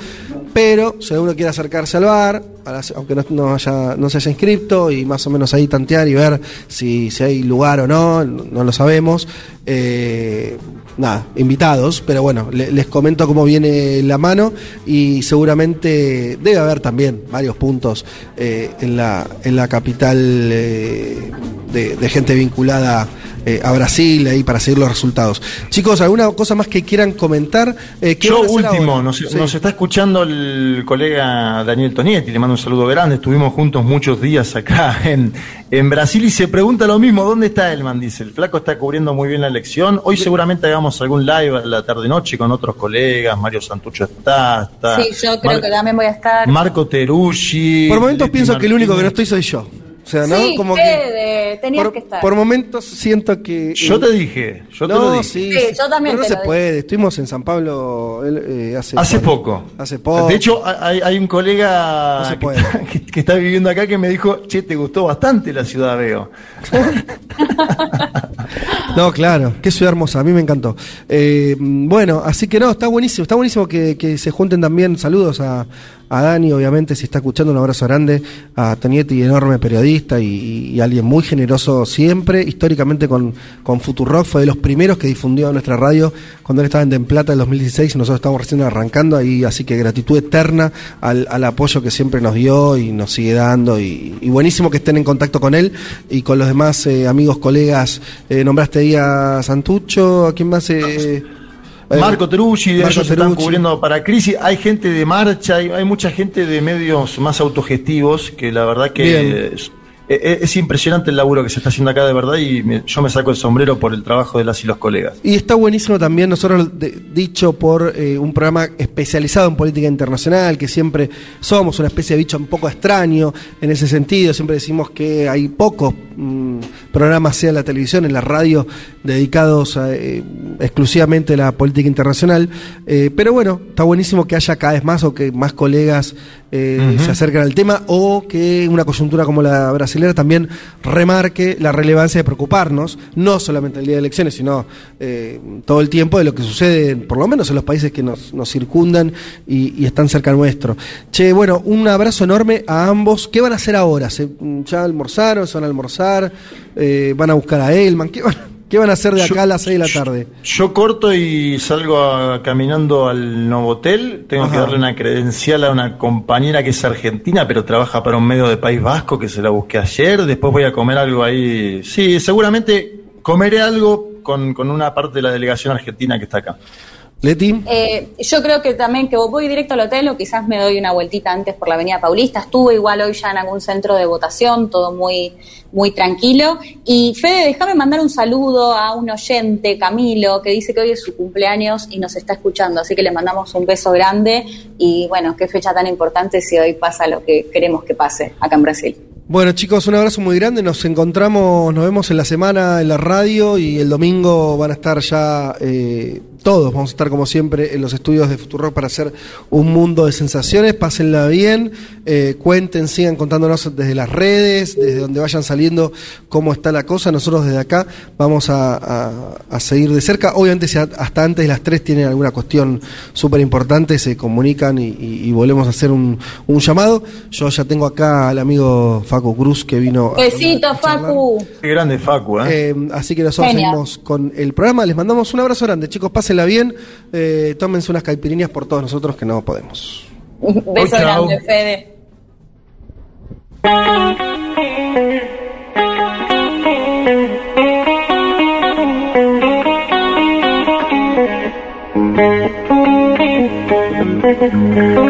pero si alguno quiere acercarse al bar aunque no, no haya, no se haya inscripto y más o menos ahí tantear y ver si, si hay lugar o no no, no lo sabemos eh, nada invitados pero bueno le- les comento cómo viene la mano y seguramente debe haber también varios puntos eh, en la en la capital eh, de, de gente vinculada eh, a Brasil ahí para seguir los resultados. Chicos alguna cosa más que quieran comentar Eh, ¿qué Yo último, nos, Sí. nos está escuchando el colega Daniel Tonietti, le mando un saludo grande, estuvimos juntos muchos días acá en, en Brasil y se pregunta lo mismo, ¿dónde está Elman? Dice, el flaco está cubriendo muy bien la elección, hoy seguramente hagamos algún live a la tarde-noche con otros colegas, Mario Santucho está, está Sí, yo creo Mar- que también voy a estar. Marco Teruggi. por momentos Leti pienso que el único que no estoy soy yo O sea, ¿no? Sí, Como que tenías por, que estar. por momentos siento que. Yo te dije, yo te no, lo dije. Sí, Sí, yo también Pero no te se lo puede. Estuvimos en San Pablo eh, hace, Hace poco. Hace poco. De hecho, hay, hay un colega No se que, puede. está, que- que está viviendo acá que me dijo, che, te gustó bastante la ciudad, veo. No, claro, qué ciudad hermosa, a mí me encantó. Eh, bueno, así que no, está buenísimo, está buenísimo que, que se junten también. Saludos a, a Dani, obviamente, si está escuchando, un abrazo grande. A Tonietti, enorme periodista y, y alguien muy generoso siempre, históricamente con, con Futurock, fue de los primeros que difundió nuestra radio cuando él estaba en Den Plata en 2016 y nosotros estamos recién arrancando ahí, así que gratitud eterna al, al apoyo que siempre nos dio y nos sigue dando y, y buenísimo que estén en contacto con él y con los demás eh, amigos, colegas. Eh, nombraste ahí a Santucho, ¿a quién más? Eh, Marco Terucci, de Marco ellos están Terucci. cubriendo para crisis. Hay gente de marcha, hay, hay mucha gente de medios más autogestivos que la verdad que Bien. Es, es- es impresionante el laburo que se está haciendo acá de verdad y yo me saco el sombrero por el trabajo de las y los colegas. Y está buenísimo también, nosotros dicho por eh, un programa especializado en política internacional, que siempre somos una especie de bicho un poco extraño en ese sentido, siempre decimos que hay pocos mm, programas, sea en la televisión, en la radio, dedicados eh, exclusivamente a la política internacional, Eh, pero bueno, está buenísimo que haya cada vez más o que más colegas eh, se acerquen al tema o que una coyuntura como la brasilera también remarque la relevancia de preocuparnos, no solamente el día de elecciones, sino eh, todo el tiempo de lo que sucede, por lo menos en los países que nos, nos circundan y, y están cerca nuestro. Che, bueno, un abrazo enorme a ambos. ¿Qué van a hacer ahora? ¿Se, ¿Ya almorzaron? ¿Se van a almorzar? Eh, ¿Van a buscar a Elman? ¿Qué van, qué van a hacer de acá a las 6 de la tarde? Yo corto y salgo a- caminando al Novotel. Tengo que darle una credencial a una compañera que es argentina, pero trabaja para un medio de País Vasco que se la busqué ayer. Después voy a comer algo ahí. Sí, seguramente comeré algo con, con una parte de la delegación argentina que está acá. Leti. Eh, yo creo que también que voy directo al hotel o quizás me doy una vueltita antes por la Avenida Paulista. Estuve igual hoy ya en algún centro de votación, todo muy, muy tranquilo. Y Fede, déjame mandar un saludo a un oyente, Camilo, que dice que hoy es su cumpleaños y nos está escuchando. Así que le mandamos un beso grande y bueno, qué fecha tan importante si hoy pasa lo que queremos que pase acá en Brasil. Bueno chicos, un abrazo muy grande, nos encontramos, nos vemos en la semana en la radio y el domingo van a estar ya eh, todos, vamos a estar como siempre en los estudios de Futuro para hacer un mundo de sensaciones, pásenla bien, eh, cuenten, sigan contándonos desde las redes, desde donde vayan saliendo cómo está la cosa, nosotros desde acá vamos a, seguir de cerca, obviamente si hasta antes las 3 tienen alguna cuestión súper importante, se comunican y, volvemos a hacer un, un llamado, yo ya tengo acá al amigo Facu Cruz que vino a- Besito, Facu. Qué grande Facu, ¿eh? eh, así que nosotros Genial. seguimos con el programa. Les mandamos un abrazo grande, chicos. Pásenla bien. Eh, tómense unas caipirinhas por todos nosotros que no podemos. Beso chau. grande, Fede. Un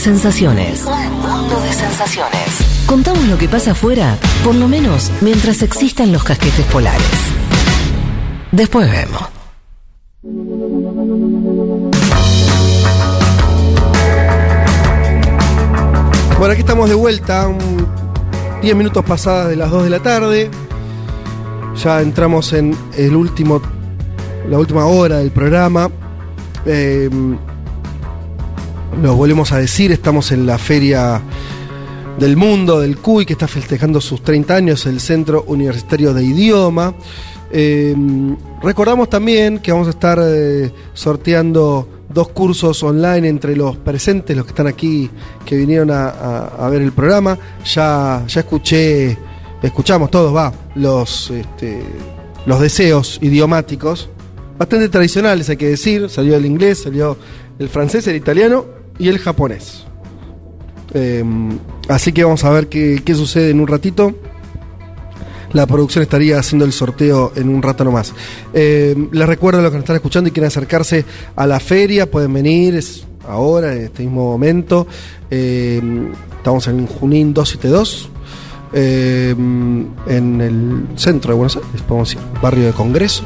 sensaciones. Un mundo de sensaciones. Contamos lo que pasa afuera, por lo menos mientras existan los casquetes polares. Después vemos. Bueno, aquí estamos de vuelta. un 10 minutos pasadas de las 2 de la tarde. Ya entramos en el último, la última hora del programa. Eh, nos volvemos a decir, estamos en la feria del mundo del CUI que está festejando sus 30 años, el Centro Universitario de Idioma. Eh, recordamos también que vamos a estar eh, sorteando dos cursos online entre los presentes, los que están aquí, que vinieron a ver el programa. Ya, ya escuché, escuchamos todos, va, los, este, los deseos idiomáticos, bastante tradicionales hay que decir, salió el inglés, salió el francés, el italiano y el japonés. Eh, así que vamos a ver qué, qué sucede en un ratito. La producción estaría haciendo el sorteo en un rato nomás. Eh, les recuerdo a los que nos están escuchando y quieren acercarse a la feria, pueden venir, es ahora, en este mismo momento. Eh, estamos en Junín 272, eh, en el centro de Buenos Aires, podemos decir, barrio de Congreso.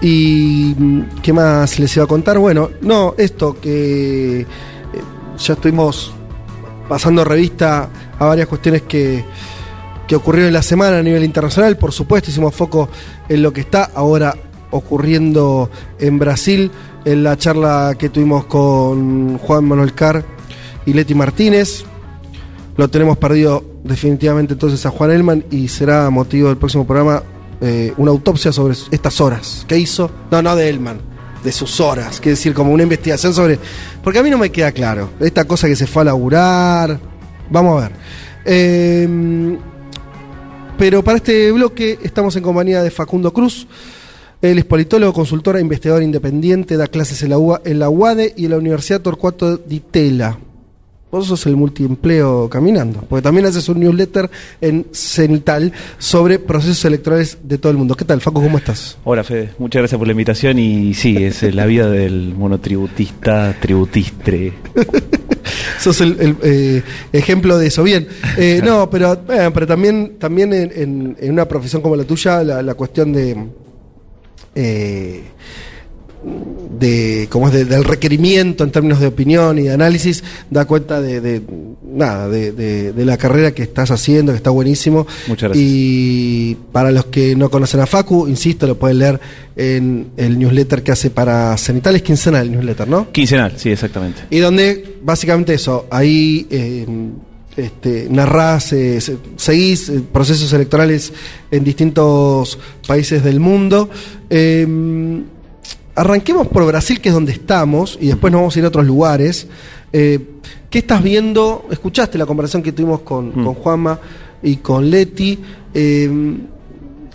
¿Y qué más les iba a contar? Bueno, no, esto que eh, ya estuvimos pasando revista a varias cuestiones que, que ocurrieron en la semana a nivel internacional. Por supuesto, hicimos foco en lo que está ahora ocurriendo en Brasil, en la charla que tuvimos con Juan Manuel Carr y Leti Martínez. Lo tenemos perdido definitivamente entonces a Juan Elman y será motivo del próximo programa eh, una autopsia sobre estas horas. ¿Qué hizo? No, no de Elman, de sus horas. Quiere decir, como una investigación sobre. Porque a mí no me queda claro. Esta cosa que se fue a laburar. Vamos a ver. Eh, pero para este bloque estamos en compañía de Facundo Cruz. Él es politólogo, consultor e investigador independiente, da clases en la, UA, en la UADE y en la Universidad Torcuato Di Tella. Vos sos el multiempleo caminando, porque también haces un newsletter en Cenital sobre procesos electorales de todo el mundo. ¿Qué tal, Facu? ¿Cómo estás? Hola, Fede. Muchas gracias por la invitación y sí, es la vida del monotributista, tributistre. sos el, el eh, ejemplo de eso. Bien, eh, no, pero, eh, pero también, también en, en, en, una profesión como la tuya, la, la cuestión de de cómo es de, del requerimiento en términos de opinión y de análisis da cuenta de, de nada de, de, la carrera que estás haciendo que está buenísimo Muchas gracias. y para los que no conocen a Facu insisto lo pueden leer en el newsletter que hace para Cenital es quincenal el newsletter ¿no? quincenal sí exactamente y donde básicamente eso ahí eh, este, narrás, eh, seguís eh, procesos electorales en distintos países del mundo. Eh, arranquemos por Brasil, que es donde estamos, y después nos vamos a ir a otros lugares. Eh, ¿Qué estás viendo? Escuchaste la conversación que tuvimos con, mm. con Juanma y con Leti. Eh,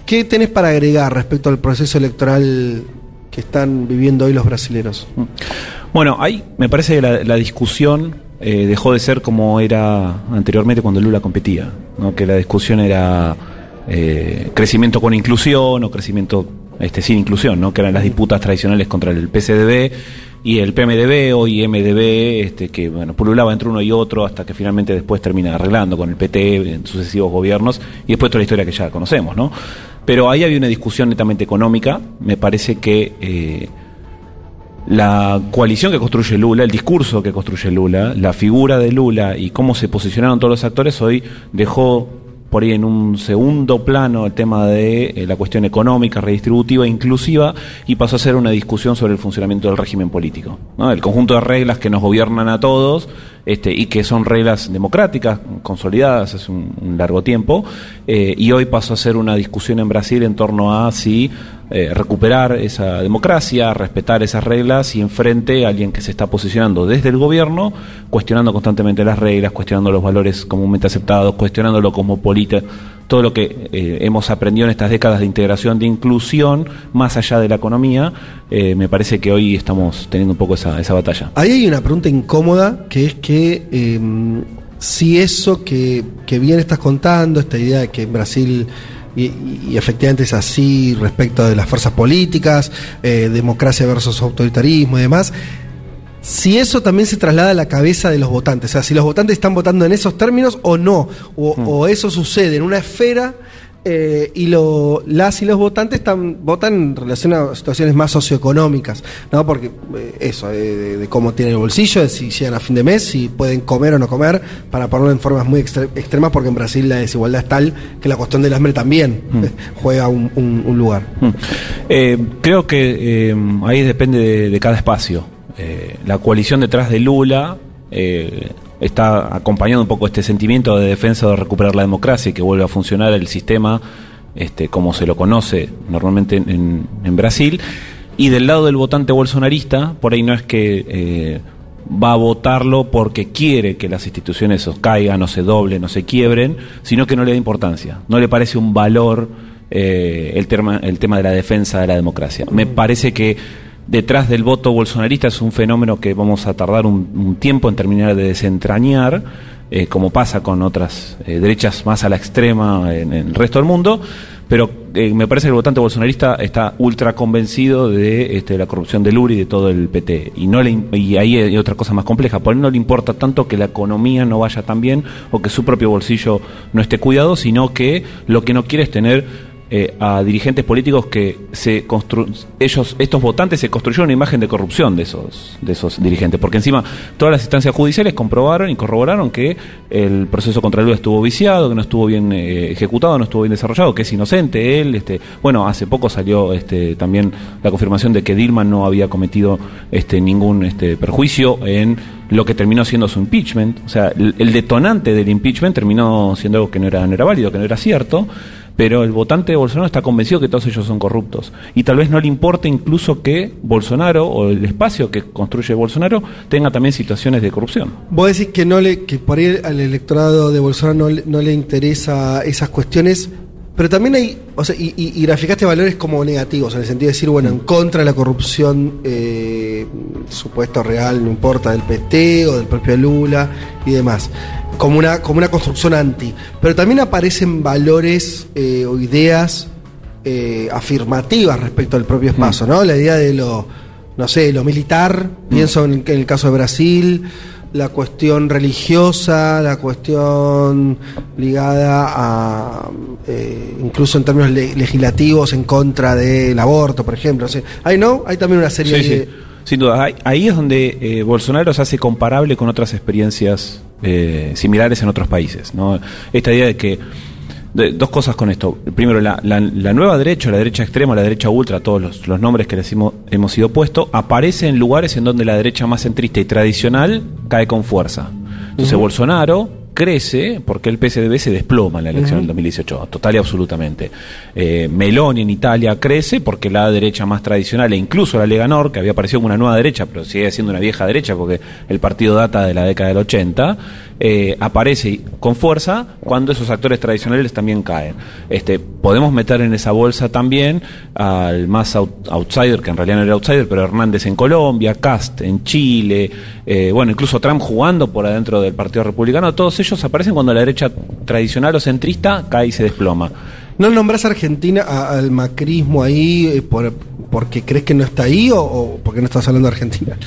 ¿Qué tenés para agregar respecto al proceso electoral que están viviendo hoy los brasileños? Bueno, ahí me parece que la, la discusión eh, dejó de ser como era anteriormente cuando Lula competía, ¿no? que la discusión era eh, crecimiento con inclusión o crecimiento este, sin inclusión, ¿no? que eran las disputas tradicionales contra el PCDB y el PMDB o IMDB, este, que bueno, pululaba entre uno y otro hasta que finalmente después termina arreglando con el PT en sucesivos gobiernos y después toda la historia que ya conocemos. ¿no? Pero ahí había una discusión netamente económica, me parece que... Eh, la coalición que construye Lula, el discurso que construye Lula, la figura de Lula y cómo se posicionaron todos los actores hoy dejó por ahí en un segundo plano el tema de eh, la cuestión económica, redistributiva, inclusiva, y pasó a ser una discusión sobre el funcionamiento del régimen político. ¿no? El conjunto de reglas que nos gobiernan a todos este, y que son reglas democráticas, consolidadas hace un, largo tiempo, eh, y hoy pasó a ser una discusión en Brasil en torno a si eh, recuperar esa democracia, respetar esas reglas y enfrente a alguien que se está posicionando desde el gobierno, cuestionando constantemente las reglas, cuestionando los valores comúnmente aceptados, cuestionándolo como política, todo lo que eh, hemos aprendido en estas décadas de integración, de inclusión, más allá de la economía, eh, me parece que hoy estamos teniendo un poco esa, esa batalla. Ahí hay una pregunta incómoda, que es que eh, si eso que, que bien estás contando, esta idea de que en Brasil y, y, efectivamente es así respecto de las fuerzas políticas, eh, democracia versus autoritarismo y demás. Si eso también se traslada a la cabeza de los votantes, o sea, si los votantes están votando en esos términos o no, o, mm. o eso sucede en una esfera eh, y lo, las y los votantes votan en relación a situaciones más socioeconómicas, ¿no? Porque eh, eso, de, de, de, cómo tienen el bolsillo, de si llegan a fin de mes, si pueden comer o no comer, para ponerlo en formas muy extre extremas, porque en Brasil la desigualdad es tal que la cuestión del hambre también mm. juega un, un, un lugar. Mm. Eh, creo que eh, ahí depende de, de cada espacio. Eh, la coalición detrás de Lula eh, está acompañando un poco este sentimiento de defensa de recuperar la democracia y que vuelva a funcionar el sistema este, como se lo conoce normalmente en, Brasil. Y del lado del votante bolsonarista, por ahí no es que eh, va a votarlo porque quiere que las instituciones caigan, o se doblen, o se quiebren, sino que no le da importancia. No le parece un valor el, tema, el tema de la defensa de la democracia. Me parece que detrás del voto bolsonarista es un fenómeno que vamos a tardar un, tiempo en terminar de desentrañar, eh, como pasa con otras eh, derechas más a la extrema en, el resto del mundo, pero eh, me parece que el votante bolsonarista está ultra convencido de este, la corrupción del URI y de todo el PT. Y, no le, y ahí hay otra cosa más compleja. Por él no le importa tanto que la economía no vaya tan bien o que su propio bolsillo no esté cuidado, sino que lo que no quiere es tener eh, a dirigentes políticos que se constru ellos estos votantes se construyeron una imagen de corrupción de esos de esos dirigentes porque encima todas las instancias judiciales comprobaron y corroboraron que el proceso contra Lula estuvo viciado que no estuvo bien eh, ejecutado no estuvo bien desarrollado que es inocente él este bueno hace poco salió este también la confirmación de que Dilma no había cometido este ningún este perjuicio en lo que terminó siendo su impeachment o sea el, el detonante del impeachment terminó siendo algo que no era no era válido que no era cierto pero el votante de Bolsonaro está convencido que todos ellos son corruptos. Y tal vez no le importe incluso que Bolsonaro o el espacio que construye Bolsonaro tenga también situaciones de corrupción. Vos decís que no le, que por ahí al electorado de Bolsonaro no no le interesa esas cuestiones, pero también hay, o sea, y, y- y graficaste valores como negativos, en el sentido de decir, bueno, en contra de la corrupción eh, supuesto real, no importa, del PT o del propio Lula y demás, como una, como una construcción anti. Pero también aparecen valores eh, o ideas eh, afirmativas respecto al propio espacio, ¿no? La idea de lo, no sé, lo militar, pienso en, en el caso de Brasil, la cuestión religiosa, la cuestión ligada a, eh, incluso en términos le- legislativos, en contra del aborto, por ejemplo. O sea, hay, ¿no? Hay también una serie Sí, de... sí, sin duda. Ahí, ahí es donde eh, Bolsonaro se hace comparable con otras experiencias eh, similares en otros países. ¿no? Esta idea de que. De- dos cosas con esto. Primero, la, la- la nueva derecha, la derecha extrema, la derecha ultra, todos los, los nombres que les hemos, hemos ido puesto, aparece en lugares en donde la derecha más centrista y tradicional cae con fuerza. Entonces. Bolsonaro crece porque el PSDB se desploma en la elección Ujú. del 2018, total y absolutamente. Eh, Meloni en Italia crece porque la derecha más tradicional, e incluso la Lega Nord, que había aparecido como una nueva derecha, pero sigue siendo una vieja derecha porque el partido data de la década del 80, eh, aparece con fuerza cuando esos actores tradicionales también caen. Este, podemos meter en esa bolsa también al más out- outsider, que en realidad no era outsider, pero Hernández en Colombia, Cast en Chile, eh, bueno, incluso Trump jugando por adentro del Partido Republicano, todos ellos aparecen cuando la derecha tradicional o centrista cae y se desploma. ¿No nombras a Argentina al macrismo ahí eh, por, porque crees que no está ahí o, o porque no estás hablando de Argentina?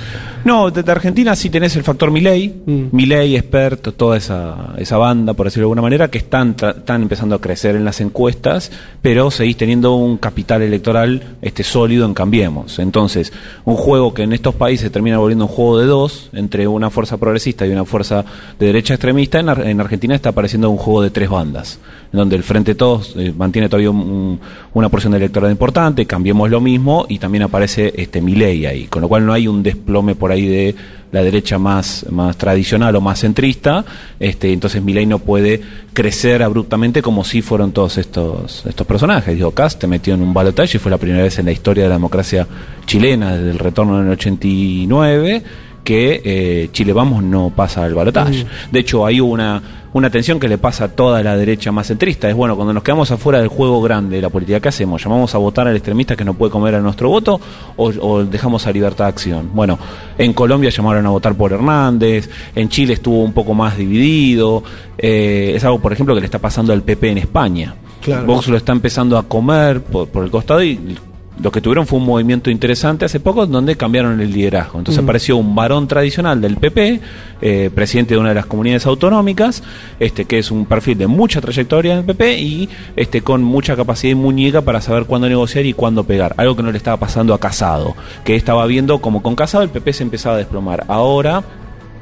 No, de, de Argentina sí tenés el factor Milei, Milei, Expert, toda esa, esa banda, por decirlo de alguna manera, que están, tra- están empezando a crecer en las encuestas, pero seguís teniendo un capital electoral este, sólido en Cambiemos. Entonces, un juego que en estos países termina volviendo un juego de dos, entre una fuerza progresista y una fuerza de derecha extremista, en, en Argentina está apareciendo un juego de tres bandas, en donde el Frente de Todos eh, mantiene todavía un- un- una porción de electorado importante, Cambiemos lo mismo, y también aparece este Milei ahí, con lo cual no hay un desplome por ahí de la derecha más, más tradicional o más centrista, este, entonces Milei no puede crecer abruptamente como si fueron todos estos, estos personajes. Digo, Cast te metió en un balotaje y fue la primera vez en la historia de la democracia chilena, desde el retorno en el 89, que eh, Chile Vamos no pasa al balotaje. De hecho, hay una, una tensión que le pasa a toda la derecha más centrista. Es bueno, cuando nos quedamos afuera del juego grande de la política, ¿qué hacemos? ¿Llamamos a votar al extremista que no puede comer a nuestro voto o, o dejamos a libertad de acción? Bueno, en Colombia llamaron a votar por Hernández, en Chile estuvo un poco más dividido. eh, es algo, por ejemplo, que le está pasando al PP en España. Claro. Vox lo está empezando a comer por, por el costado y lo que tuvieron fue un movimiento interesante hace poco donde cambiaron el liderazgo. Entonces Mm. apareció un varón tradicional del PP, eh, presidente de una de las comunidades autonómicas, este que es un perfil de mucha trayectoria en el PP y este con mucha capacidad y muñeca para saber cuándo negociar y cuándo pegar. Algo que no le estaba pasando a Casado, que estaba viendo como con Casado el PP se empezaba a desplomar. Ahora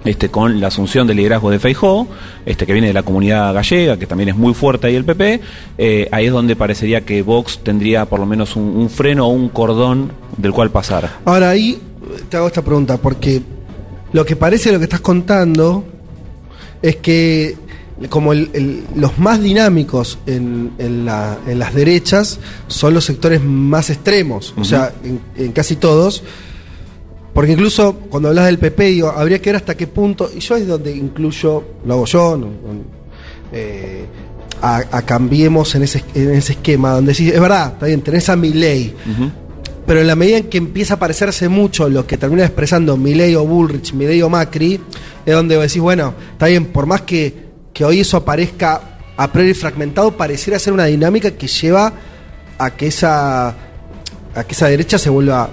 este, con la asunción del liderazgo de Feijó, este, que viene de la comunidad gallega, que también es muy fuerte ahí el PP, eh, ahí es donde parecería que Vox tendría por lo menos un, un freno o un cordón del cual pasar. Ahora ahí te hago esta pregunta, porque lo que parece lo que estás contando es que como el- el- los más dinámicos en, en la- en las derechas son los sectores más extremos, o sea, en, en casi todos. Porque incluso cuando hablas del PP, digo, habría que ver hasta qué punto, y yo es donde incluyo, lo hago yo, no- no- eh, a, a cambiemos en ese, en ese esquema, donde sí, es verdad, está bien, tenés a mi ley, pero en la medida en que empieza a parecerse mucho lo que termina expresando Milei o Bullrich, Milei o Macri, es donde decís, bueno, está bien, por más que, que hoy eso aparezca a priori fragmentado, pareciera ser una dinámica que lleva a que esa, a que esa derecha se vuelva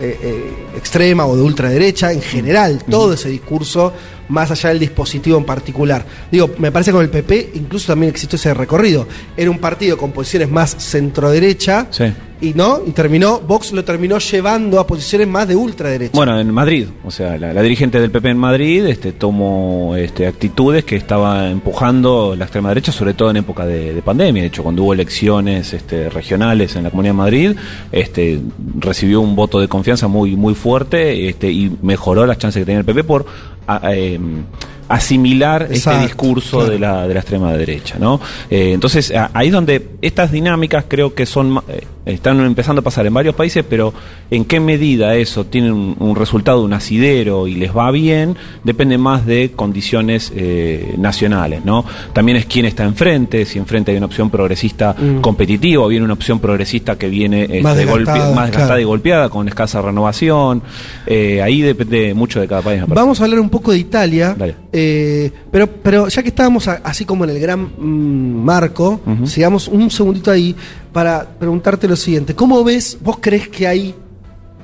eh, eh, extrema o de ultraderecha, en general, todo ese discurso, más allá del dispositivo en particular. Digo, me parece que con el PP incluso también existió ese recorrido. Era un partido con posiciones más centro-derecha Sí. Y no, y terminó, Vox lo terminó llevando a posiciones más de ultraderecha. Bueno, en Madrid, o sea, la, la dirigente del PP en Madrid este, tomó este, actitudes que estaba empujando la extrema derecha, sobre todo en época de, de pandemia. De hecho, cuando hubo elecciones este, regionales en la Comunidad de Madrid, este, recibió un voto de confianza muy, muy fuerte este, y mejoró las chances que tenía el PP por a- em, asimilar este Exacto, discurso claro. de la, de la extrema derecha, ¿no? Eh, entonces, ahí es donde estas dinámicas creo que son eh, están empezando a pasar en varios países, pero en qué medida eso tiene un, un resultado, un asidero y les va bien, depende más de condiciones eh, nacionales, ¿no? También es quién está enfrente, si enfrente hay una opción progresista Mm. competitiva o viene una opción progresista que viene este, Más desgastada, golpe- más desgastada claro. y golpeada, con escasa renovación. Eh, ahí depende mucho de cada país. Vamos a hablar un poco de Italia, Dale. eh, pero, pero ya que estábamos a- así como en el gran mm, marco, sigamos un segundito ahí para preguntarte lo siguiente. ¿Cómo ves, vos crees que hay,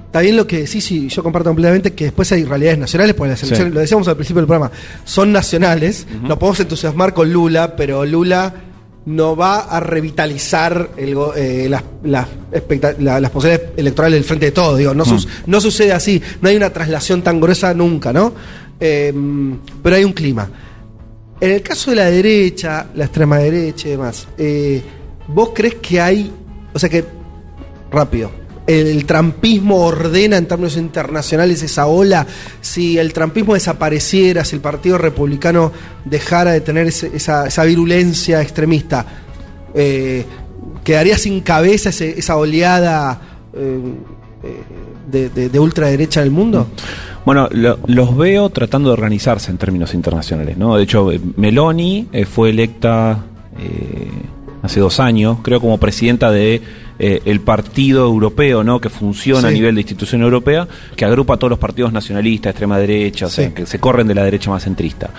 está bien lo que decís y yo comparto completamente, que después hay realidades nacionales, porque las Sí. elecciones, lo decíamos al principio del programa, son nacionales, nos podemos entusiasmar con Lula, pero Lula no va a revitalizar el eh, las, las, expecta- la- las posibilidades electorales del frente de todo. Digo, no, sus- no sucede así, no hay una traslación tan gruesa nunca, ¿no? Eh, pero hay un clima. En el caso de la derecha, la extrema derecha y demás, eh, ¿vos crees que hay, o sea que, rápido, el trampismo ordena en términos internacionales esa ola? Si el trampismo desapareciera, si el Partido Republicano dejara de tener esa, esa virulencia extremista, eh, ¿quedaría sin cabeza esa oleada eh, eh, de, de- de ultraderecha en el mundo? Bueno, lo- los veo tratando de organizarse en términos internacionales, ¿no? De hecho, Meloni fue electa hace dos años, creo, como presidenta de eh, el partido europeo, ¿no? Que funciona a nivel de institución europea, que agrupa a todos los partidos nacionalistas, extrema derecha, o sea, Sí. que se corren de la derecha más centrista.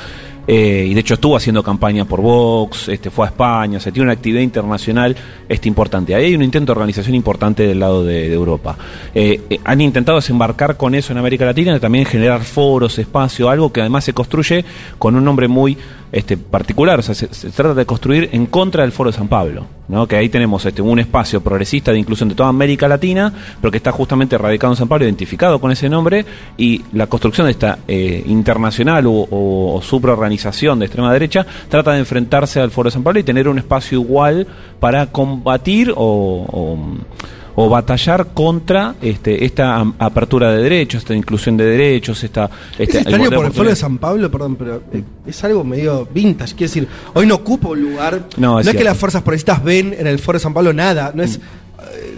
Eh, y de hecho estuvo haciendo campaña por Vox, este, fue a España, o sea, tiene una actividad internacional este, importante. Ahí hay un intento de organización importante del lado de, de Europa. Eh, eh, han intentado desembarcar con eso en América Latina y también generar foros, espacio, algo que además se construye con un nombre muy este, particular, o sea, se, trata de construir en contra del Foro de San Pablo, ¿no? que ahí tenemos este, un espacio progresista de inclusión de toda América Latina, pero que está justamente radicado en San Pablo, identificado con ese nombre, y la construcción de esta eh, internacional o, o, supraorganización de extrema derecha trata de enfrentarse al Foro de San Pablo y tener un espacio igual para combatir o o batallar contra este, esta apertura de derechos, esta inclusión de derechos, esta... Es extraño igualdad de por el Foro de. San Pablo, perdón, pero eh, es algo medio vintage. Quiero decir, hoy no ocupa un lugar. No, No, es es, que las fuerzas progresistas ven en el Foro de San Pablo nada. No es. eh,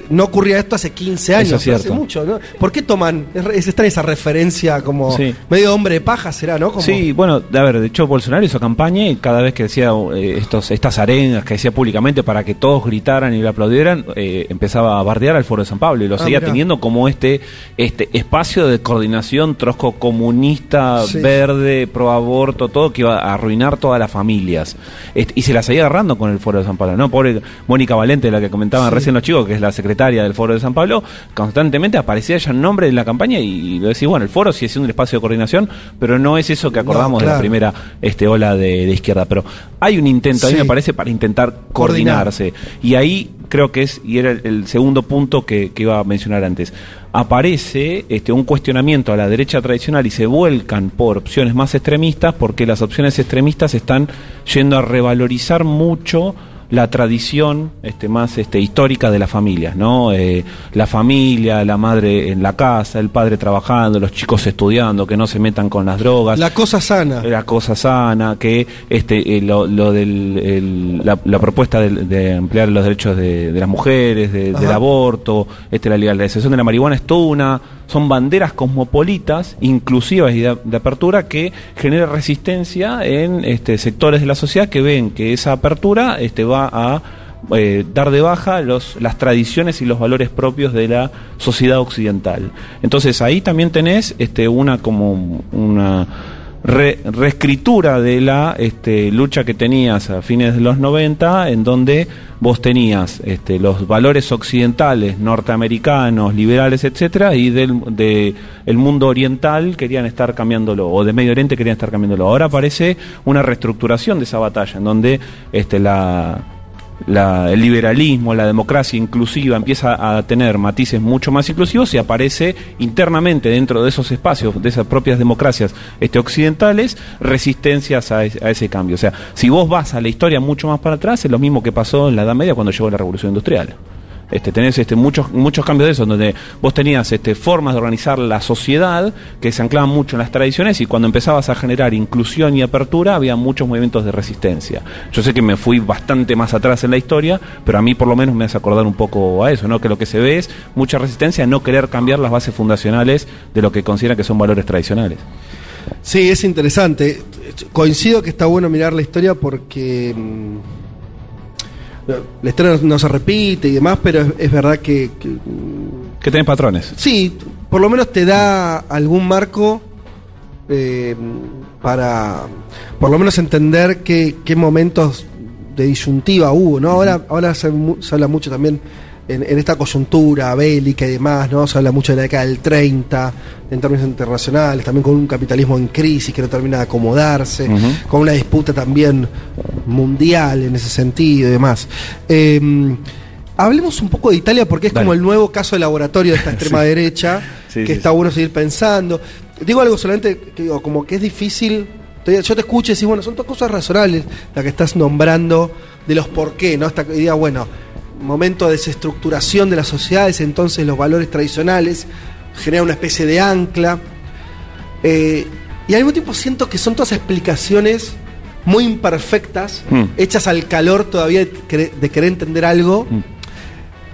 No ocurría esto hace 15 años, Eso es hace mucho, ¿no? ¿Por qué toman? Es, es está esa referencia como Sí. medio hombre de paja, será, ¿no? Como, Sí, bueno, a ver, de hecho Bolsonaro hizo campaña y cada vez que decía eh, estos, estas arengas que decía públicamente para que todos gritaran y le aplaudieran, eh, empezaba a bardear al Foro de San Pablo y lo Ah, seguía mirá. teniendo como este, este espacio de coordinación trosco comunista, Sí. verde, pro aborto, todo que iba a arruinar todas las familias. Este, y se la seguía agarrando con el Foro de San Pablo, ¿no? Pobre Mónica Valente, la que comentaban Sí. recién los chicos, que es la secretaria del Foro de San Pablo, constantemente aparecía ya el nombre en la campaña y, lo decís, bueno, el foro sigue siendo un espacio de coordinación, pero no es eso que acordamos de la primera este, ola de, de izquierda. Pero hay un intento, a mí Sí. me parece, para intentar Coordinar. coordinarse. Y ahí creo que es, y era el, el segundo punto que, que iba a mencionar antes, aparece este, un cuestionamiento a la derecha tradicional y se vuelcan por opciones más extremistas porque las opciones extremistas están yendo a revalorizar mucho la tradición este, más este, histórica de las familias, ¿no? Eh, la familia, la madre en la casa, el padre trabajando, los chicos estudiando, que no se metan con las drogas La cosa sana. la cosa sana, que este eh, lo, lo del el- la, la propuesta de, de ampliar los derechos de, de las mujeres, de- del aborto, este la legalización de la marihuana es toda una son banderas cosmopolitas, inclusivas y de, apertura que genera resistencia en este sectores de la sociedad que ven que esa apertura este va a eh, dar de baja los, las tradiciones y los valores propios de la sociedad occidental. Entonces ahí también tenés este, una como una re- reescritura de la este, lucha que tenías a fines de los 90, en donde vos tenías este, los valores occidentales, norteamericanos, liberales, etcétera, y del de el mundo oriental querían estar cambiándolo, o de Medio Oriente querían estar cambiándolo. Ahora aparece una reestructuración de esa batalla, en donde este, la, la- el liberalismo, la democracia inclusiva empieza a tener matices mucho más inclusivos y aparece internamente dentro de esos espacios, de esas propias democracias este, occidentales, resistencias a, a ese cambio. O sea, si vos vas a la historia mucho más para atrás, es lo mismo que pasó en la Edad Media cuando llegó la Revolución Industrial. Este, tenés este, muchos, cambios de eso, donde vos tenías este, formas de organizar la sociedad que se anclaban mucho en las tradiciones y cuando empezabas a generar inclusión y apertura había muchos movimientos de resistencia. Yo sé que me fui bastante más atrás en la historia, pero a mí por lo menos me hace acordar un poco a eso, ¿no? que lo que se ve es mucha resistencia a no querer cambiar las bases fundacionales de lo que considera que son valores tradicionales. Sí, es interesante. Coincido que está bueno mirar la historia porque mm, la historia no, se repite y demás, pero es, es verdad que, que, Que tenés patrones. sí, por lo menos te da algún marco eh, para, por lo menos entender qué, qué momentos de disyuntiva hubo, ¿no? Ahora, ahora se, se habla mucho también en, en esta coyuntura bélica y demás, ¿no? Se habla mucho de la década del 30 en términos internacionales, también con un capitalismo en crisis que no termina de acomodarse, con una disputa también mundial en ese sentido y demás. Eh, hablemos un poco de Italia porque es Dale. como el nuevo caso de laboratorio de esta extrema Sí. derecha, Sí, que sí, está bueno seguir pensando. Digo algo solamente, que digo, como que es difícil. Yo te escucho y decís, bueno, son todas cosas razonables las que estás nombrando de los por qué, ¿no? Esta idea, bueno, momento de desestructuración de las sociedades, entonces los valores tradicionales generan una especie de ancla. Eh, y al mismo tiempo siento que son todas explicaciones muy imperfectas, Mm. hechas al calor todavía de querer, de querer entender algo. Mm.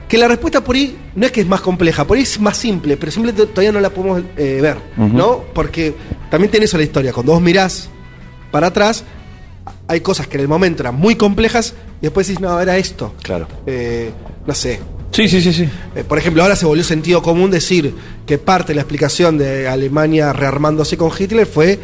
Que la respuesta por ahí no es que es más compleja, por ahí es más simple, pero simplemente todavía no la podemos eh, ver. ¿no? Porque también tiene eso la historia. Cuando vos mirás para atrás, hay cosas que en el momento eran muy complejas y después decís, no, era esto. Claro. Eh, no sé. Sí, sí, sí, sí. Eh, por ejemplo, ahora se volvió sentido común decir que parte de la explicación de Alemania rearmándose con Hitler fue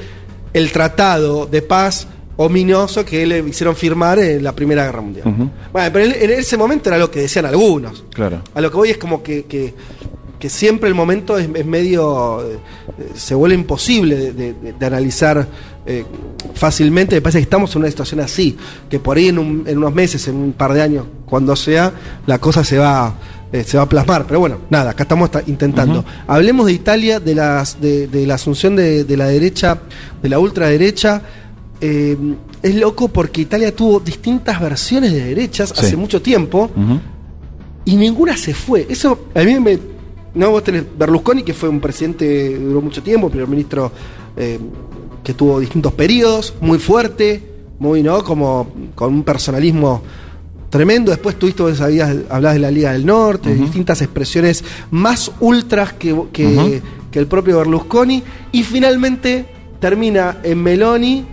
el tratado de paz ominoso que le hicieron firmar en la Primera Guerra Mundial. Bueno, pero en, en ese momento era lo que decían algunos. Claro. A lo que voy es como que, que, que siempre el momento es, es medio. eh, se vuelve imposible de, de- de- de analizar eh, fácilmente. Me parece que estamos en una situación así, que por ahí en, un- en unos meses, en un par de años, cuando sea, la cosa se va. eh, se va a plasmar, pero bueno, nada, acá estamos ta- intentando. Hablemos de Italia, de, las, de, de la asunción de, de la derecha, de la ultraderecha. Eh, es loco porque Italia tuvo distintas versiones de derechas Sí. hace mucho tiempo y ninguna se fue. Eso a mí me. No, vos tenés Berlusconi, que fue un presidente duró mucho tiempo, primer ministro eh, que tuvo distintos periodos, muy fuerte, muy, ¿no? Como con un personalismo tremendo. Después tuviste, vos sabías, hablás de la Liga del Norte, de distintas expresiones más ultras que, que, que el propio Berlusconi. Y finalmente termina en Meloni,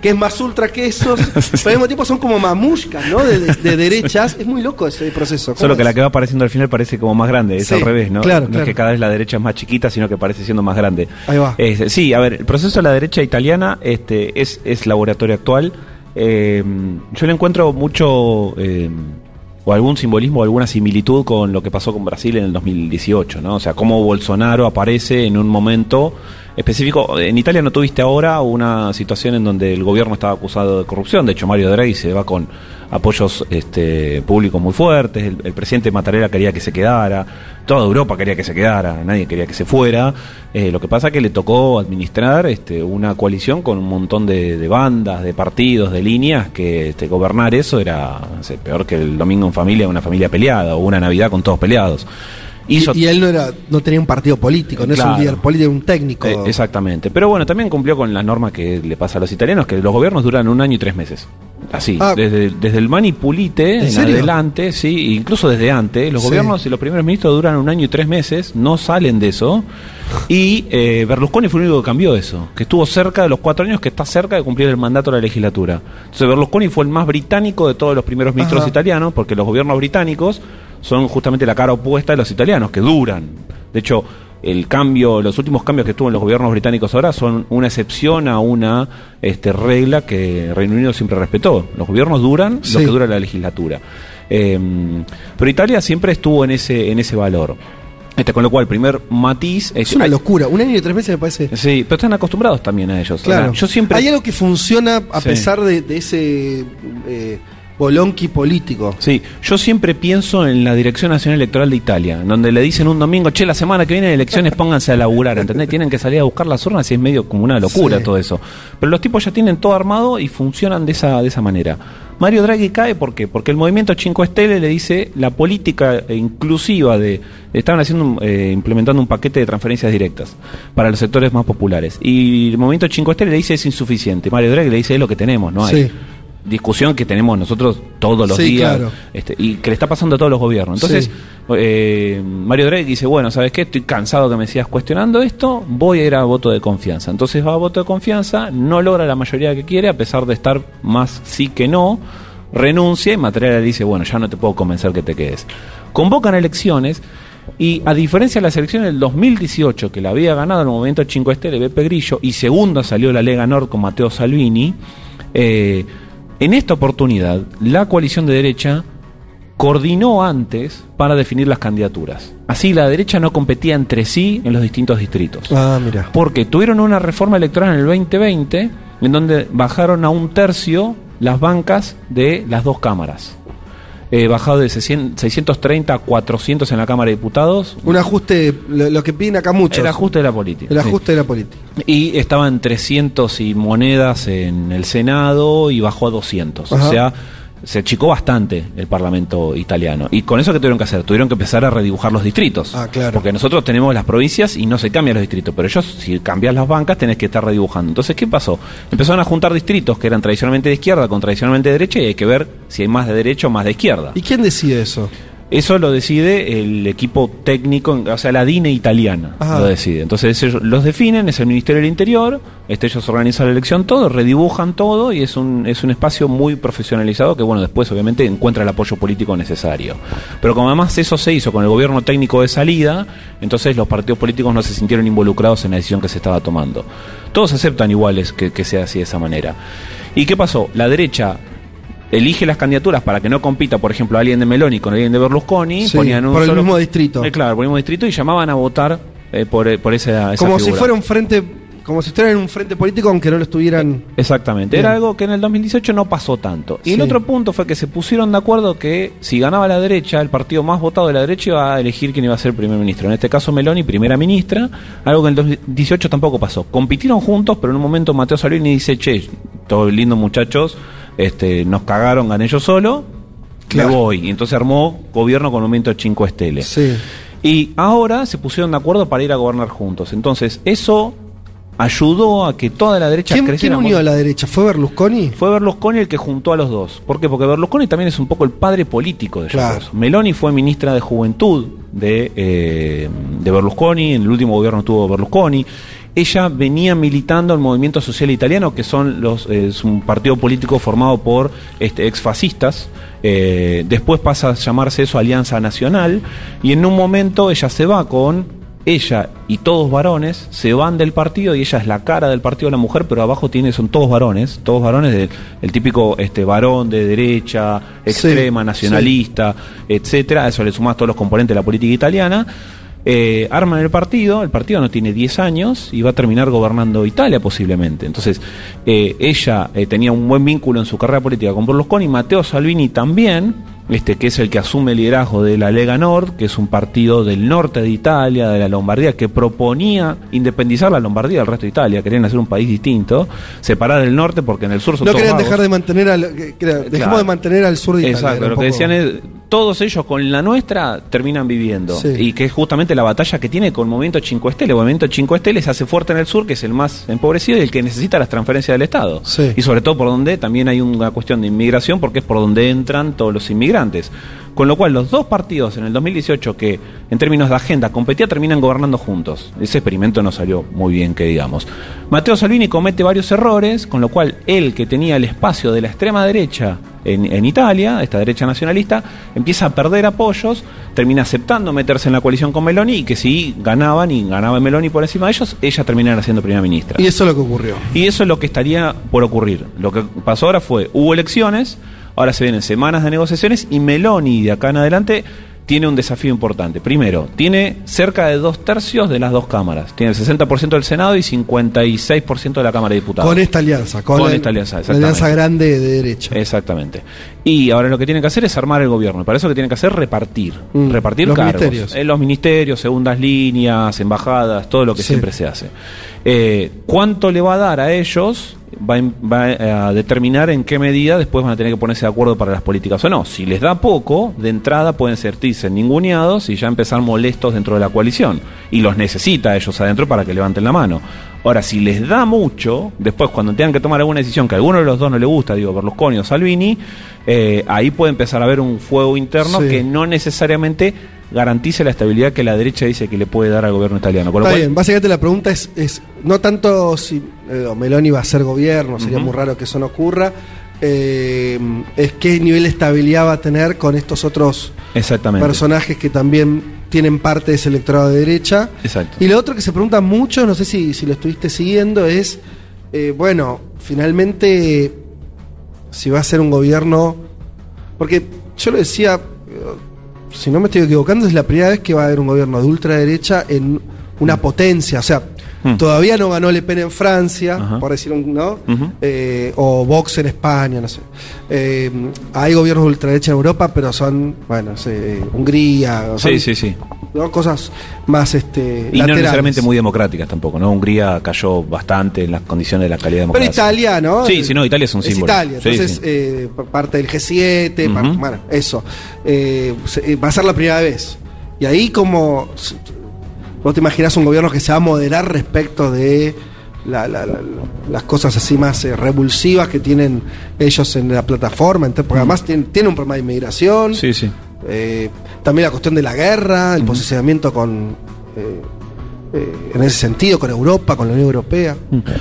que es más ultra que esos, pero al mismo tiempo son como mamushkas, ¿no? De, de- de derechas. Es muy loco ese proceso. ¿Cómo Solo que la que va apareciendo al final parece como más grande, es Sí, al revés, ¿no? claro, no claro. es que cada vez la derecha es más chiquita, sino que parece siendo más grande. Ahí va. Sí, a ver, el proceso de la derecha italiana este, es, es laboratorio actual. Eh, yo le encuentro mucho, eh, o algún simbolismo, o alguna similitud con lo que pasó con Brasil en el 2018, ¿no? O sea, cómo Bolsonaro aparece en un momento específico. En Italia no tuviste ahora una situación en donde el gobierno estaba acusado de corrupción. De hecho, Mario Draghi se va con apoyos este, públicos muy fuertes. El, el presidente Mattarella quería que se quedara. Toda Europa quería que se quedara. Nadie quería que se fuera. Eh, lo que pasa es que le tocó administrar este, una coalición con un montón de, bandas, de partidos, de líneas, que este, gobernar eso era peor que el domingo en familia, una familia peleada, o una Navidad con todos peleados. Hizo- Y, y él no era no tenía un partido político, no es un líder político, un técnico. Eh, exactamente. Pero bueno, también cumplió con la norma que le pasa a los italianos, que los gobiernos duran un año y tres meses. Así, Ah. desde, desde el Mani Pulite ¿En adelante, sí, incluso desde antes, los Sí. gobiernos y los primeros ministros duran un año y tres meses, no salen de eso. Y eh, Berlusconi fue el único que cambió eso, que estuvo cerca de los cuatro años, que está cerca de cumplir el mandato de la legislatura. Entonces Berlusconi fue el más británico de todos los primeros ministros Ajá. italianos, porque los gobiernos británicos son justamente la cara opuesta de los italianos, que duran. De hecho, el cambio, los últimos cambios que tuvo en los gobiernos británicos ahora son una excepción a una este, regla que Reino Unido siempre respetó. Los gobiernos duran Sí. lo que dura la legislatura. Eh, pero Italia siempre estuvo en ese, en ese valor. Este, con lo cual, el primer matiz es una hay- locura. Un año y tres meses me parece. Sí, pero están acostumbrados también a ellos. O sea, Claro. yo siempre. Hay algo que funciona a Sí. pesar de, de ese eh, bolonqui político. Sí, yo siempre pienso en la Dirección Nacional Electoral de Italia, donde le dicen un domingo, che, la semana que viene hay elecciones, pónganse a laburar, ¿entendés? Tienen que salir a buscar las urnas y es medio como una locura Sí. todo eso. Pero los tipos ya tienen todo armado y funcionan de esa, de esa manera. Mario Draghi cae, ¿por qué? Porque el movimiento 5 Stelle le dice la política inclusiva de... Estaban haciendo, eh, implementando un paquete de transferencias directas para los sectores más populares. Y el movimiento 5 Stelle le dice es insuficiente. Mario Draghi le dice es lo que tenemos, no hay Sí. Discusión que tenemos nosotros todos los Sí, días claro. este, y que le está pasando a todos los gobiernos. Entonces, Sí. eh, Mario Draghi dice, bueno, ¿sabes qué? Estoy cansado que me sigas cuestionando esto, voy a ir a voto de confianza. Entonces va a voto de confianza, no logra la mayoría que quiere, a pesar de estar más sí que no, renuncia y Mattarella le dice, bueno, ya no te puedo convencer que te quedes. Convocan elecciones y a diferencia de las elecciones del 2018, que la había ganado el movimiento 5 Estelle, Beppe Grillo, y segunda salió la Lega Nord con Matteo Salvini, eh, en esta oportunidad la coalición de derecha coordinó antes para definir las candidaturas. Así la derecha no competía entre sí en los distintos distritos. Ah, mira. Porque tuvieron una reforma electoral en el 2020 en donde bajaron a un tercio las bancas de las dos cámaras. Eh, bajado de 600 630 a 400 en la Cámara de Diputados. Un ajuste, lo, lo que piden acá muchos. El ajuste de la política. El sí. ajuste de la política. Y estaban 300 y monedas en el Senado y bajó a 200. Ajá. O sea, se achicó bastante el Parlamento italiano. Y con eso, ¿qué tuvieron que hacer? Tuvieron que empezar a redibujar los distritos. Ah, claro. Porque nosotros tenemos las provincias y no se cambian los distritos. Pero ellos, si cambias las bancas, tenés que estar redibujando. Entonces, ¿qué pasó? Empezaron a juntar distritos que eran tradicionalmente de izquierda con tradicionalmente de derecha y hay que ver si hay más de derecha o más de izquierda. ¿Y quién decide eso? Eso lo decide el equipo técnico, o sea, la DINE italiana Ajá. lo decide. Entonces ellos los definen, es el Ministerio del Interior, este, ellos organizan la elección todo, redibujan todo y es un, es un espacio muy profesionalizado que, bueno, después obviamente encuentra el apoyo político necesario. Pero como además eso se hizo con el gobierno técnico de salida, entonces los partidos políticos no se sintieron involucrados en la decisión que se estaba tomando. Todos aceptan iguales que, que sea así de esa manera. ¿Y qué pasó? La derecha elige las candidaturas para que no compita, por ejemplo, alguien de Meloni con alguien de Berlusconi, Sí, ponían un por el solo- mismo distrito. Eh, claro, por el mismo distrito y llamaban a votar eh, por, eh, por esa, esa Como si fuera un frente, como si estuvieran en un frente político aunque no lo estuvieran. Exactamente, Bien. era algo que en el 2018 no pasó tanto. Y el otro punto fue que se pusieron de acuerdo que si ganaba la derecha, el partido más votado de la derecha iba a elegir quién iba a ser primer ministro. En este caso Meloni, primera ministra, algo que en el 2018 tampoco pasó. Compitieron juntos, pero en un momento Mateo Salvini dice, che, todos lindos muchachos, este, nos cagaron, gané yo solo, Claro. me voy. Y entonces armó gobierno con un movimiento 5 Estele. Sí. Y ahora se pusieron de acuerdo para ir a gobernar juntos. Entonces, eso ayudó a que toda la derecha ¿Quién, quién creciera. unió muy- a la derecha? ¿Fue Berlusconi? Fue Berlusconi el que juntó a los dos. ¿Por qué? Porque Berlusconi también es un poco el padre político de ellos Claro. Meloni fue ministra de Juventud de, eh, de Berlusconi, en el último gobierno tuvo Berlusconi. Ella venía militando el movimiento social italiano, que son los, eh, es un partido político formado por este, exfascistas. Eh, después pasa a llamarse eso Alianza Nacional. Y en un momento ella se va con ella y todos varones se van del partido y ella es la cara del partido de la mujer, pero abajo tiene son todos varones, todos varones del el típico este varón de derecha, extrema, Sí, nacionalista, etcétera. A eso le sumás todos los componentes de la política italiana. Eh, arman el partido, el partido no tiene 10 años y va a terminar gobernando Italia posiblemente. Entonces, eh, ella eh, tenía un buen vínculo en su carrera política con Berlusconi, Matteo Salvini también, este, que es el que asume el liderazgo de la Lega Nord, que es un partido del norte de Italia, de la Lombardía, que proponía independizar la Lombardía del resto de Italia, querían hacer un país distinto, separar el norte porque en el sur son No querían dejar de mantener al. que- que- Dejemos Claro. de mantener al sur de Italia. Exacto, lo que decían es todos ellos con la nuestra terminan viviendo. Sí. Y que es justamente la batalla que tiene con el Movimiento 5 Stelle. El Movimiento 5 Stelle se hace fuerte en el sur, que es el más empobrecido y el que necesita las transferencias del Estado. Sí. Y sobre todo por donde también hay una cuestión de inmigración, porque es por donde entran todos los inmigrantes. Con lo cual, los dos partidos en el 2018 que, en términos de agenda, competían, terminan gobernando juntos. Ese experimento no salió muy bien, que digamos. Matteo Salvini comete varios errores, con lo cual él, que tenía el espacio de la extrema derecha en, en Italia, esta derecha nacionalista, empieza a perder apoyos, termina aceptando meterse en la coalición con Meloni y que si ganaban y ganaba Meloni por encima de ellos, ella terminara siendo primera ministra. Y eso es lo que ocurrió. Y eso es lo que estaría por ocurrir. Lo que pasó ahora fue, hubo elecciones, ahora se vienen semanas de negociaciones y Meloni de acá en adelante tiene un desafío importante. Primero, tiene cerca de dos tercios de las dos cámaras. Tiene el 60% del Senado y 56% de la Cámara de Diputados. Con esta alianza, con, Con esta alianza, la exactamente. alianza grande de derecha. Exactamente. Y ahora lo que tienen que hacer es armar el gobierno. Y para eso lo que tienen que hacer es repartir. Mm, Repartir los cargos. ministerios. En los ministerios, segundas líneas, embajadas, todo lo que Sí. siempre se hace. Eh, ¿Cuánto le va a dar a ellos? Va, eh, a determinar en qué medida después van a tener que ponerse de acuerdo para las políticas o no. Si les da poco, de entrada pueden sentirse ninguneados y ya empezar molestos dentro de la coalición. Y los necesita a ellos adentro para que levanten la mano. Ahora, si les da mucho, después cuando tengan que tomar alguna decisión que a alguno de los dos no le gusta, digo Berlusconi o Salvini, eh, ahí puede empezar a haber un fuego interno Sí. que no necesariamente garantice la estabilidad que la derecha dice que le puede dar al gobierno italiano. Con lo Está cual- bien, básicamente la pregunta es, es no tanto si eh, Meloni va a ser gobierno, sería muy raro que eso no ocurra, eh, es qué nivel de estabilidad va a tener con estos otros Exactamente. personajes que también tienen parte de ese electorado de derecha. Exacto. Y lo otro que se pregunta mucho, no sé si, si lo estuviste siguiendo, es, eh, bueno, finalmente, si va a ser un gobierno, porque yo lo decía, si no me estoy equivocando, es la primera vez que va a haber un gobierno de ultraderecha en una potencia, o sea, Mm. todavía no ganó Le Pen en Francia, Ajá. por decir un, ¿no? Eh, o Vox en España, no sé. Eh, hay gobiernos de ultraderecha en Europa, pero son, bueno, no sé, Hungría, son, Sí, sí, sí. ¿no? cosas más este, Y no necesariamente muy democráticas tampoco, ¿no? Hungría cayó bastante en las condiciones de la calidad Pero democrática. Italia, ¿no? Sí, sí, no, Italia es un símbolo. Italia, entonces sí. eh, parte del G7, par- Ujú. bueno, eso. Eh, va a ser la primera vez. Y ahí como... ¿Vos te imaginás un gobierno que se va a moderar respecto de la- la- la- las cosas así más eh, revulsivas que tienen ellos en la plataforma? Entonces, porque además tienen un problema de inmigración. Sí, sí. Eh, también la cuestión de la guerra, el posicionamiento con... eh, eh, en ese sentido, con Europa, con la Unión Europea.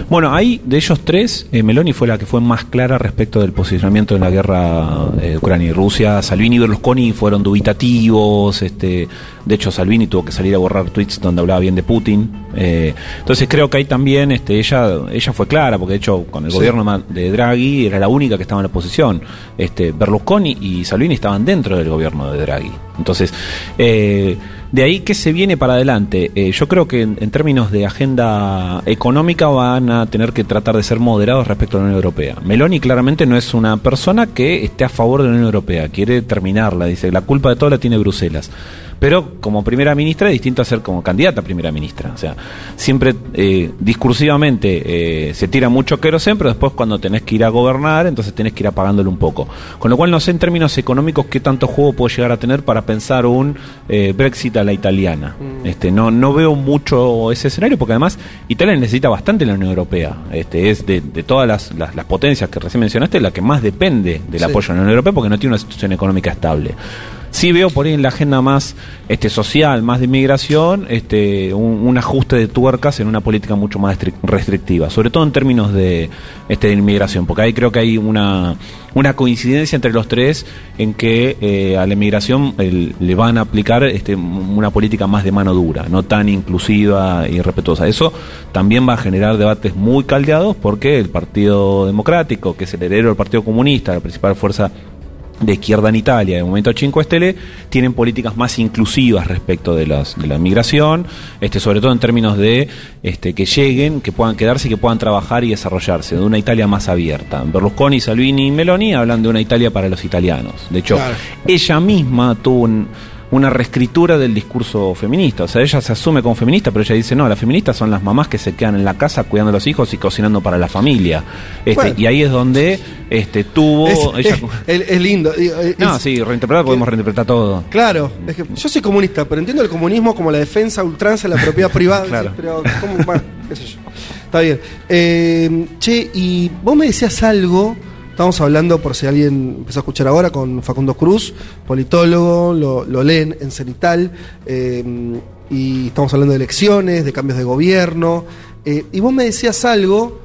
Bueno, ahí de ellos tres, eh, Meloni fue la que fue más clara respecto del posicionamiento en la guerra eh, Ucrania y Rusia. Salvini y Berlusconi fueron dubitativos. Este, de hecho, Salvini tuvo que salir a borrar tweets donde hablaba bien de Putin. Eh, entonces creo que ahí también este, ella, ella fue clara, porque de hecho con el Sí. gobierno de Draghi era la única que estaba en la oposición. Este, Berlusconi y Salvini estaban dentro del gobierno de Draghi. Entonces, eh, de ahí que se viene para adelante. Eh, yo creo que en, en términos de agenda económica van a tener que tratar de ser moderados respecto a la Unión Europea. Meloni claramente no es una persona que esté a favor de la Unión Europea, quiere terminarla, dice, la culpa de todo la tiene Bruselas. Pero como primera ministra es distinto a ser como candidata a primera ministra. O sea, siempre eh, discursivamente eh, se tira mucho querosén, pero después cuando tenés que ir a gobernar, entonces tenés que ir apagándolo un poco. Con lo cual no sé en términos económicos qué tanto juego puedo llegar a tener para pensar un eh, Brexit a la italiana. Este, no, no veo mucho ese escenario porque además Italia necesita bastante la Unión Europea. Este, es de, de todas las, las, las potencias que recién mencionaste la que más depende del Sí. apoyo a la Unión Europea porque no tiene una situación económica estable. Sí veo por ahí en la agenda más este, social, más de inmigración, este, un, ajuste de tuercas en una política mucho más estri- restrictiva, sobre todo en términos de, este, de inmigración, porque ahí creo que hay una, una coincidencia entre los tres en que eh, a la inmigración el- le van a aplicar este, una política más de mano dura, no tan inclusiva y respetuosa. Eso también va a generar debates muy caldeados porque el Partido Democrático, que es el heredero del Partido Comunista, la principal fuerza de izquierda en Italia, de Momento 5 Stelle, tienen políticas más inclusivas respecto de, las, de la migración, este, sobre todo en términos de este, que lleguen, que puedan quedarse y que puedan trabajar y desarrollarse, de una Italia más abierta. Berlusconi, Salvini y Meloni hablan de una Italia para los italianos. De hecho, Claro. ella misma tuvo un- una reescritura del discurso feminista. O sea, ella se asume como feminista, pero ella dice, no, las feministas son las mamás que se quedan en la casa cuidando a los hijos y cocinando para la familia. Este, Bueno. Y ahí es donde este, tuvo... Es, ella- es- lindo. es- no, sí, reinterpretar, podemos reinterpretar todo. Claro, es que yo soy comunista, pero entiendo el comunismo como la defensa ultranza de la propiedad privada. Claro. Pero, ¿cómo? Bueno, qué sé yo. Está bien. Eh, che, y vos me decías algo. Estamos hablando, por si alguien empezó a escuchar ahora, con Facundo Cruz, politólogo, lo, lo leen en Cenital. eh, y estamos hablando de elecciones, de cambios de gobierno. eh, y vos me decías algo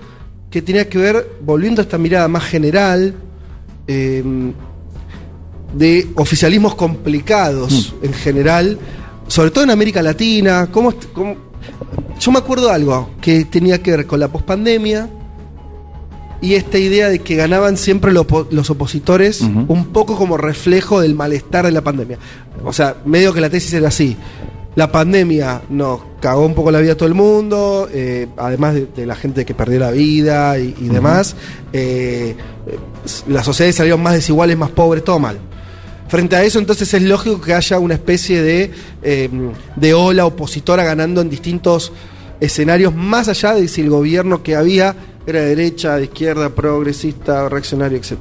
que tenía que ver, volviendo a esta mirada más general, eh, de oficialismos complicados en general, sobre todo en América Latina. ¿Cómo, est- cómo- Yo me acuerdo de algo que tenía que ver con la pospandemia y esta idea de que ganaban siempre lo los opositores un poco como reflejo del malestar de la pandemia. O sea, medio que la tesis era así. La pandemia nos cagó un poco la vida a todo el mundo, eh, además de, de la gente que perdió la vida y, y demás. eh, eh, las sociedades salieron más desiguales, más pobres, todo mal. Frente a eso, entonces es lógico que haya una especie de, eh, de ola opositora ganando en distintos escenarios, más allá de si el gobierno que había era de derecha, de izquierda, progresista, reaccionario, etc.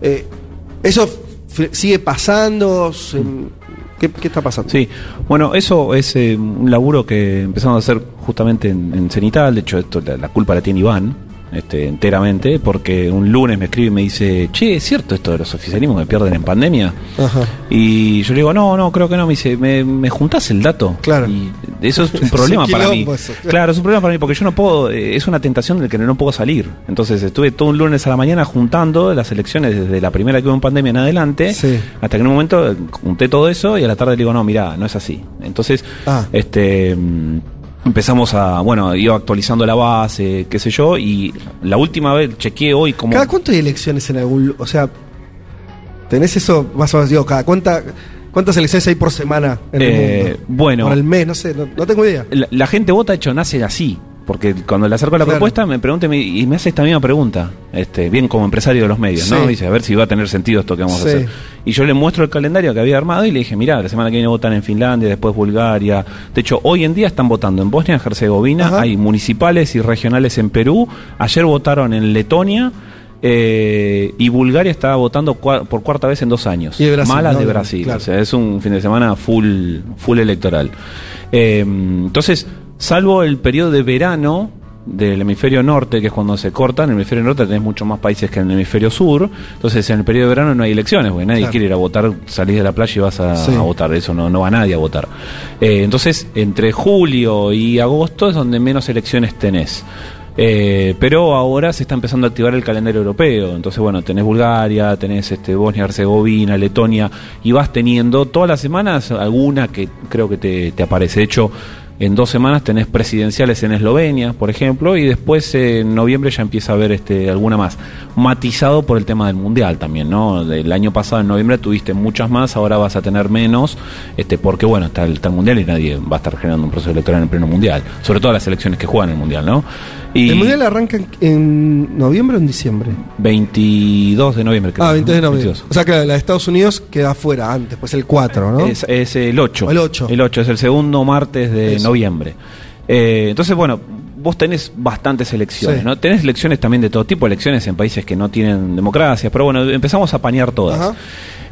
Eh, ¿Eso sigue pasando? Se- ¿Qué, qué está pasando? Sí, bueno, eso es eh, un laburo que empezamos a hacer justamente en, en Cenital. De hecho, esto la, la culpa la tiene Iván, este, enteramente, porque un lunes me escribe y me dice, che, ¿es cierto esto de los oficialismos que pierden en pandemia? Ajá. Y yo le digo, no, no, creo que no. Me dice, ¿me, me juntás el dato? Claro. Y eso es un Es problema un para mí. eso, claro. Claro, es un problema para mí porque yo no puedo, eh, es una tentación del que no puedo salir. Entonces estuve todo un lunes a la mañana juntando las elecciones desde la primera que hubo en pandemia en adelante, Sí. hasta que en un momento eh, junté todo eso y a la tarde le digo, no, mira, no es así. Entonces, Ah. este mm, empezamos a, bueno, iba actualizando la base, qué sé yo, y la última vez chequeé hoy como... ¿Cada cuánto hay elecciones en algún O sea, ¿tenés eso más o menos? Digo, cada cuánta, ¿cuántas elecciones hay por semana en el Eh, mundo? bueno. Por el mes, no sé, no, no tengo idea. La, la gente vota, hecho, nace así. Porque cuando le acerco la Claro. propuesta, me pregunta y me- hace esta misma pregunta. Este, bien como empresario de los medios, ¿no? Dice, a ver si va a tener sentido esto que vamos Sí. a hacer. Y yo le muestro el calendario que había armado y le dije, mira, la semana que viene votan en Finlandia, después Bulgaria. De hecho, hoy en día están votando en Bosnia y Herzegovina, Ajá. hay municipales y regionales en Perú, ayer votaron en Letonia. eh, y Bulgaria está votando cua- por cuarta vez en dos años. Y de Brasil, Malas ¿no? de Brasil. Claro. O sea, es un fin de semana full, full electoral. Eh, entonces, salvo el periodo de verano del hemisferio norte, que es cuando se corta, en el hemisferio norte tenés muchos más países que en el hemisferio sur, entonces en el periodo de verano no hay elecciones, porque nadie Claro. quiere ir a votar, salís de la playa y vas a, Sí. a votar, eso no, no va nadie a votar. Eh, entonces, entre julio y agosto es donde menos elecciones tenés. Eh, pero ahora se está empezando a activar el calendario europeo. Entonces, bueno, tenés Bulgaria, tenés este, Bosnia, Herzegovina, Letonia, y vas teniendo todas las semanas alguna que creo que te, te aparece. De hecho, en dos semanas tenés presidenciales en Eslovenia, por ejemplo, y después en noviembre ya empieza a haber este, alguna más. Matizado por el tema del mundial también, ¿no? El año pasado, en noviembre, tuviste muchas más, ahora vas a tener menos, este, porque bueno, está el, está mundial y nadie va a estar generando un proceso electoral en el pleno mundial. Sobre todo las elecciones que juegan el mundial, ¿no? Y ¿El mundial arranca en, en noviembre o en diciembre? 22 de noviembre, creo. Ah, 22 de ¿no? noviembre. 22. O sea que la de Estados Unidos queda afuera antes, pues el 4, ¿no? Es, es el 8. El 8. El 8 es el segundo martes de Eso. noviembre. Eh, entonces, bueno, vos tenés bastantes elecciones, Sí. ¿no? Tenés elecciones también de todo tipo, elecciones en países que no tienen democracia, pero bueno, empezamos a apañar todas. Ajá.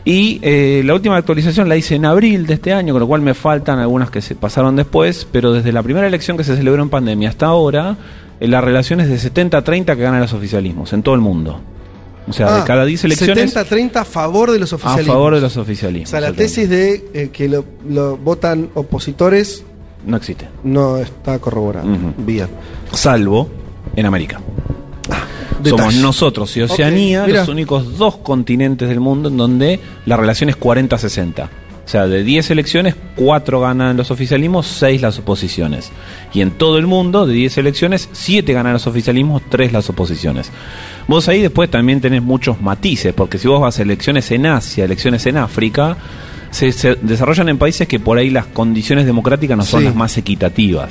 Y eh, la última actualización la hice en abril de este año, con lo cual me faltan algunas que se pasaron después, pero desde la primera elección que se celebró en pandemia hasta ahora, la relación es de 70-30 que ganan los oficialismos en todo el mundo. O sea, Ah, de cada 10 elecciones 70-30 a favor de los a oficialismos. favor de los O oficialismos. sea, la tesis de eh, que lo, lo votan opositores No existe. no está corroborada. Ujú. Bien. salvo en América. Somos detalle. nosotros y Oceanía Ok, mira. los únicos dos continentes del mundo en donde la relación es 40-60. O sea, de 10 elecciones, 4 ganan los oficialismos, 6 las oposiciones. Y en todo el mundo, de 10 elecciones, 7 ganan los oficialismos, 3 las oposiciones. Vos ahí después también tenés muchos matices, porque si vos vas a elecciones en Asia, elecciones en África, se, se desarrollan en países que por ahí las condiciones democráticas no son Sí. las más equitativas.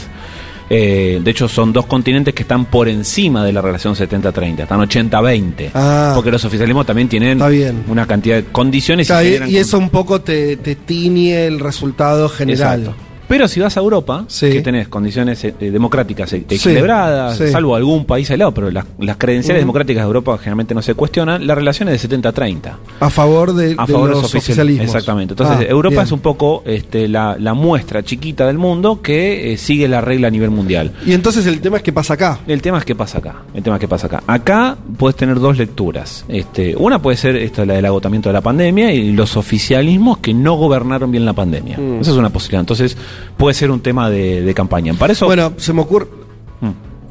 Eh, de hecho, son dos continentes que están por encima de la relación 70-30, están 80-20. Ah. Porque los oficialismos también tienen una cantidad de condiciones Claro, y, y, eso un poco te, te tiñe el resultado general. Exacto. Pero si vas a Europa, que tenés condiciones eh, democráticas e- equilibradas, sí. salvo algún país aislado, pero las, las credenciales democráticas de Europa generalmente no se cuestionan, la relación es de 70-30. A favor de, A favor de los los oficialismos. Exactamente. Entonces, Ah, Europa bien. es un poco este, la, la muestra chiquita del mundo que eh, sigue la regla a nivel mundial. Y entonces el tema es qué pasa acá. El tema es qué pasa acá. El tema es qué pasa acá. Acá puedes tener dos lecturas. Este, una puede ser esto la del agotamiento de la pandemia y los oficialismos que no gobernaron bien la pandemia. Mm. Esa es una posibilidad. Entonces, puede ser un tema de, de campaña. Para eso. Bueno, se me ocurre.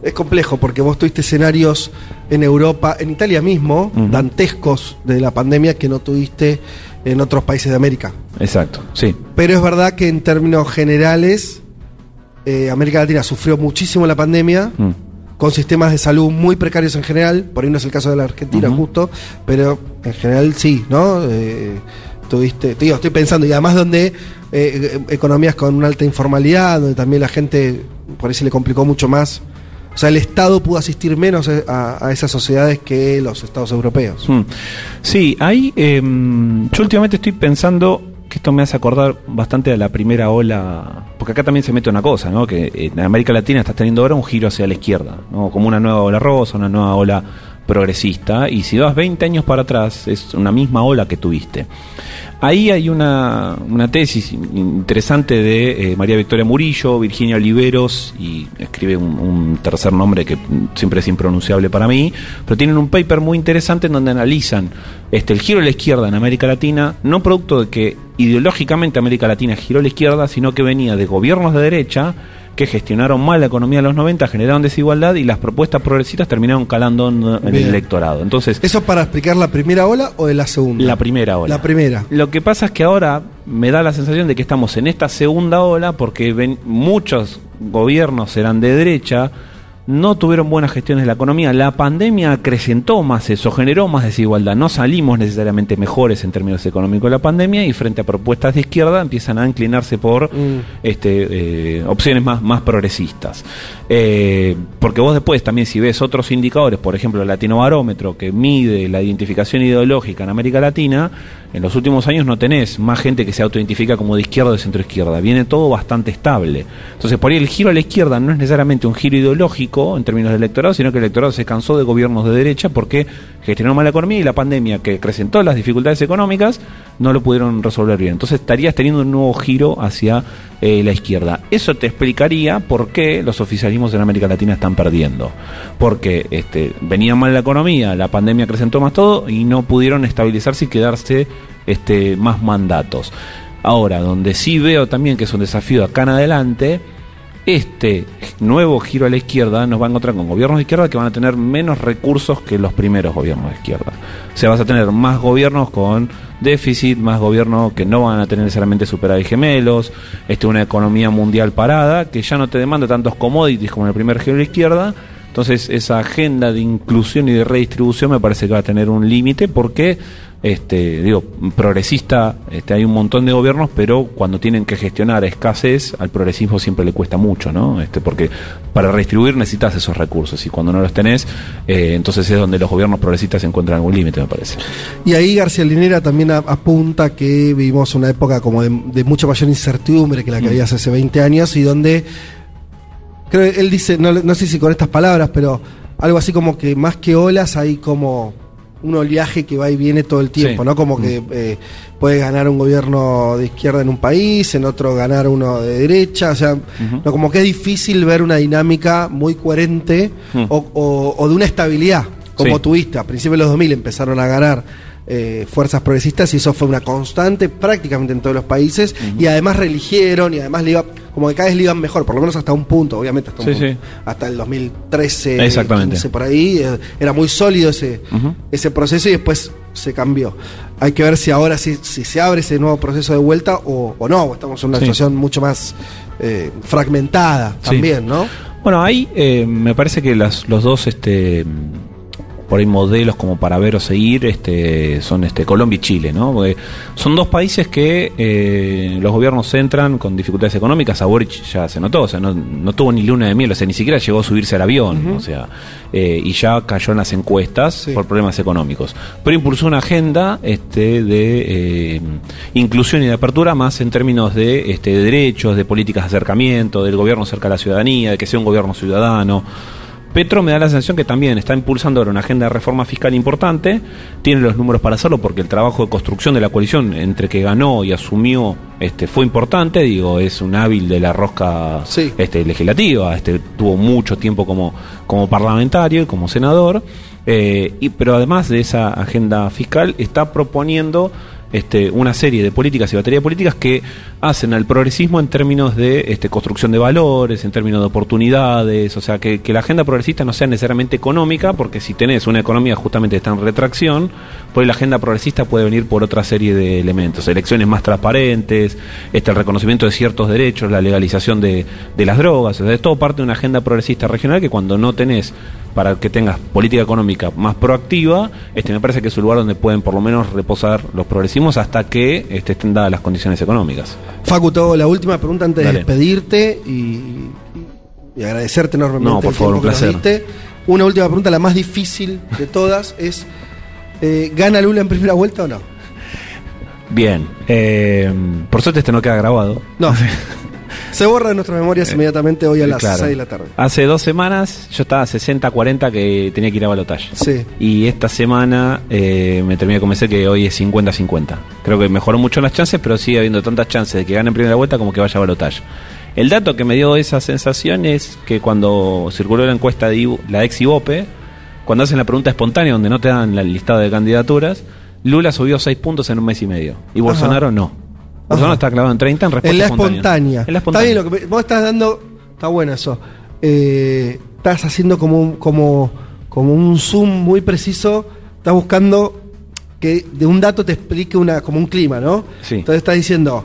Es complejo porque vos tuviste escenarios en Europa, en Italia mismo, dantescos de la pandemia que no tuviste en otros países de América. Exacto, sí. Pero es verdad que en términos generales, eh, América Latina sufrió muchísimo la pandemia, Mm. con sistemas de salud muy precarios en general, por ahí no es el caso de la Argentina justo, pero en general sí, ¿no? Eh, tuviste, te digo, estoy pensando, y además donde eh, eh, economías con una alta informalidad, donde también la gente por ahí se le complicó mucho más. O sea, el Estado pudo asistir menos eh, a, esas sociedades que los Estados europeos. Mm. Sí, hay. em, yo últimamente estoy pensando que esto me hace acordar bastante a la primera ola. Porque acá también se mete una cosa, ¿no? Que en América Latina estás teniendo ahora un giro hacia la izquierda, ¿no? Como una nueva ola rosa, una nueva ola progresista. Y si vas 20 años para atrás, es una misma ola que tuviste. Ahí hay una, una tesis interesante de eh, María Victoria Murillo, Virginia Oliveros y escribe un, un tercer nombre que siempre es impronunciable para mí, pero tienen un paper muy interesante en donde analizan este, el giro a la izquierda en América Latina, no producto de que ideológicamente América Latina giró a la izquierda, sino que venía de gobiernos de derecha que gestionaron mal la economía de los 90, generaron desigualdad y las propuestas progresistas terminaron calando en, el electorado. Entonces, ¿Eso para explicar la primera ola o de la segunda? la primera ola. La primera. Lo que pasa es que ahora me da la sensación de que estamos en esta segunda ola porque ven, muchos gobiernos eran de derecha, no tuvieron buenas gestiones de la economía. La pandemia acrecentó más eso, generó más desigualdad. No salimos necesariamente mejores en términos económicos de la pandemia y frente a propuestas de izquierda empiezan a inclinarse por este, eh, opciones más, más progresistas. Eh, porque vos después también si ves otros indicadores, por ejemplo el Latino Barómetro, que mide la identificación ideológica en América Latina, en los últimos años no tenés más gente que se autoidentifica como de izquierda o de centro izquierda. Viene todo bastante estable. Entonces por ahí el giro a la izquierda no es necesariamente un giro ideológico en términos del electorado, sino que el electorado se cansó de gobiernos de derecha porque gestionó mal la economía y la pandemia que acrecentó las dificultades económicas no lo pudieron resolver bien. Entonces estarías teniendo un nuevo giro hacia eh, la izquierda. Eso te explicaría por qué los oficialismos en América Latina están perdiendo. Porque este, venía mal la economía, la pandemia acrecentó más todo y no pudieron estabilizarse y quedarse este, más mandatos. Ahora, donde sí veo también que es un desafío acá en adelante, este nuevo giro a la izquierda nos va a encontrar con gobiernos de izquierda que van a tener menos recursos que los primeros gobiernos de izquierda. O sea, vas a tener más gobiernos con déficit, más gobiernos que no van a tener necesariamente superávit gemelos, este, una economía mundial parada que ya no te demanda tantos commodities como en el primer giro a la izquierda. Entonces, esa agenda de inclusión y de redistribución me parece que va a tener un límite porque este, digo, progresista, este, hay un montón de gobiernos, pero cuando tienen que gestionar escasez, al progresismo siempre le cuesta mucho, ¿no? Este, porque para redistribuir necesitas esos recursos y cuando no los tenés, eh, entonces es donde los gobiernos progresistas encuentran algún límite, me parece. Y ahí García Linera también apunta que vivimos una época como de, de mucha mayor incertidumbre que la que Mm. había hace 20 años y donde, creo él dice, no, no sé si con estas palabras, pero algo así como que más que olas hay como un oleaje que va y viene todo el tiempo, Sí. ¿no? Como que eh, puede ganar un gobierno de izquierda en un país, en otro ganar uno de derecha, o sea, no, como que es difícil ver una dinámica muy coherente Mm. o, o- o de una estabilidad, como Sí. tuviste. A principios de los 2000 empezaron a ganar eh, fuerzas progresistas y eso fue una constante prácticamente en todos los países y además reeligieron y además le iba, como que cada vez le iban mejor, por lo menos hasta un punto, obviamente hasta un Sí, punto. sí. Hasta el 2013, Exactamente. 15 por ahí, eh, era muy sólido ese, ese proceso y después se cambió. Hay que ver si ahora si, si se abre ese nuevo proceso de vuelta o, o no, estamos en una Sí. situación mucho más eh, fragmentada también, ¿no? Bueno, ahí me parece que las, los dos este, por ahí modelos como para ver o seguir este, son este, Colombia y Chile, ¿no? Porque son dos países que eh, los gobiernos entran con dificultades económicas. A Boric ya se notó, o sea, no, no tuvo ni luna de miel, o sea, ni siquiera llegó a subirse al avión, o sea, eh, y ya cayó en las encuestas por problemas económicos. Pero impulsó una agenda este, de eh, inclusión y de apertura más en términos de, este, de derechos, de políticas de acercamiento, del gobierno cerca de la ciudadanía, de que sea un gobierno ciudadano. Petro me da la sensación que también está impulsando ahora una agenda de reforma fiscal importante, tiene los números para hacerlo porque el trabajo de construcción de la coalición entre que ganó y asumió este fue importante, digo, es un hábil de la rosca este, legislativa, este tuvo mucho tiempo como, como parlamentario y como senador, eh, y, pero además de esa agenda fiscal está proponiendo este, una serie de políticas y batería de políticas que hacen al progresismo en términos de este, construcción de valores, en términos de oportunidades, o sea, que, la agenda progresista no sea necesariamente económica, porque si tenés una economía justamente está en retracción, pues la agenda progresista puede venir por otra serie de elementos, elecciones más transparentes, este, el reconocimiento de ciertos derechos, la legalización de, de las drogas, o sea, es todo parte de una agenda progresista regional que cuando no tenés para que tengas política económica más proactiva, este me parece que es un lugar donde pueden por lo menos reposar los progresismos hasta que este, estén dadas las condiciones económicas. Facu, hago la última pregunta antes de despedirte y, y agradecerte enormemente. No, por el favor, un placer. diste. Una última pregunta, la más difícil de todas, es eh, ¿gana Lula en primera vuelta o no? Bien, eh, por suerte este no queda grabado. No. Se borra de nuestras memorias inmediatamente hoy a las Eh, Claro. 6 de la tarde. Hace dos semanas yo estaba 60-40 que tenía que ir a balotaje. Sí. Y esta semana eh, me terminé de convencer que hoy es 50-50. Creo que mejoró mucho las chances, pero sigue habiendo tantas chances de que gane en primera vuelta como que vaya a balotaje. El dato que me dio esa sensación es que cuando circuló la encuesta de la ex Ibope, cuando hacen la pregunta espontánea donde no te dan la listado de candidaturas, Lula subió 6 puntos en un mes y medio. Y Ajá. Bolsonaro no. Bolsonaro está clavado en 30 en respuesta En la espontánea. En la Está espontánea. bien, lo que me- vos estás dando. Está bueno eso. Eh, estás haciendo como un, como, como un zoom muy preciso. Estás buscando que de un dato te explique una, como un clima, ¿no? Sí. Entonces estás diciendo.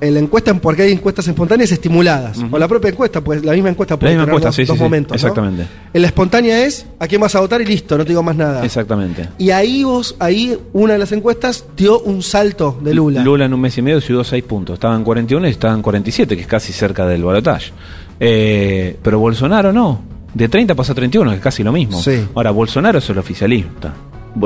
En la encuesta, porque hay encuestas espontáneas estimuladas. O la propia encuesta, pues la misma encuesta puede La misma tener encuesta, dos, sí, sí, dos sí. momentos. ¿no? Exactamente. En la espontánea es a quién vas a votar y listo, no te digo más nada. Exactamente. Y ahí vos, ahí una de las encuestas dio un salto de Lula. Lula en un mes y medio subió 6 puntos. Estaba en 41 y estaba en 47, que es casi cerca del balotaje. Eh, pero Bolsonaro no. De 30 pasó a 31, que es casi lo mismo. Sí. Ahora, Bolsonaro es el oficialista.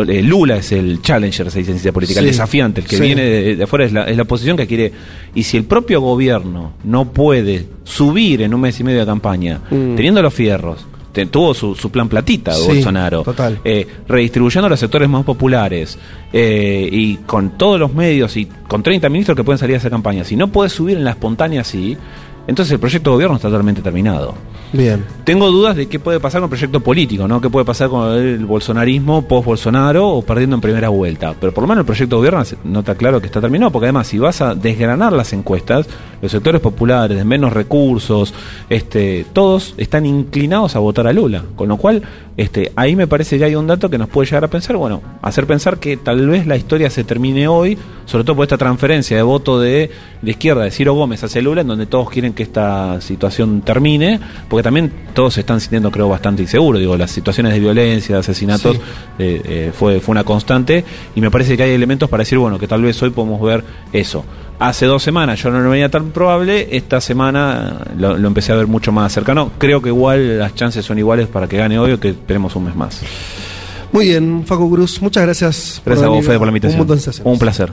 Eh, Lula es el challenger, se dice en ciencia política, Sí. el desafiante, el que Sí. viene de, de afuera, es la, es la oposición que quiere. Y si el propio gobierno no puede subir en un mes y medio de campaña, Mm. teniendo los fierros, te- tuvo su, su plan platita de Sí, Bolsonaro, total. eh, redistribuyendo a los sectores más populares eh, y con todos los medios y con 30 ministros que pueden salir a hacer campaña, si no puede subir en la espontánea así, entonces el proyecto de gobierno está totalmente terminado. Bien. Tengo dudas de qué puede pasar con el proyecto político, ¿no? ¿Qué puede pasar con el bolsonarismo post-Bolsonaro o perdiendo en primera vuelta? Pero por lo menos el proyecto de gobierno no está claro que está terminado, porque además si vas a desgranar las encuestas, los sectores populares de menos recursos, este, todos están inclinados a votar a Lula. Con lo cual, este, ahí me parece que hay un dato que nos puede llegar a pensar, bueno, hacer pensar que tal vez la historia se termine hoy, sobre todo por esta transferencia de voto de la izquierda de Ciro Gómez hacia Lula, en donde todos quieren que esta situación termine, porque también todos se están sintiendo, creo, bastante inseguros. Digo, las situaciones de violencia, de asesinatos, Sí. eh, eh, fue, fue una constante, y me parece que hay elementos para decir, bueno, que tal vez hoy podemos ver eso. Hace dos semanas yo no lo veía tan probable, esta semana lo, lo empecé a ver mucho más cercano. Creo que igual las chances son iguales para que gane hoy o que esperemos un mes más. Muy bien, Facu Cruz, muchas gracias. Gracias a vos, Fede, por la Un invitación. de sensaciones. Un placer.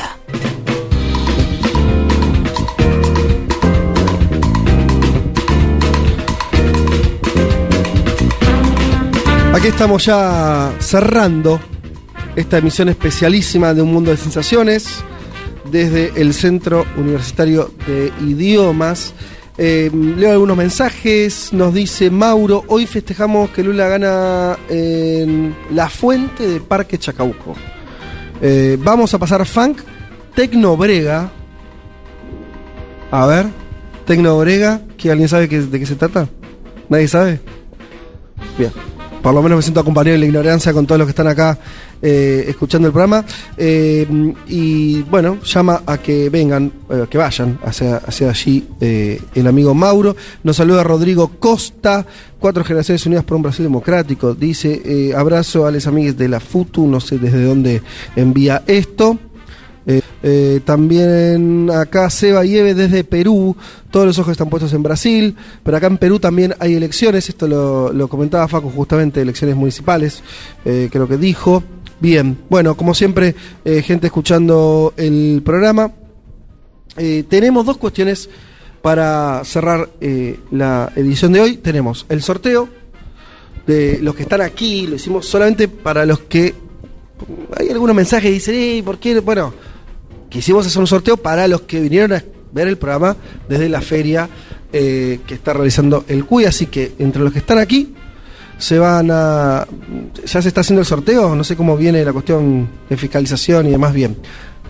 Aquí estamos ya cerrando esta emisión especialísima de Un Mundo de Sensaciones desde el Centro Universitario de Idiomas. Eh, leo algunos mensajes. Nos dice Mauro: Hoy festejamos que Lula gana en La Fuente de Parque Chacabuco. Eh, vamos a pasar funk, Tecnobrega. A ver, Tecnobrega. ¿Que ¿Alguien sabe de qué se trata? ¿Nadie sabe? Bien. Por lo menos me siento acompañado en la ignorancia con todos los que están acá eh, escuchando el programa. Eh, y bueno, llama a que vengan, eh, que vayan hacia, hacia allí eh, el amigo Mauro. Nos saluda Rodrigo Costa, cuatro generaciones unidas por un Brasil democrático. Dice, eh, abrazo a los amigos de la FUTU, no sé desde dónde envía esto. Eh, eh, también acá Seba Ieve desde Perú, todos los ojos están puestos en Brasil, pero acá en Perú también hay elecciones, esto lo, comentaba Facu justamente, elecciones municipales, eh, creo que dijo. Bien, bueno, como siempre, eh, gente escuchando el programa. Tenemos dos cuestiones para cerrar la edición de hoy. Tenemos el sorteo de los que están aquí, lo hicimos solamente para los que hay algunos mensajes que dicen, "Ey, ¿por qué? Bueno, quisimos hacer un sorteo para los que vinieron a ver el programa desde la feria eh, que está realizando el CUI, así que entre los que están aquí se van a... ¿Ya se está haciendo el sorteo? No sé cómo viene la cuestión de fiscalización y demás, bien.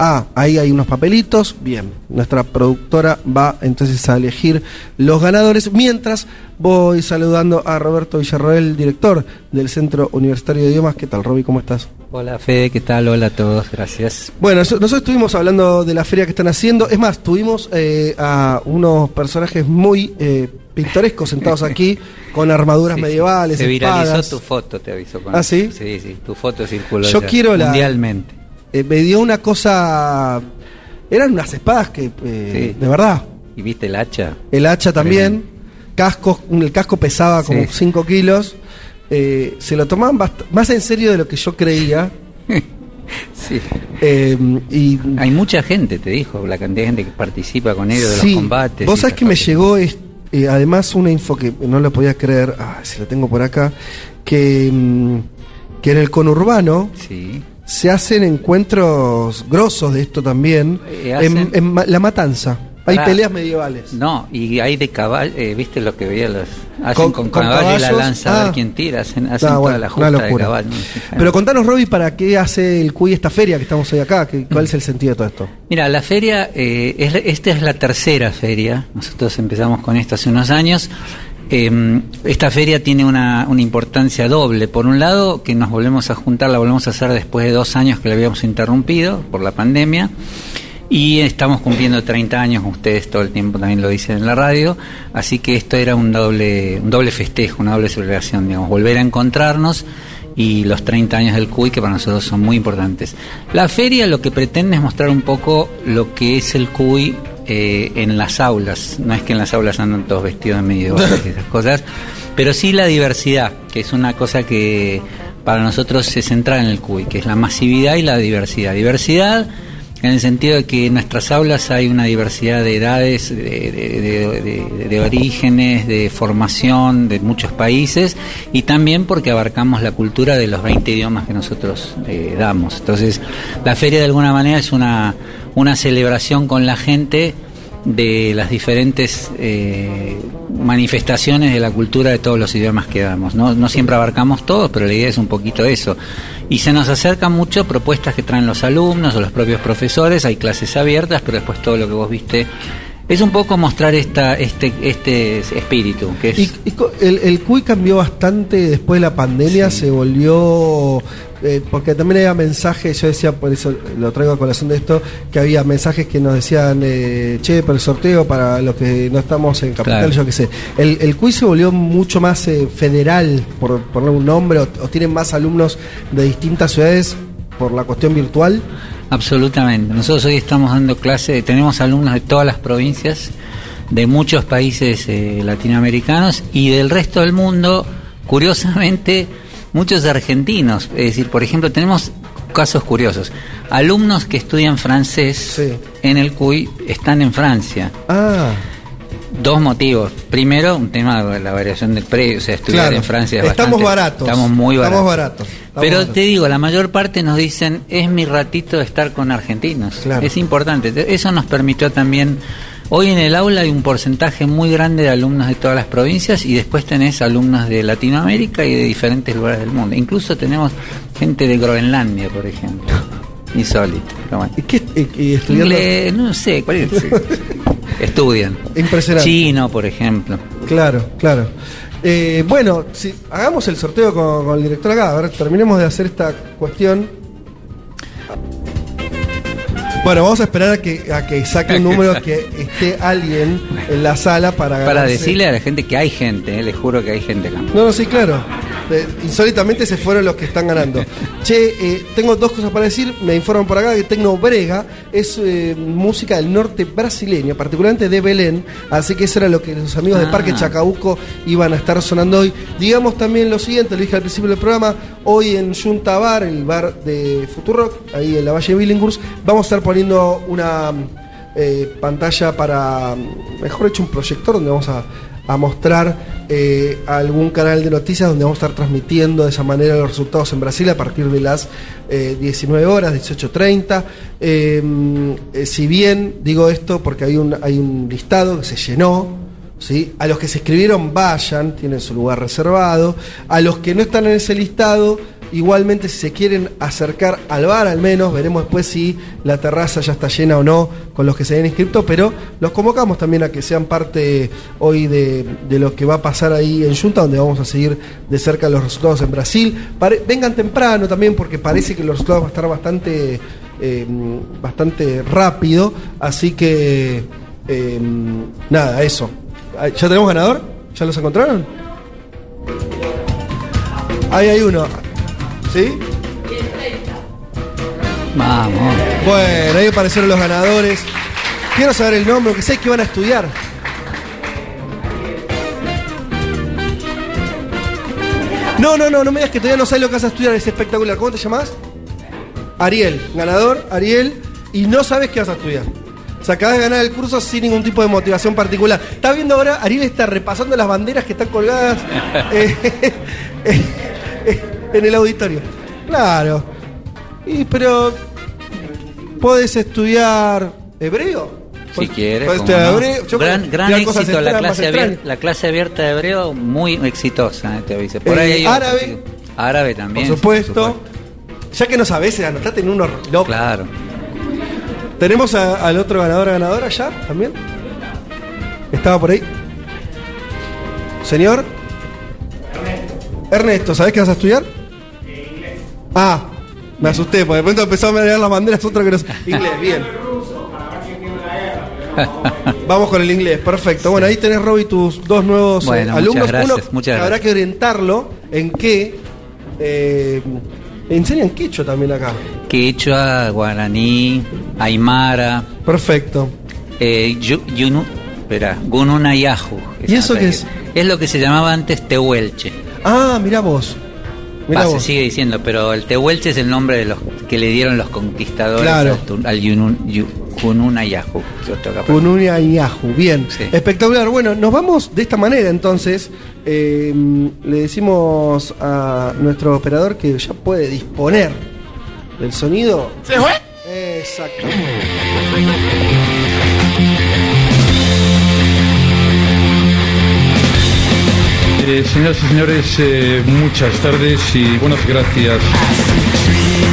Ah, ahí hay unos papelitos, bien. Nuestra productora va entonces a elegir los ganadores, mientras voy saludando a Roberto Villarroel, director del Centro Universitario de Idiomas. ¿Qué tal, Roby? ¿Cómo estás? Hola Fede, ¿qué tal? Hola a todos, gracias. Bueno, nosotros estuvimos hablando de la feria que están haciendo. Es más, tuvimos eh, a unos personajes muy eh, pintorescos sentados aquí con armaduras Sí, medievales, Se viralizó espadas. tu foto, te aviso. con ¿Ah, sí? Sí, sí, tu foto circuló Yo quiero la- mundialmente. Eh, me dio una cosa. Eran unas espadas que, eh, Sí. de verdad. ¿Y viste el hacha? El hacha también. Cascos, el casco pesaba como Sí. 5 kilos. Eh, se lo tomaban más en serio de lo que yo creía. Sí. Eh, y Hay mucha gente, te dijo, la cantidad de gente que participa con ellos de los combates. Vos sabés que me llegó eh, además una info que no lo podía creer, ah, si lo tengo por acá, que, mm, que en el conurbano Sí. Se hacen encuentros grosos de esto también, Eh, en, La Matanza. Hay Pará. peleas medievales. No, y hay de caballo, eh, viste lo que veía los. Hacen Con- con, con caballo y la caballos, lanza a ah. ver quién tira, hacen, hacen Ah, toda la una justa de caballo. Pero contanos, Roby, ¿para qué hace el CUI esta feria que estamos hoy acá? ¿Qué- ¿Cuál es el sentido de todo esto? Mira, la feria, eh, es, esta es la tercera feria, nosotros empezamos con esto hace unos años. Eh, esta feria tiene una, una importancia doble. Por un lado, que nos volvemos a juntar, la volvemos a hacer después de dos años que la habíamos interrumpido por la pandemia. Y estamos cumpliendo 30 años, ustedes todo el tiempo también lo dicen en la radio, así que esto era un doble, un doble festejo, una doble celebración, digamos, volver a encontrarnos y los 30 años del CUI que para nosotros son muy importantes. La feria lo que pretende es mostrar un poco lo que es el CUI eh, en las aulas, no es que en las aulas andan todos vestidos de medievales y esas cosas, pero sí la diversidad, que es una cosa que para nosotros es central en el CUI, que es la masividad y la diversidad. Diversidad en el sentido de que en nuestras aulas hay una diversidad de edades, de, orígenes, de formación de muchos países y también porque abarcamos la cultura de los 20 idiomas que nosotros eh, damos. Entonces, la feria de alguna manera es una, una celebración con la gente de las diferentes eh, manifestaciones de la cultura de todos los idiomas que damos. No, no siempre abarcamos todos, pero la idea es un poquito eso. Y se nos acercan mucho propuestas que traen los alumnos o los propios profesores, hay clases abiertas, pero después todo lo que vos viste es un poco mostrar esta, este, este espíritu, que es... Y, el, el CUI cambió bastante después de la pandemia, se volvió. Eh, porque también había mensajes, yo decía, por eso lo traigo a colación de esto, que había mensajes que nos decían, eh, che, para el sorteo, para los que no estamos en Capital, Claro. yo qué sé. El, el CUI se volvió mucho más eh, federal, por poner un nombre, o, o tienen más alumnos de distintas ciudades por la cuestión virtual. Absolutamente. Nosotros hoy estamos dando clase, tenemos alumnos de todas las provincias, de muchos países eh, latinoamericanos y del resto del mundo, curiosamente, muchos argentinos. Es decir, por ejemplo, tenemos casos curiosos. Alumnos que estudian francés en el CUI están en Francia. Ah. Dos motivos. Primero, un tema de la variación del precio. O sea, estudiar Claro. en Francia es Estamos bastante- baratos. Estamos muy baratos. Estamos baratos. Estamos Pero baratos. te digo, la mayor parte nos dicen, es mi ratito de estar con argentinos. Es importante. Eso nos permitió también Hoy en el aula hay un porcentaje muy grande de alumnos de todas las provincias y después tenés alumnos de Latinoamérica y de diferentes lugares del mundo. Incluso tenemos gente de Groenlandia, por ejemplo. Insólito. ¿Y qué y estudiando? Inglés, no sé, cuál es? Estudian. Impresionante. Chino, por ejemplo. Claro, claro. Eh, bueno, si, hagamos el sorteo con, con el director acá. A ver, terminemos de hacer esta cuestión. Bueno, vamos a esperar a que, a que saque un número que esté alguien en la sala para Para ganarse- decirle a la gente que hay gente, eh, les juro que hay gente acá. No, no, sí, claro. Eh, insólitamente se fueron los que están ganando. Che, eh, tengo dos cosas para decir. Me informan por acá que Tecno Brega es eh, música del norte brasileño, particularmente de Belén. Así que eso era lo que los amigos de Ah. Parque Chacabuco iban a estar sonando hoy. Digamos también lo siguiente, lo dije al principio del programa. Hoy en Junta Bar, el bar de Futurock, ahí en la Valle de Billinghurst, vamos a estar poniendo una eh, pantalla para, mejor dicho, un proyector donde vamos a, mostrar eh, algún canal de noticias donde vamos a estar transmitiendo de esa manera los resultados en Brasil a partir de las eh, 19 horas, 18.30. Eh, eh, si bien digo esto porque hay un, hay un listado que se llenó, ¿sí? a los que se escribieron vayan, tienen su lugar reservado, a los que no están en ese listado, igualmente si se quieren acercar al bar al menos, veremos después si la terraza ya está llena o no con los que se hayan inscrito, pero los convocamos también a que sean parte hoy de, de lo que va a pasar ahí en Junta, donde vamos a seguir de cerca los resultados en Brasil. Vengan temprano también porque parece que los resultados van a estar bastante, eh, bastante rápido, así que eh, nada, eso. ¿Ya tenemos ganador? ¿Ya los encontraron? Ahí hay uno. ¿Sí? Vamos. Bueno, ahí aparecieron los ganadores. Quiero saber el nombre, que sé que van a estudiar. No, no, no, no me digas que todavía no sabes lo que vas a estudiar, es espectacular. ¿Cómo te llamas? Ariel, ganador, Ariel, y no sabes qué vas a estudiar. O sea, acabas de ganar el curso sin ningún tipo de motivación particular. Estás viendo ahora, Ariel está repasando las banderas que están colgadas eh, eh, en el auditorio. Claro. Y pero podés estudiar hebreo. Si quieres. Podés cómo estudiar no. hebreo. Yo gran gran éxito la clase, abierta, la clase abierta de hebreo, muy exitosa, eh, te aviso. Por Eh, ahí árabe. Árabe también. Por supuesto. Ya que no sabés, eh, anotate en uno loco. Claro. ¿Tenemos a- al otro ganador ganadora ya también? ¿Estaba por ahí? ¿Señor? Ernesto, ¿sabés qué vas a estudiar? Ah, me asusté, porque de pronto empezó a mirar las banderas, otro que no Inglés, bien. Vamos con el inglés, perfecto. Bueno, ahí tenés, Roby, tus dos nuevos eh, Bueno, alumnos. muchas gracias, Uno muchas habrá que orientarlo en qué. Eh, enseñan quechua también acá. Quechua, guaraní, aymara. Perfecto. Eh, yu- yunu, espera, gununayahu. ¿Y eso qué es? Es lo que se llamaba antes tehuelche. Ah, mirá vos. Mirá Va, se sigue diciendo, pero el tehuelche es el nombre de los que le dieron los conquistadores Claro. al, yunun- yu- y Yahoo. Bien. Espectacular. Bueno, nos vamos de esta manera entonces. Eh, le decimos a nuestro operador que ya puede disponer del sonido. ¿Se fue? Exacto. Eh, señoras y señores, eh, muchas tardes y buenas gracias.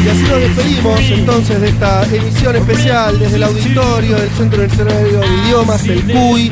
Y así nos despedimos entonces de esta emisión especial desde el auditorio del Centro Universitario de Idiomas, el CUI.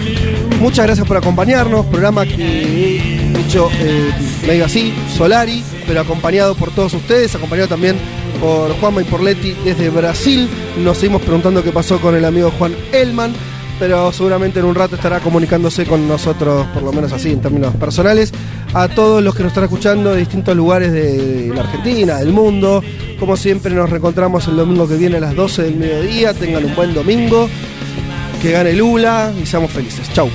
Muchas gracias por acompañarnos, programa que he hecho eh, medio así, Solari, pero acompañado por todos ustedes, acompañado también por Juanma y por Leti desde Brasil. Nos seguimos preguntando qué pasó con el amigo Juan Elman, pero seguramente en un rato estará comunicándose con nosotros, por lo menos así en términos personales. A todos los que nos están escuchando de distintos lugares de la Argentina, del mundo. Como siempre nos reencontramos el domingo que viene a las 12 del mediodía. Tengan un buen domingo. Que gane Lula y seamos felices. Chau.